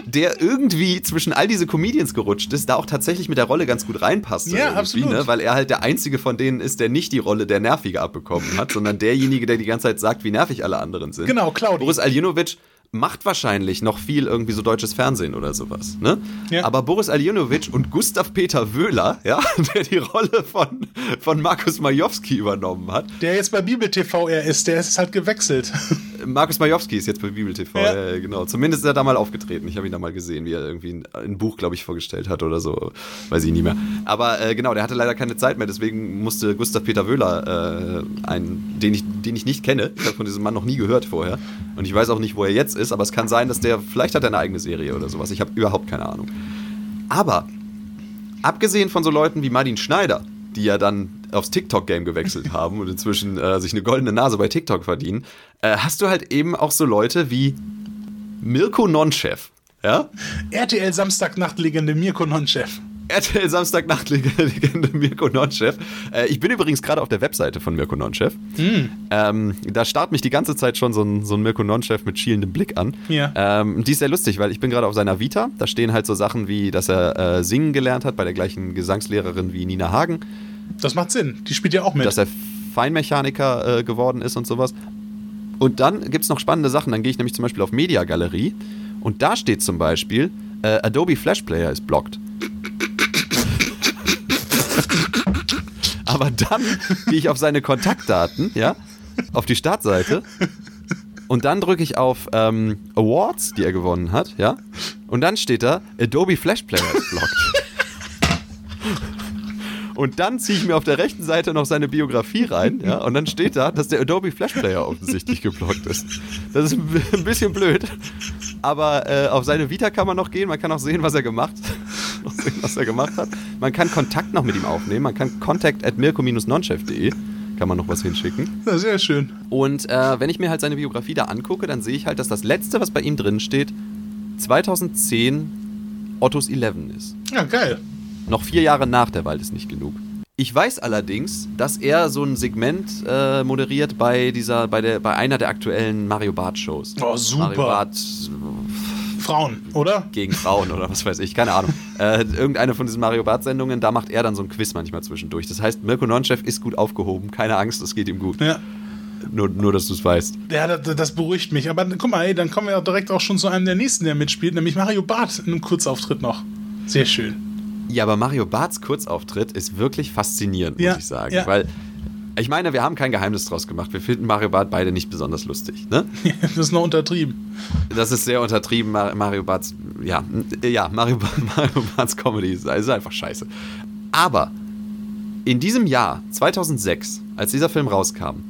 der irgendwie zwischen all diese Comedians gerutscht ist, da auch tatsächlich mit der Rolle ganz gut reinpasst. Ja, absolut. Ne? Weil er halt der einzige von denen ist, der nicht die Rolle der Nervige abbekommen hat, sondern derjenige, der die ganze Zeit sagt, wie nervig alle anderen sind. Genau, Claudia. Boris Aljenovic macht wahrscheinlich noch viel irgendwie so deutsches Fernsehen oder sowas. Ne? Ja. Aber Boris Aljenovic und Gustav Peter Wöhler, ja, der die Rolle von, von Markus Majowski übernommen hat. Der jetzt bei Bibel TV er ist, der ist halt gewechselt. Markus Majowski ist jetzt bei Bibel TV, ja. ja genau. Zumindest ist er da mal aufgetreten. Ich habe ihn da mal gesehen, wie er irgendwie ein, ein Buch, glaube ich, vorgestellt hat oder so. Weiß ich nicht mehr. Aber äh, genau, der hatte leider keine Zeit mehr, deswegen musste Gustav Peter Wöhler, äh, einen, den, ich, den ich nicht kenne, ich habe von diesem Mann noch nie gehört vorher. Und ich weiß auch nicht, wo er jetzt ist, aber es kann sein, dass der, vielleicht hat er eine eigene Serie oder sowas. Ich habe überhaupt keine Ahnung. Aber, abgesehen von so Leuten wie Martin Schneider, die ja dann aufs TikTok-Game gewechselt haben und inzwischen äh, sich eine goldene Nase bei TikTok verdienen, äh, hast du halt eben auch so Leute wie Mirko Nonchef. Ja? RTL Samstagnachtlegende Mirko Nonchef. RTL Samstagnachtlegende Mirko Nonchef. Äh, ich bin übrigens gerade auf der Webseite von Mirko Nonchef. Mm. Ähm, da starrt mich die ganze Zeit schon so ein, so ein Mirko Nonchef mit schielendem Blick an. Ja. Ähm, die ist sehr lustig, weil ich bin gerade auf seiner Vita. Da stehen halt so Sachen wie, dass er äh, singen gelernt hat bei der gleichen Gesangslehrerin wie Nina Hagen. Das macht Sinn. Die spielt ja auch mit. Dass er Feinmechaniker äh, geworden ist und sowas. Und dann gibt es noch spannende Sachen. Dann gehe ich nämlich zum Beispiel auf Media Galerie und da steht zum Beispiel, äh, Adobe Flash Player ist blockt. Aber dann gehe ich auf seine Kontaktdaten, ja, auf die Startseite. Und dann drücke ich auf ähm, Awards, die er gewonnen hat, ja, und dann steht da Adobe Flash Player ist blockt. Und dann ziehe ich mir auf der rechten Seite noch seine Biografie rein, ja, und dann steht da, dass der Adobe Flash Player offensichtlich geblockt ist. Das ist ein bisschen blöd, aber äh, auf seine Vita kann man noch gehen, man kann auch sehen, was er gemacht, sehen, was er gemacht hat. Man kann Kontakt noch mit ihm aufnehmen, man kann contact at mirko-nonchef.de kann man noch was hinschicken. Ja, sehr schön. Und äh, wenn ich mir halt seine Biografie da angucke, dann sehe ich halt, dass das letzte, was bei ihm drin steht, 2010 Ottos 11 ist. Ja, geil. Noch vier Jahre nach Der Wald ist nicht genug. Ich weiß allerdings, dass er so ein Segment äh, moderiert bei dieser, bei der, bei einer der aktuellen Mario Bart Shows. Oh, super. Mario Bart Frauen, oder? Gegen Frauen oder was weiß ich, keine Ahnung. äh, irgendeine von diesen Mario Bart Sendungen, da macht er dann so ein Quiz manchmal zwischendurch. Das heißt, Mirko Nonchef ist gut aufgehoben, keine Angst, es geht ihm gut. Ja. Nur, nur, dass du es weißt. Ja, das, das, beruhigt mich. Aber guck mal, ey, dann kommen wir direkt auch schon zu einem der nächsten, der mitspielt, nämlich Mario Barth in einem Kurzauftritt noch. Sehr schön. Ja, aber Mario Barths Kurzauftritt ist wirklich faszinierend, ja, muss ich sagen. Ja. Weil, ich meine, wir haben kein Geheimnis draus gemacht. Wir finden Mario Barth beide nicht besonders lustig. Ne? das ist noch untertrieben. Das ist sehr untertrieben. Mario Barths, ja, ja Mario, Mario Barths Comedy ist, ist einfach scheiße. Aber in diesem Jahr, 2006, als dieser Film rauskam,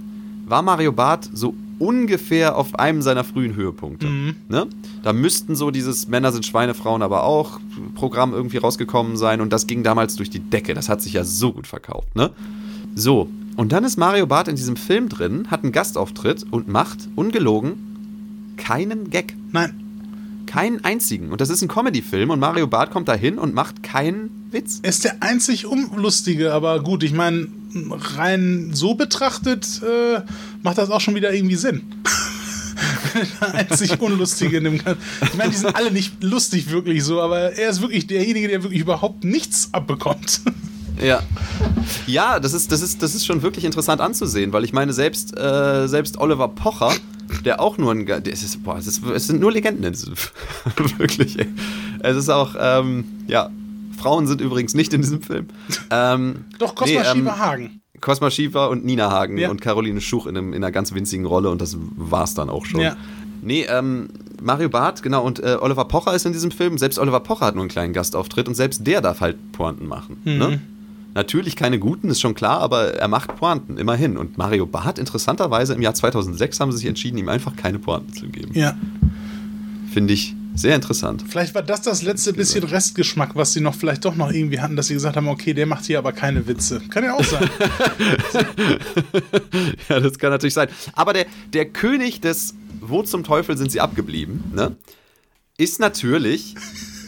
war Mario Barth so ungefähr auf einem seiner frühen Höhepunkte. Mhm. Ne? Da müssten so dieses Männer sind Schweine, Frauen aber auch Programm irgendwie rausgekommen sein und das ging damals durch die Decke. Das hat sich ja so gut verkauft. Ne? So, und dann ist Mario Barth in diesem Film drin, hat einen Gastauftritt und macht, ungelogen, keinen Gag. Nein. Keinen einzigen. Und das ist ein Comedy-Film und Mario Barth kommt da hin und macht keinen Witz. Er ist der einzig Unlustige, aber gut, ich meine, rein so betrachtet äh, macht das auch schon wieder irgendwie Sinn. der einzig Unlustige in dem Ganzen. Ich meine, die sind alle nicht lustig wirklich so, aber er ist wirklich derjenige, der wirklich überhaupt nichts abbekommt. Ja. Ja, das ist, das, ist, das ist schon wirklich interessant anzusehen, weil ich meine, selbst, äh, selbst Oliver Pocher, der auch nur ein. Es, ist, boah, es, ist, es sind nur Legenden in diesem Wirklich, ey. Es ist auch, ähm, ja. Frauen sind übrigens nicht in diesem Film. Ähm, Doch, Cosma nee, ähm, Schieberhagen. Cosma Schiefer und Nina Hagen Ja. und Caroline Schuch in, einem, in einer ganz winzigen Rolle und das war's dann auch schon. Ja. Nee, ähm, Mario Barth, genau, und äh, Oliver Pocher ist in diesem Film. Selbst Oliver Pocher hat nur einen kleinen Gastauftritt und selbst der darf halt Pointen machen. Mhm. Ne? Natürlich keine guten, ist schon klar, aber er macht Pointen, immerhin. Und Mario Barth, interessanterweise, im Jahr 2006 haben sie sich entschieden, ihm einfach keine Pointen zu geben. Ja. Finde ich sehr interessant. Vielleicht war das das letzte bisschen Restgeschmack, was sie noch vielleicht doch noch irgendwie hatten, dass sie gesagt haben, okay, der macht hier aber keine Witze. Kann ja auch sein. Ja, das kann natürlich sein. Aber der, der König des Wo zum Teufel sind sie abgeblieben, ne? Ist natürlich,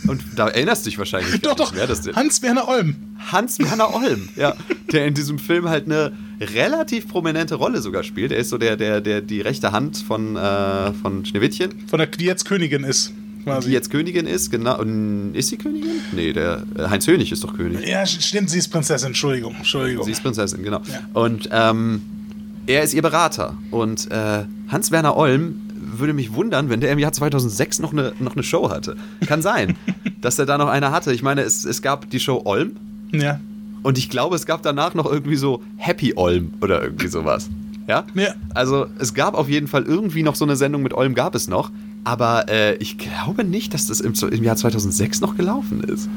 und da erinnerst du dich wahrscheinlich doch, doch. mehr, dass der, Hans-Werner Olm. Hans-Werner Olm, ja, der in diesem Film halt eine relativ prominente Rolle sogar spielt. Er ist so der, der, der, die rechte Hand von, äh, von Schneewittchen, Von der, die jetzt Königin ist. Quasi. die jetzt Königin ist, genau. Und ist sie Königin? Nee, der äh, Heinz Hönig ist doch König. Ja, stimmt, sie ist Prinzessin. Entschuldigung. Entschuldigung. Sie ist Prinzessin, genau. Ja. Und ähm, er ist ihr Berater. Und äh, Hans-Werner Olm würde mich wundern, wenn der im Jahr 2006 noch eine, noch eine Show hatte. Kann sein, dass er da noch eine hatte. Ich meine, es, es gab die Show Olm ja. und ich glaube, es gab danach noch irgendwie so Happy Olm oder irgendwie sowas. Ja? Ja. Also es gab auf jeden Fall irgendwie noch so eine Sendung mit Olm, gab es noch. Aber äh, ich glaube nicht, dass das im, im Jahr 2006 noch gelaufen ist.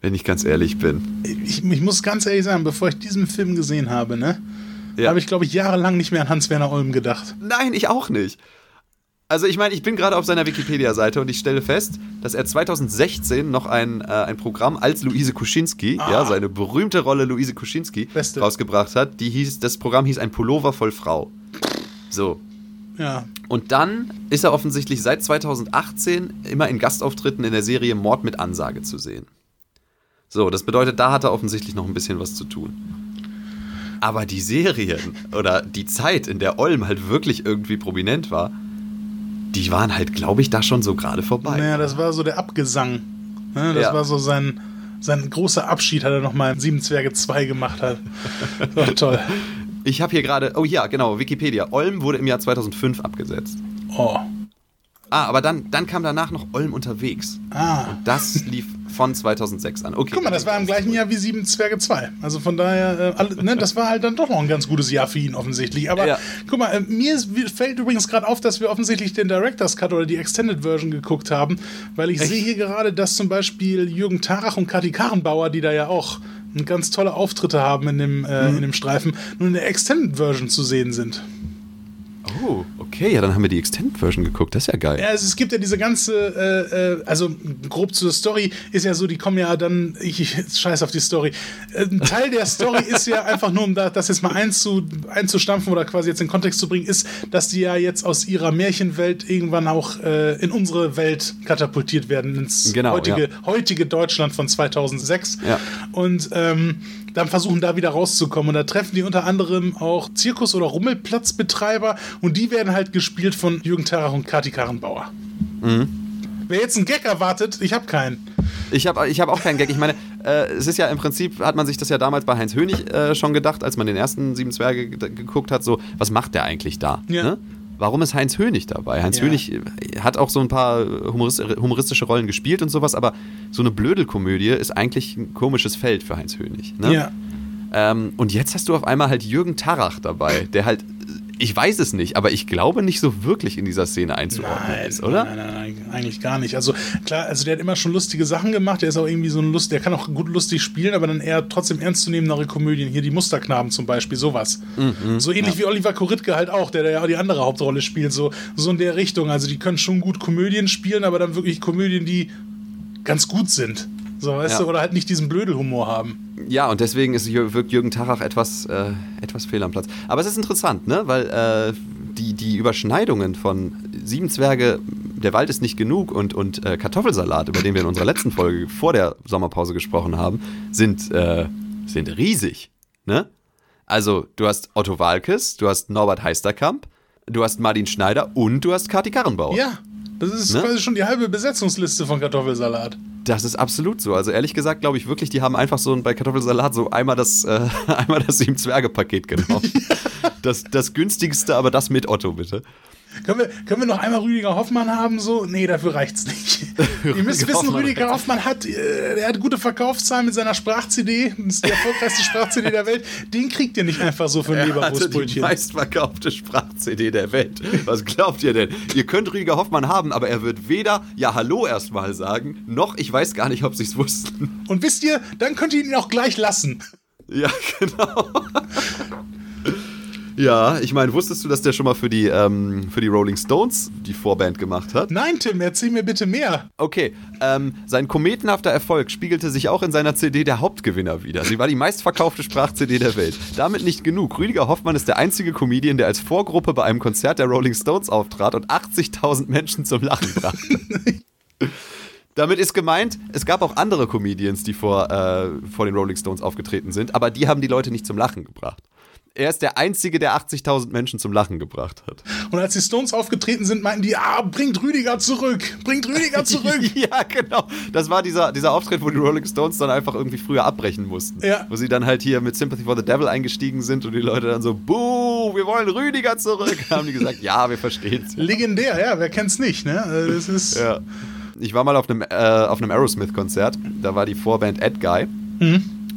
Wenn ich ganz ehrlich bin. Ich, ich muss ganz ehrlich sagen, bevor ich diesen Film gesehen habe, ne, Ja. habe ich, glaube ich, jahrelang nicht mehr an Hans-Werner Olm gedacht. Nein, ich auch nicht. Also ich meine, ich bin gerade auf seiner Wikipedia-Seite und ich stelle fest, dass er 2016 noch ein, äh, ein Programm als Luise Kuschinski, ja, seine berühmte Rolle Luise Kuschinski, Beste. rausgebracht hat. Die hieß, das Programm hieß Ein Pullover voll Frau. So. Ja. Und dann ist er offensichtlich seit 2018 immer in Gastauftritten in der Serie Mord mit Ansage zu sehen. So, das bedeutet, da hat er offensichtlich noch ein bisschen was zu tun. Aber die Serien oder die Zeit, in der Olm halt wirklich irgendwie prominent war, die waren halt, glaube ich, da schon so gerade vorbei. Naja, das war so der Abgesang. Ne? Das Ja. war so sein, sein großer Abschied, hat er nochmal in Sieben Zwerge 2 gemacht hat. War toll. Ich habe hier gerade, oh ja, genau, Wikipedia. Olm wurde im Jahr 2005 abgesetzt. Oh. Ah, aber dann, dann kam danach noch Olm unterwegs. Ah. Das lief von 2006 an. Okay. Guck mal, das war im gleichen Jahr wie Sieben Zwerge 2. Also von daher, äh, alle, ne, das war halt dann doch noch ein ganz gutes Jahr für ihn offensichtlich. Aber Ja. guck mal, äh, mir ist, fällt übrigens gerade auf, dass wir offensichtlich den Director's Cut oder die Extended Version geguckt haben, weil ich sehe hier gerade, dass zum Beispiel Jürgen Tarach und Kathi Karrenbauer, die da ja auch ganz tolle Auftritte haben in dem, äh, Mhm. in dem Streifen, nun in der Extended Version zu sehen sind. Oh, okay, ja, dann haben wir die Extended-Version geguckt. Das ist ja geil. Ja, also es gibt ja diese ganze, äh, äh, also grob zur Story ist ja so, die kommen ja dann, ich, ich scheiß auf die Story. Ein Teil der Story ist ja einfach nur, um da, das jetzt mal einzu, einzustampfen oder quasi jetzt in Kontext zu bringen, ist, dass die ja jetzt aus ihrer Märchenwelt irgendwann auch äh, in unsere Welt katapultiert werden, ins Genau, heutige, ja. heutige Deutschland von 2006. Ja. Und ähm, dann versuchen da wieder rauszukommen. Und da treffen die unter anderem auch Zirkus- oder Rummelplatzbetreiber und die werden halt gespielt von Jürgen Tarach und Kati Karrenbauer. Wer jetzt einen Gag erwartet, ich habe keinen. Ich habe ich hab auch keinen Gag. Ich meine, äh, es ist ja im Prinzip, hat man sich das ja damals bei Heinz Hönig äh, schon gedacht, als man den ersten Sieben Zwerge ge- geguckt hat, so, was macht der eigentlich da? Ja. Ne? Warum ist Heinz Hönig dabei? Heinz Ja. Hönig hat auch so ein paar humorist humoristische Rollen gespielt und sowas, aber so eine Blödelkomödie ist eigentlich ein komisches Feld für Heinz Hönig. Ne? Ja. Ähm, und jetzt hast du auf einmal halt Jürgen Tarach dabei, der halt, ich weiß es nicht, aber ich glaube nicht so wirklich in dieser Szene einzuordnen Nein, ist, oder? Nein, nein, nein, eigentlich gar nicht. Also klar, also der hat immer schon lustige Sachen gemacht. Der ist auch irgendwie so ein Lust, der kann auch gut lustig spielen, aber dann eher trotzdem ernstzunehmendere Komödien. Hier die Musterknaben zum Beispiel, sowas. Mhm, so ähnlich wie Oliver Koritke halt auch, der da ja auch die andere Hauptrolle spielt. So, so in der Richtung. Also die können schon gut Komödien spielen, aber dann wirklich Komödien, die ganz gut sind. So, weißt Ja. du, oder halt nicht diesen Blödelhumor haben. Ja, und deswegen ist, wirkt Jürgen Tarach etwas, äh, etwas fehl am Platz. Aber es ist interessant, ne? weil äh, die, die Überschneidungen von Sieben Zwerge, der Wald ist nicht genug und, und äh, Kartoffelsalat, über den wir in unserer letzten Folge vor der Sommerpause gesprochen haben, sind, äh, sind riesig. Ne? Also, du hast Otto Walkes, du hast Norbert Heisterkamp, du hast Martin Schneider und du hast Kati Karrenbauer. Ja, das ist Ne? quasi schon die halbe Besetzungsliste von Kartoffelsalat. Das ist absolut so. Also ehrlich gesagt glaube ich wirklich, die haben einfach so ein- bei Kartoffelsalat so einmal das, äh, einmal das sieben Zwerge Paket genommen. das, das günstigste, aber das mit Otto bitte. Können wir, können wir noch einmal Rüdiger Hoffmann haben? So? Nee, dafür reicht's nicht. Ihr müsst wissen, Hoffmann Rüdiger Hoffmann hat, äh, er hat gute Verkaufszahlen mit seiner Sprach-CD. Das ist die erfolgreichste Sprach-CD der Welt. Den kriegt ihr nicht einfach so für ein Er hatte die Leberwurstbrötchen. meistverkaufte Sprach-CD der Welt. Was glaubt ihr denn? Ihr könnt Rüdiger Hoffmann haben, aber er wird weder Ja Hallo erstmal sagen, noch ich weiß gar nicht, ob sie es wussten. Und wisst ihr, dann könnt ihr ihn auch gleich lassen. Ja, genau. Ja, ich meine, wusstest du, dass der schon mal für die, ähm, für die Rolling Stones die Vorband gemacht hat? Nein, Tim, erzähl mir bitte mehr. Okay, ähm, sein kometenhafter Erfolg spiegelte sich auch in seiner CD der Hauptgewinner wieder. Sie war die meistverkaufte Sprach-CD der Welt. Damit nicht genug. Rüdiger Hoffmann ist der einzige Comedian, der als Vorgruppe bei einem Konzert der Rolling Stones auftrat und 80.000 Menschen zum Lachen brachte. Damit ist gemeint, es gab auch andere Comedians, die vor, äh, vor den Rolling Stones aufgetreten sind, aber die haben die Leute nicht zum Lachen gebracht. Er ist der Einzige, der 80.000 Menschen zum Lachen gebracht hat. Und als die Stones aufgetreten sind, meinten die, ah, bringt Rüdiger zurück, bringt Rüdiger zurück. ja, genau. Das war dieser, dieser Auftritt, wo die Rolling Stones dann einfach irgendwie früher abbrechen mussten. Ja. Wo sie dann halt hier mit Sympathy for the Devil eingestiegen sind und die Leute dann so, buh, wir wollen Rüdiger zurück. haben die gesagt, ja, wir verstehen es. Legendär, ja, wer kennt's nicht, ne? Also Das ist. Ja. Ich war mal auf einem, äh, auf einem Aerosmith-Konzert. Da war die Vorband Ed Guy.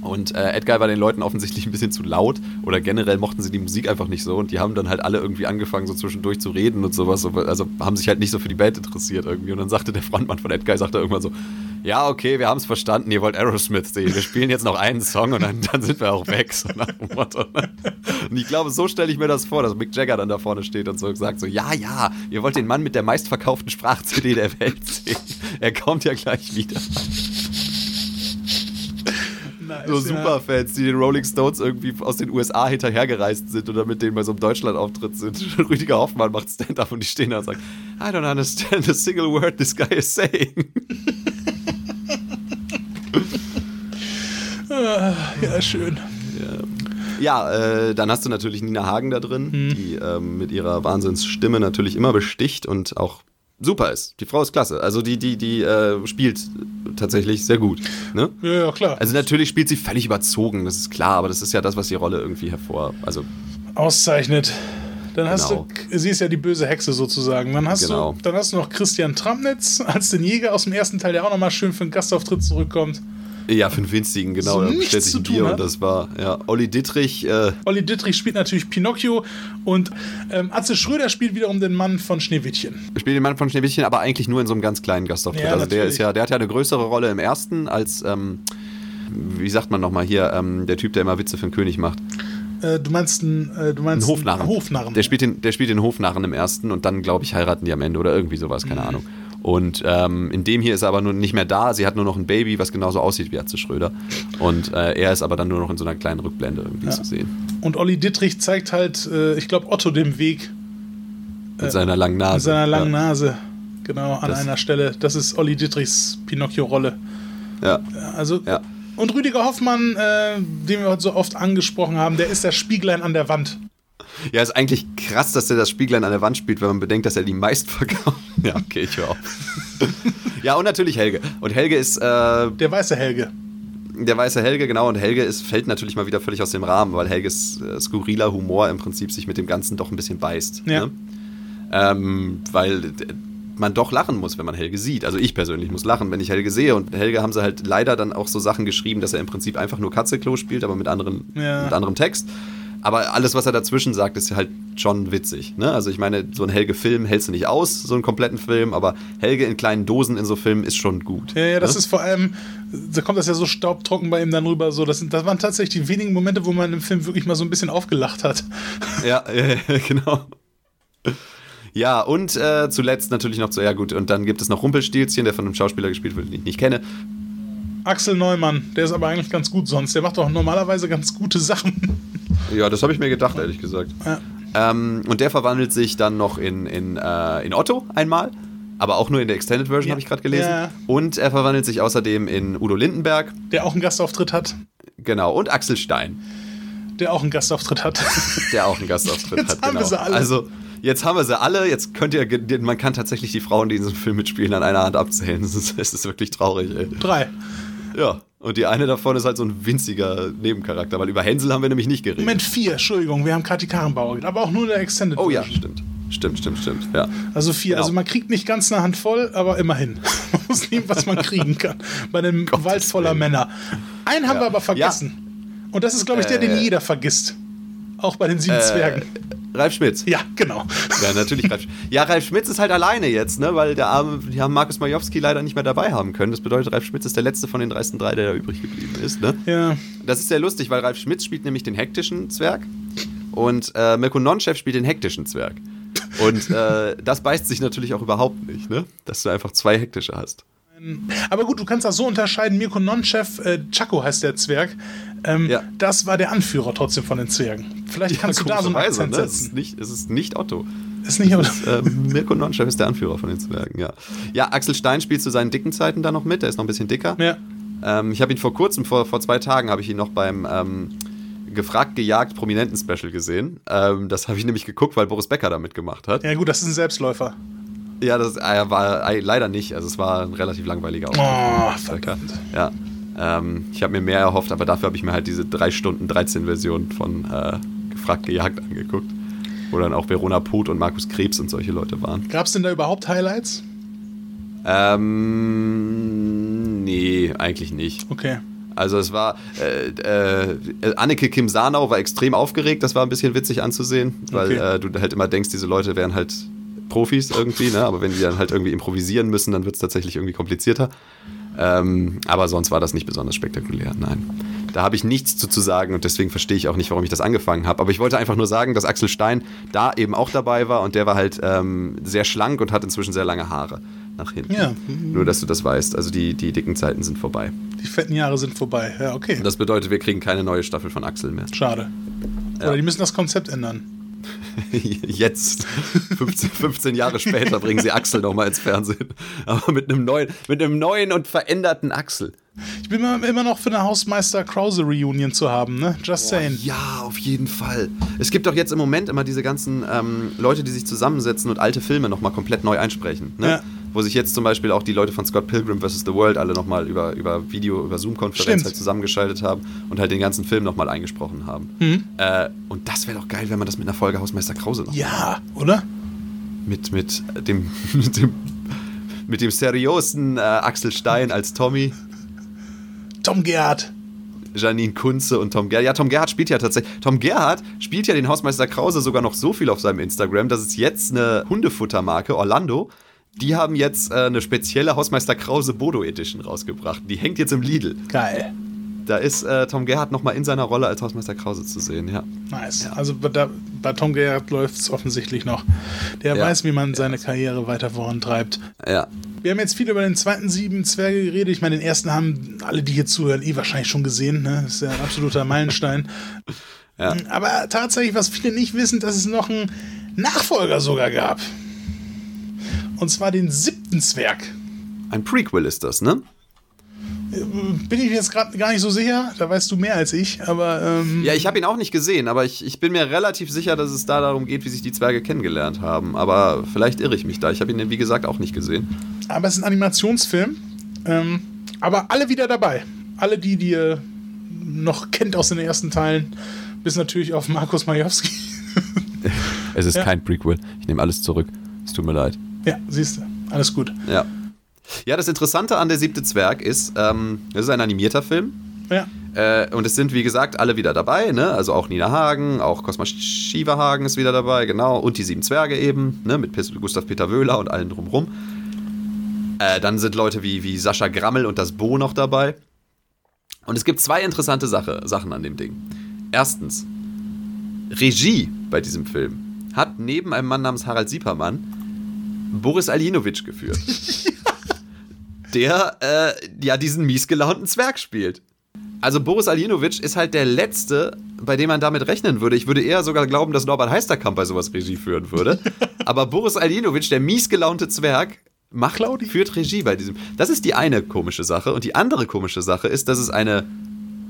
Und äh, Ed Guy war den Leuten offensichtlich ein bisschen zu laut oder generell mochten sie die Musik einfach nicht so und die haben dann halt alle irgendwie angefangen, so zwischendurch zu reden und sowas. Also haben sich halt nicht so für die Band interessiert irgendwie. Und dann sagte der Frontmann von Ed Guy, sagte irgendwann so, ja, okay, wir haben es verstanden, ihr wollt Aerosmith sehen. Wir spielen jetzt noch einen Song und dann, dann sind wir auch weg. So nach dem Motto. Und ich glaube, so stelle ich mir das vor, dass Mick Jagger dann da vorne steht und so sagt so, ja, ja, ihr wollt den Mann mit der meistverkauften Sprach-CD der Welt sehen. Er kommt ja gleich wieder. Ja. Superfans, die den Rolling Stones irgendwie aus den USA hinterhergereist sind oder mit denen bei so einem Deutschland-Auftritt sind. Rüdiger Hoffmann macht Stand-up und die stehen da und sagen, I don't understand a single word this guy is saying. Ja, schön. Ja, äh, dann hast du natürlich Nina Hagen da drin, die ähm, mit ihrer Wahnsinnsstimme natürlich immer besticht und auch super ist. Die Frau ist klasse. Also die, die, die äh, spielt tatsächlich sehr gut. Ne? Ja, ja, klar. Also natürlich spielt sie völlig überzogen, das ist klar, aber das ist ja das, was die Rolle irgendwie hervor. Also Auszeichnet. Dann hast Genau. du, sie ist ja die böse Hexe sozusagen. Dann hast, Genau. du, dann hast du noch Christian Tramnitz als den Jäger aus dem ersten Teil, der auch nochmal schön für einen Gastauftritt zurückkommt. Ja, für einen winzigen, genau. So bestellt sich zu ein tun Bier hat. und das war, ja, Olli Dittrich, äh, Olli Dittrich spielt natürlich Pinocchio und ähm, Atze Schröder spielt wiederum den Mann von Schneewittchen. spielt den Mann von Schneewittchen, aber eigentlich nur in so einem ganz kleinen Gastauftritt. Ja, also der ist ja, der hat ja eine größere Rolle im ersten als, ähm, wie sagt man nochmal hier, ähm, der Typ, der immer Witze für den König macht. Äh, du meinst einen äh, du meinst Ein Hofnarren. einen Hofnarren. Der spielt den, der spielt den Hofnarren im ersten und dann, glaube ich, heiraten die am Ende oder irgendwie sowas, Mhm. keine Ahnung. Und ähm, in dem hier ist er aber nur nicht mehr da. Sie hat nur noch ein Baby, was genauso aussieht wie Atze Schröder. Und äh, er ist aber dann nur noch in so einer kleinen Rückblende irgendwie zu sehen. Und Olli Dittrich zeigt halt, äh, ich glaube, Otto den Weg Mit seiner langen Nase. mit seiner langen ja. Nase. Genau, an Das- einer Stelle. Das ist Olli Dittrichs Pinocchio-Rolle. Ja. Also, Ja. und Rüdiger Hoffmann, äh, den wir heute so oft angesprochen haben, der ist der Spieglein an der Wand. Ja, ist eigentlich krass, dass der das Spieglein an der Wand spielt, wenn man bedenkt, dass er die meistverkauft. Ja, okay, ich höre auf. ja, und natürlich Helge. Und Helge ist äh, Der weiße Helge. der weiße Helge, genau. Und Helge ist, fällt natürlich mal wieder völlig aus dem Rahmen, weil Helges äh, skurriler Humor im Prinzip sich mit dem Ganzen doch ein bisschen beißt. Ja. Ne? Ähm, weil äh, man doch lachen muss, wenn man Helge sieht. Also ich persönlich muss lachen, wenn ich Helge sehe. Und Helge haben sie halt leider dann auch so Sachen geschrieben, dass er im Prinzip einfach nur Katzeklo spielt, aber mit, anderen, Ja. mit anderem Text. Aber alles, was er dazwischen sagt, ist halt schon witzig. Ne? Also ich meine, so ein Helge-Film hältst du nicht aus, so einen kompletten Film, aber Helge in kleinen Dosen in so Filmen ist schon gut. Ja, ja, das ne? ist vor allem, da kommt das ja so staubtrocken bei ihm dann rüber. So, das, sind, das waren tatsächlich die wenigen Momente, wo man im Film wirklich mal so ein bisschen aufgelacht hat. Ja, ja, ja, genau. Ja, und äh, zuletzt natürlich noch zu, ja gut, und dann gibt es noch Rumpelstilzchen, der von einem Schauspieler gespielt wird, den ich nicht kenne. Axel Neumann, der ist aber eigentlich ganz gut sonst. Der macht doch normalerweise ganz gute Sachen. Ja, das habe ich mir gedacht, ehrlich gesagt. Ja. Ähm, und der verwandelt sich dann noch in, in, äh, in Otto einmal, aber auch nur in der Extended Version, Ja. habe ich gerade gelesen. Ja. Und er verwandelt sich außerdem in Udo Lindenberg, Der auch einen Gastauftritt hat. genau, und Axel Stein, Der auch einen Gastauftritt hat. der auch einen Gastauftritt Jetzt hat. haben genau. wir sie alle. Also, jetzt haben wir sie alle, jetzt könnt ihr, man kann tatsächlich die Frauen, die in diesem Film mitspielen, an einer Hand abzählen. Das ist, ist wirklich traurig, ey. Drei. Ja, und die eine davon ist halt so ein winziger Nebencharakter, weil über Hänsel haben wir nämlich nicht geredet. Moment, vier, Entschuldigung, wir haben gerade die Karrenbauer, aber auch nur in der Extended Oh ja, stimmt. Stimmt, stimmt, stimmt. Ja. Also vier. Genau. Also man kriegt nicht ganz eine Hand voll, aber immerhin. man muss nehmen, was man kriegen kann. Bei einem Gottes Wald voller. Männer. Einen haben Ja. wir aber vergessen. Und das ist, glaube ich, der, den Äh. jeder vergisst. Auch bei den sieben Zwergen. Ralf Schmitz. Ja, genau. Ja, natürlich Ralf Schmitz. Ja, Ralf Schmitz ist halt alleine jetzt, ne? Weil der arme, die haben Markus Majowski leider nicht mehr dabei haben können. Das bedeutet, Ralf Schmitz ist der letzte von den dreisten drei, der da übrig geblieben ist, ne? Ja. Das ist sehr lustig, weil Ralf Schmitz spielt nämlich den hektischen Zwerg und äh, Mirko Nonchef spielt den hektischen Zwerg. Und äh, das beißt sich natürlich auch überhaupt nicht, ne? Dass du einfach zwei hektische hast. Aber gut, du kannst das so unterscheiden. Mirko Nonchef, äh, Chaco heißt der Zwerg. Ähm, Ja. Das war der Anführer trotzdem von den Zwergen. Vielleicht kannst du da so einen komischerweise, Akzent ne? Es ist setzen. nicht, es ist nicht Otto. Ist nicht, aber Äh, Mirko Nonchef ist der Anführer von den Zwergen, ja. Ja, Axel Stein spielt zu seinen dicken Zeiten da noch mit, der ist noch ein bisschen dicker. ja. Ähm, ich habe ihn vor kurzem, vor, vor zwei Tagen, habe ich ihn noch beim ähm, Gefragt, gejagt, Prominenten-Special gesehen. Ähm, das habe ich nämlich geguckt, weil Boris Becker da mitgemacht hat. ja, gut, das ist ein Selbstläufer. Ja, das äh, war äh, leider nicht. Also es war ein relativ langweiliger Auftritt. Oh. Ja. Ähm, ich habe mir mehr erhofft, aber dafür habe ich mir halt diese 3 Stunden 13 Version von äh, Gefragt, gejagt angeguckt. Wo dann auch Verona Poth und Markus Krebs und solche Leute waren. Gab es denn da überhaupt Highlights? Ähm, nee, eigentlich nicht. Okay. Also es war, äh, äh, Anneke Kim Sanau war extrem aufgeregt, das war ein bisschen witzig anzusehen, weil Okay. äh, du halt immer denkst, diese Leute wären halt Profis irgendwie, ne? aber wenn die dann halt irgendwie improvisieren müssen, dann wird es tatsächlich irgendwie komplizierter. Ähm, aber sonst war das nicht besonders spektakulär, nein. Da habe ich nichts zu, zu sagen und deswegen verstehe ich auch nicht, warum ich das angefangen habe. Aber ich wollte einfach nur sagen, dass Axel Stein da eben auch dabei war und der war halt ähm, sehr schlank und hat inzwischen sehr lange Haare nach hinten. Ja. Nur, dass du das weißt. Also die, die dicken Zeiten sind vorbei. Die fetten Jahre sind vorbei. Ja, okay. Das bedeutet, wir kriegen keine neue Staffel von Axel mehr. Schade. Oder die müssen das Konzept ändern. Jetzt, 15, 15 Jahre später, bringen sie Axel nochmal ins Fernsehen. Aber mit einem neuen, mit einem neuen und veränderten Axel. Ich bin immer, noch für eine Hausmeister Krause Reunion zu haben, ne? Just saying. Ja, auf jeden Fall. Es gibt doch jetzt im Moment immer diese ganzen ähm, Leute, die sich zusammensetzen und alte Filme nochmal komplett neu einsprechen. Ne? Ja. Wo sich jetzt zum Beispiel auch die Leute von Scott Pilgrim vs. The World alle nochmal über, über Video, über Zoom-Konferenz halt zusammengeschaltet haben und halt den ganzen Film nochmal eingesprochen haben. Mhm. Äh, und das wäre doch geil, wenn man das mit einer Folge Hausmeister Krause noch Ja, oder? mit, mit dem, mit dem, mit dem seriosen äh, Axel Stein als Tommy, Tom Gerhardt. Janine Kunze und Tom Gerhardt. Ja, Tom Gerhardt spielt ja tatsächlich. Tom Gerhardt spielt ja den Hausmeister Krause sogar noch so viel auf seinem Instagram, dass es jetzt eine Hundefuttermarke, Orlando, die haben jetzt äh, eine spezielle Hausmeister Krause Bodo Edition rausgebracht. Die hängt jetzt im Lidl. Geil. Da ist äh, Tom Gerhardt nochmal in seiner Rolle als Hausmeister Krause zu sehen, ja. Nice. Also bei, bei Tom Gerhardt läuft es offensichtlich noch. Der Ja. weiß, wie man seine Karriere weiter vorantreibt. Ja. Wir haben jetzt viel über den zweiten sieben Zwerge geredet. Ich meine, den ersten haben alle, die hier zuhören, eh wahrscheinlich schon gesehen. Ne? Das ist ja ein absoluter Meilenstein. Ja. Aber tatsächlich, was viele nicht wissen, dass es noch einen Nachfolger sogar gab. Und zwar den siebten Zwerg. Ein Prequel ist das, ne? Bin ich jetzt gerade gar nicht so sicher. Da weißt du mehr als ich. Aber ähm, Ja, ich habe ihn auch nicht gesehen, aber ich, ich bin mir relativ sicher, dass es da darum geht, wie sich die Zwerge kennengelernt haben. Aber vielleicht irre ich mich da. Ich habe ihn, wie gesagt, auch nicht gesehen. Aber es ist ein Animationsfilm. Ähm, aber alle wieder dabei. Alle, die, die ihr noch kennt aus den ersten Teilen, bis natürlich auf Markus Majowski. Es ist Ja. kein Prequel. Ich nehme alles zurück. Es tut mir leid. Ja, siehst du. Alles gut. Ja. Ja, das Interessante an Der siebte Zwerg ist, ähm, es ist ein animierter Film. Ja. Äh, und es sind, wie gesagt, alle wieder dabei, ne? Also auch Nina Hagen, auch Cosma Schieverhagen ist wieder dabei, genau. Und die sieben Zwerge eben, ne? Mit Gustav Peter Wöhler und allen drumrum. Äh, dann sind Leute wie, wie Sascha Grammel und das Bo noch dabei. Und es gibt zwei interessante Sache, Sachen an dem Ding. Erstens, Regie bei diesem Film hat neben einem Mann namens Harald Siepermann Boris Aljinovic geführt. der äh, ja diesen miesgelaunten Zwerg spielt. Also Boris Aljinovic ist halt der Letzte, bei dem man damit rechnen würde. Ich würde eher sogar glauben, dass Norbert Heisterkamp bei sowas Regie führen würde. Aber Boris Aljinovic, der miesgelaunte Zwerg, macht, Claudi. führt Regie bei diesem. Das ist die eine komische Sache. Und die andere komische Sache ist, dass es eine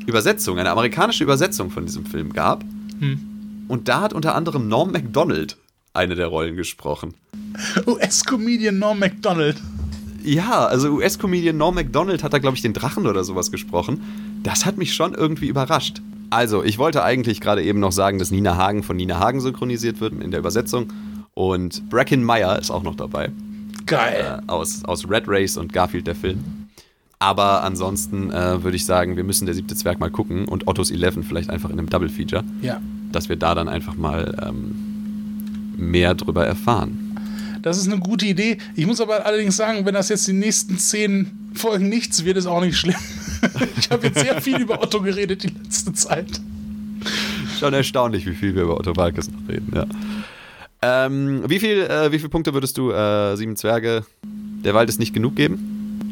Übersetzung, eine amerikanische Übersetzung von diesem Film gab. Und da hat unter anderem Norm MacDonald eine der Rollen gesprochen. US-Comedian Norm MacDonald. Ja, also US-Comedian Norm MacDonald hat da, glaube ich, den Drachen oder sowas gesprochen. Das hat mich schon irgendwie überrascht. Also, ich wollte eigentlich gerade eben noch sagen, dass Nina Hagen von Nina Hagen synchronisiert wird in der Übersetzung Und Bracken Meyer ist auch noch dabei. Geil. Äh, aus, aus Red Race und Garfield der Film. Aber ansonsten äh, würde ich sagen, wir müssen der siebte Zwerg mal gucken und Ottos Eleven vielleicht einfach in einem Double Feature, Ja. dass wir da dann einfach mal ähm, mehr drüber erfahren. Das ist eine gute Idee. Ich muss aber allerdings sagen, wenn das jetzt die nächsten zehn Folgen nichts wird, ist auch nicht schlimm. Ich habe jetzt sehr viel über Otto geredet die letzte Zeit. Schon erstaunlich, wie viel wir über Otto Walkes noch reden, ja. Ähm, wie, viel, äh, wie viele Punkte würdest du äh, Sieben Zwerge, der Wald ist nicht genug geben?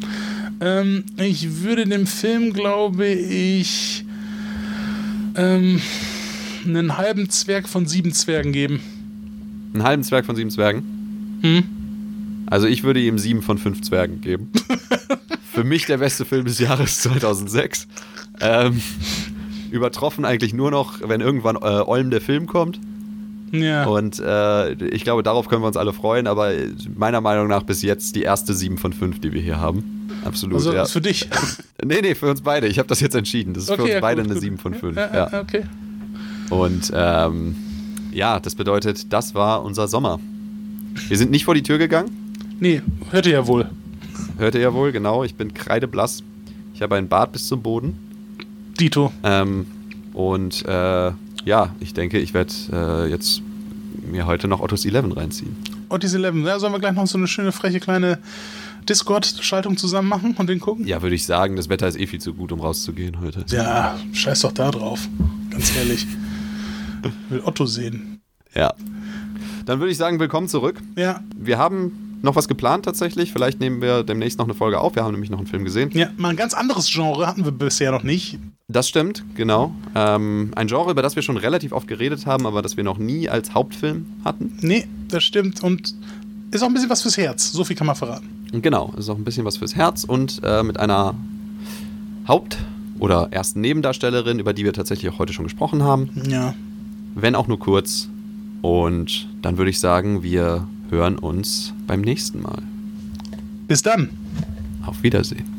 Ähm, ich würde dem Film, glaube ich, ähm, einen halben Zwerg von sieben Zwergen geben. Einen halben Zwerg von sieben Zwergen? Hm? Also ich würde ihm sieben von fünf Zwergen geben. Für mich der beste Film des Jahres 2006. Ähm, übertroffen eigentlich nur noch, wenn irgendwann äh, Olm der Film kommt. Ja. Und äh, ich glaube, darauf können wir uns alle freuen. Aber meiner Meinung nach bis jetzt die erste sieben von fünf, die wir hier haben. Absolut. also ja. ist für dich. Nee, nee, für uns beide. Ich habe das jetzt entschieden. Das ist für uns ja, beide gut, eine gut. 7 von 5. Ja, Ja, ja, okay. Und ähm, ja, das bedeutet, das war unser Sommer. Wir sind nicht vor die Tür gegangen. Nee, hört ihr ja wohl. Hört ihr ja wohl, genau. Ich bin kreideblass. Ich habe einen Bart bis zum Boden. Dito. Ähm, und äh, ja, ich denke, ich werde äh, jetzt mir heute noch Ottos 11 reinziehen. Otis 11. Ja, sollen wir gleich noch so eine schöne, freche kleine Discord-Schaltung zusammen machen und den gucken? Ja, würde ich sagen, das Wetter ist eh viel zu gut, um rauszugehen heute. Ja, scheiß doch da drauf. Ganz ehrlich. Will Otto sehen. Ja. Dann würde ich sagen, willkommen zurück. Ja, Wir haben noch was geplant tatsächlich. Vielleicht nehmen wir demnächst noch eine Folge auf. Wir haben nämlich noch einen Film gesehen. ja, mal ein ganz anderes Genre hatten wir bisher noch nicht. Das stimmt, genau. Ähm, ein Genre, über das wir schon relativ oft geredet haben, aber das wir noch nie als Hauptfilm hatten. Nee, das stimmt. Und ist auch ein bisschen was fürs Herz. So viel kann man verraten. Genau, ist auch ein bisschen was fürs Herz und äh, mit einer Haupt- oder ersten Nebendarstellerin, über die wir tatsächlich auch heute schon gesprochen haben, Ja. Wenn auch nur kurz. Und dann würde ich sagen, wir hören uns beim nächsten Mal. Bis dann. Auf Wiedersehen.